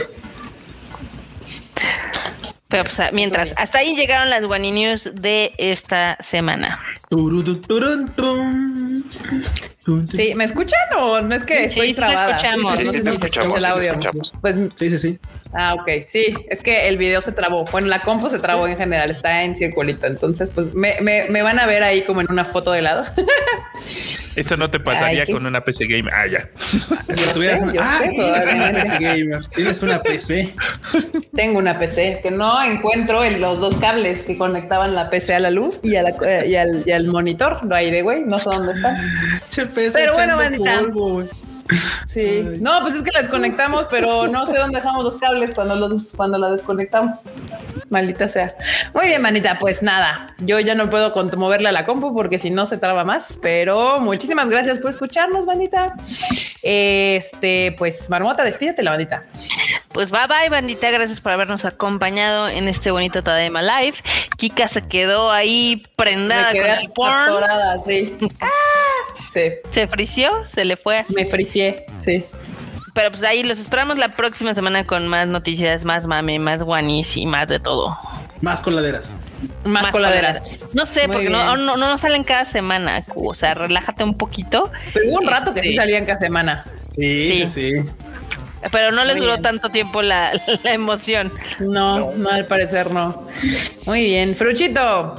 Pero pues a- mientras, hasta ahí llegaron las Wani News de esta semana. Turutu, turun, tum. Sí, ¿me escuchan o no es que Sí, estoy sí te trabada? escuchamos. Sí, sí, No sí, sé te si se escuchamos, escucha el sí te audio. escuchamos. Pues, Sí, sí, sí. ah, ok, sí, es que el video se trabó. Bueno, la compu se trabó en general, está en circulito. Entonces, pues me, me, me van a ver ahí como en una foto de lado. *laughs* Eso no te pasaría Ay, con una PC Game. Ah, ya. Si tuvieras sé, una- yo ah, sé, tienes una. PC gamer. Tienes una PC. Tengo una PC que no encuentro en los dos cables que conectaban la PC a la luz y, a la- eh, y, al, y al monitor. No hay de güey, no sé dónde están. Che, PC Pero bueno, bandita. polvo, Sí. No, pues es que la desconectamos, pero no sé dónde dejamos los cables cuando los cuando la desconectamos. Maldita sea. Muy bien, manita. Pues nada, yo ya no puedo moverle a la compu porque si no se traba más. Pero muchísimas gracias por escucharnos, bandita. Este, pues Marmota, despídete la bandita. Pues bye bye, bandita. Gracias por habernos acompañado en este bonito Tadaima Live. Kika se quedó ahí prendada Me con el porn. atorada, sí. *laughs* Ah, sí. Se frició, se le fue así. Me fricié, sí. Pero pues ahí los esperamos la próxima semana con más noticias, más mame, más guanis y más de todo. Más coladeras. Más, coladeras. No sé, Muy porque no, no, no salen cada semana. O sea, relájate un poquito. Pero hubo un rato que sí Este, salían cada semana. Sí, Sí. sí. Pero no les Muy duró bien. tanto tiempo la, *laughs* la emoción. No, no, al parecer no. Muy bien. Fruchito.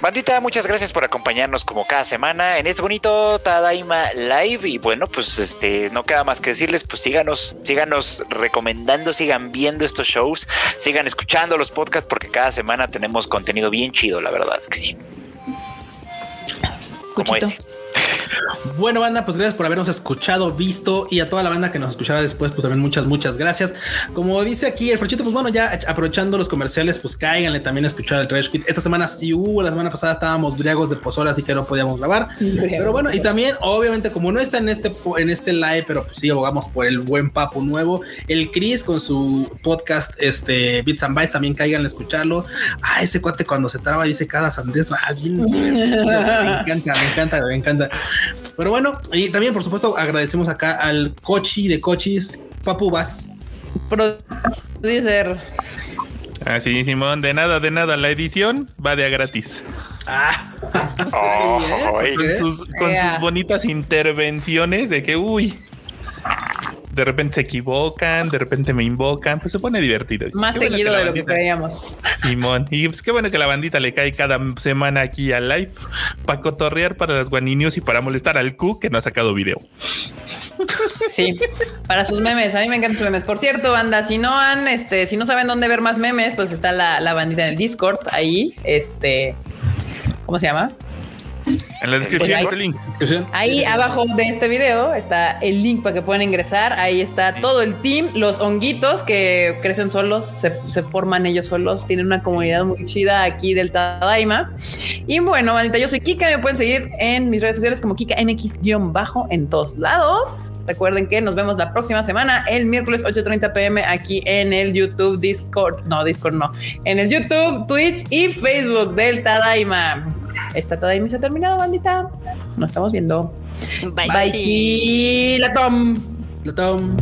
Bandita, muchas gracias por acompañarnos como cada semana en este bonito Tadaima Live. Y bueno, pues este no queda más que decirles, pues síganos, síganos recomendando, sigan viendo estos shows, sigan escuchando los podcasts, porque cada semana tenemos contenido bien chido, la verdad es que sí. Como Cuchito. ese. Bueno, banda, pues gracias por habernos escuchado, visto y a toda la banda que nos escuchará después, pues también muchas, muchas gracias. Como dice aquí el Frochito, pues bueno, ya aprovechando los comerciales, pues cáiganle también a escuchar el Trash Quit. Esta semana sí hubo, la semana pasada estábamos briagos de pozole, así que no podíamos grabar. Pero bueno, y también, obviamente, como no está en este, en este live, pero pues sí abogamos por el buen papo nuevo, el Chris con su podcast, este Bits and Bytes, también cáiganle a escucharlo. Ah, ese cuate cuando se traba dice cada sandés, ah, bien *laughs* me encanta, me encanta, me encanta. Pero bueno, y también, por supuesto, agradecemos acá al Cochi de Cochis, Papu Vas. Producer. Así, Ah, Simón, de nada, de nada. La edición va de a gratis. Ah, *laughs* Oh, Con sus, con Ea. sus bonitas intervenciones de que, uy, de repente se equivocan, de repente me invocan, pues se pone divertido. Más bueno seguido de lo que creíamos. Simón. Y pues qué bueno que la bandita le cae cada semana aquí al live para cotorrear para las guaninios y para molestar al Q que no ha sacado video. Sí, para sus memes. A mí me encantan sus memes. Por cierto, banda, si no han, este, si no saben dónde ver más memes, pues está la, la bandita en el Discord ahí. Este, ¿cómo se llama? En la descripción Pues el link. Ahí abajo de este video está el link para que puedan ingresar. Ahí está todo el team, los honguitos que crecen solos, se, se forman ellos solos, tienen una comunidad muy chida aquí del Tadaima. Y bueno, bandita, yo soy Kika, me pueden seguir en mis redes sociales como Kika MX-bajo en todos lados. Recuerden que nos vemos la próxima semana, el miércoles 8:30 pm aquí en el YouTube, Discord, no, Discord no, en el YouTube, Twitch y Facebook del Tadaima. Esta Tadaima se ha terminado, bandita. Nos estamos viendo. Bye. Bye, Kilatom. La tom.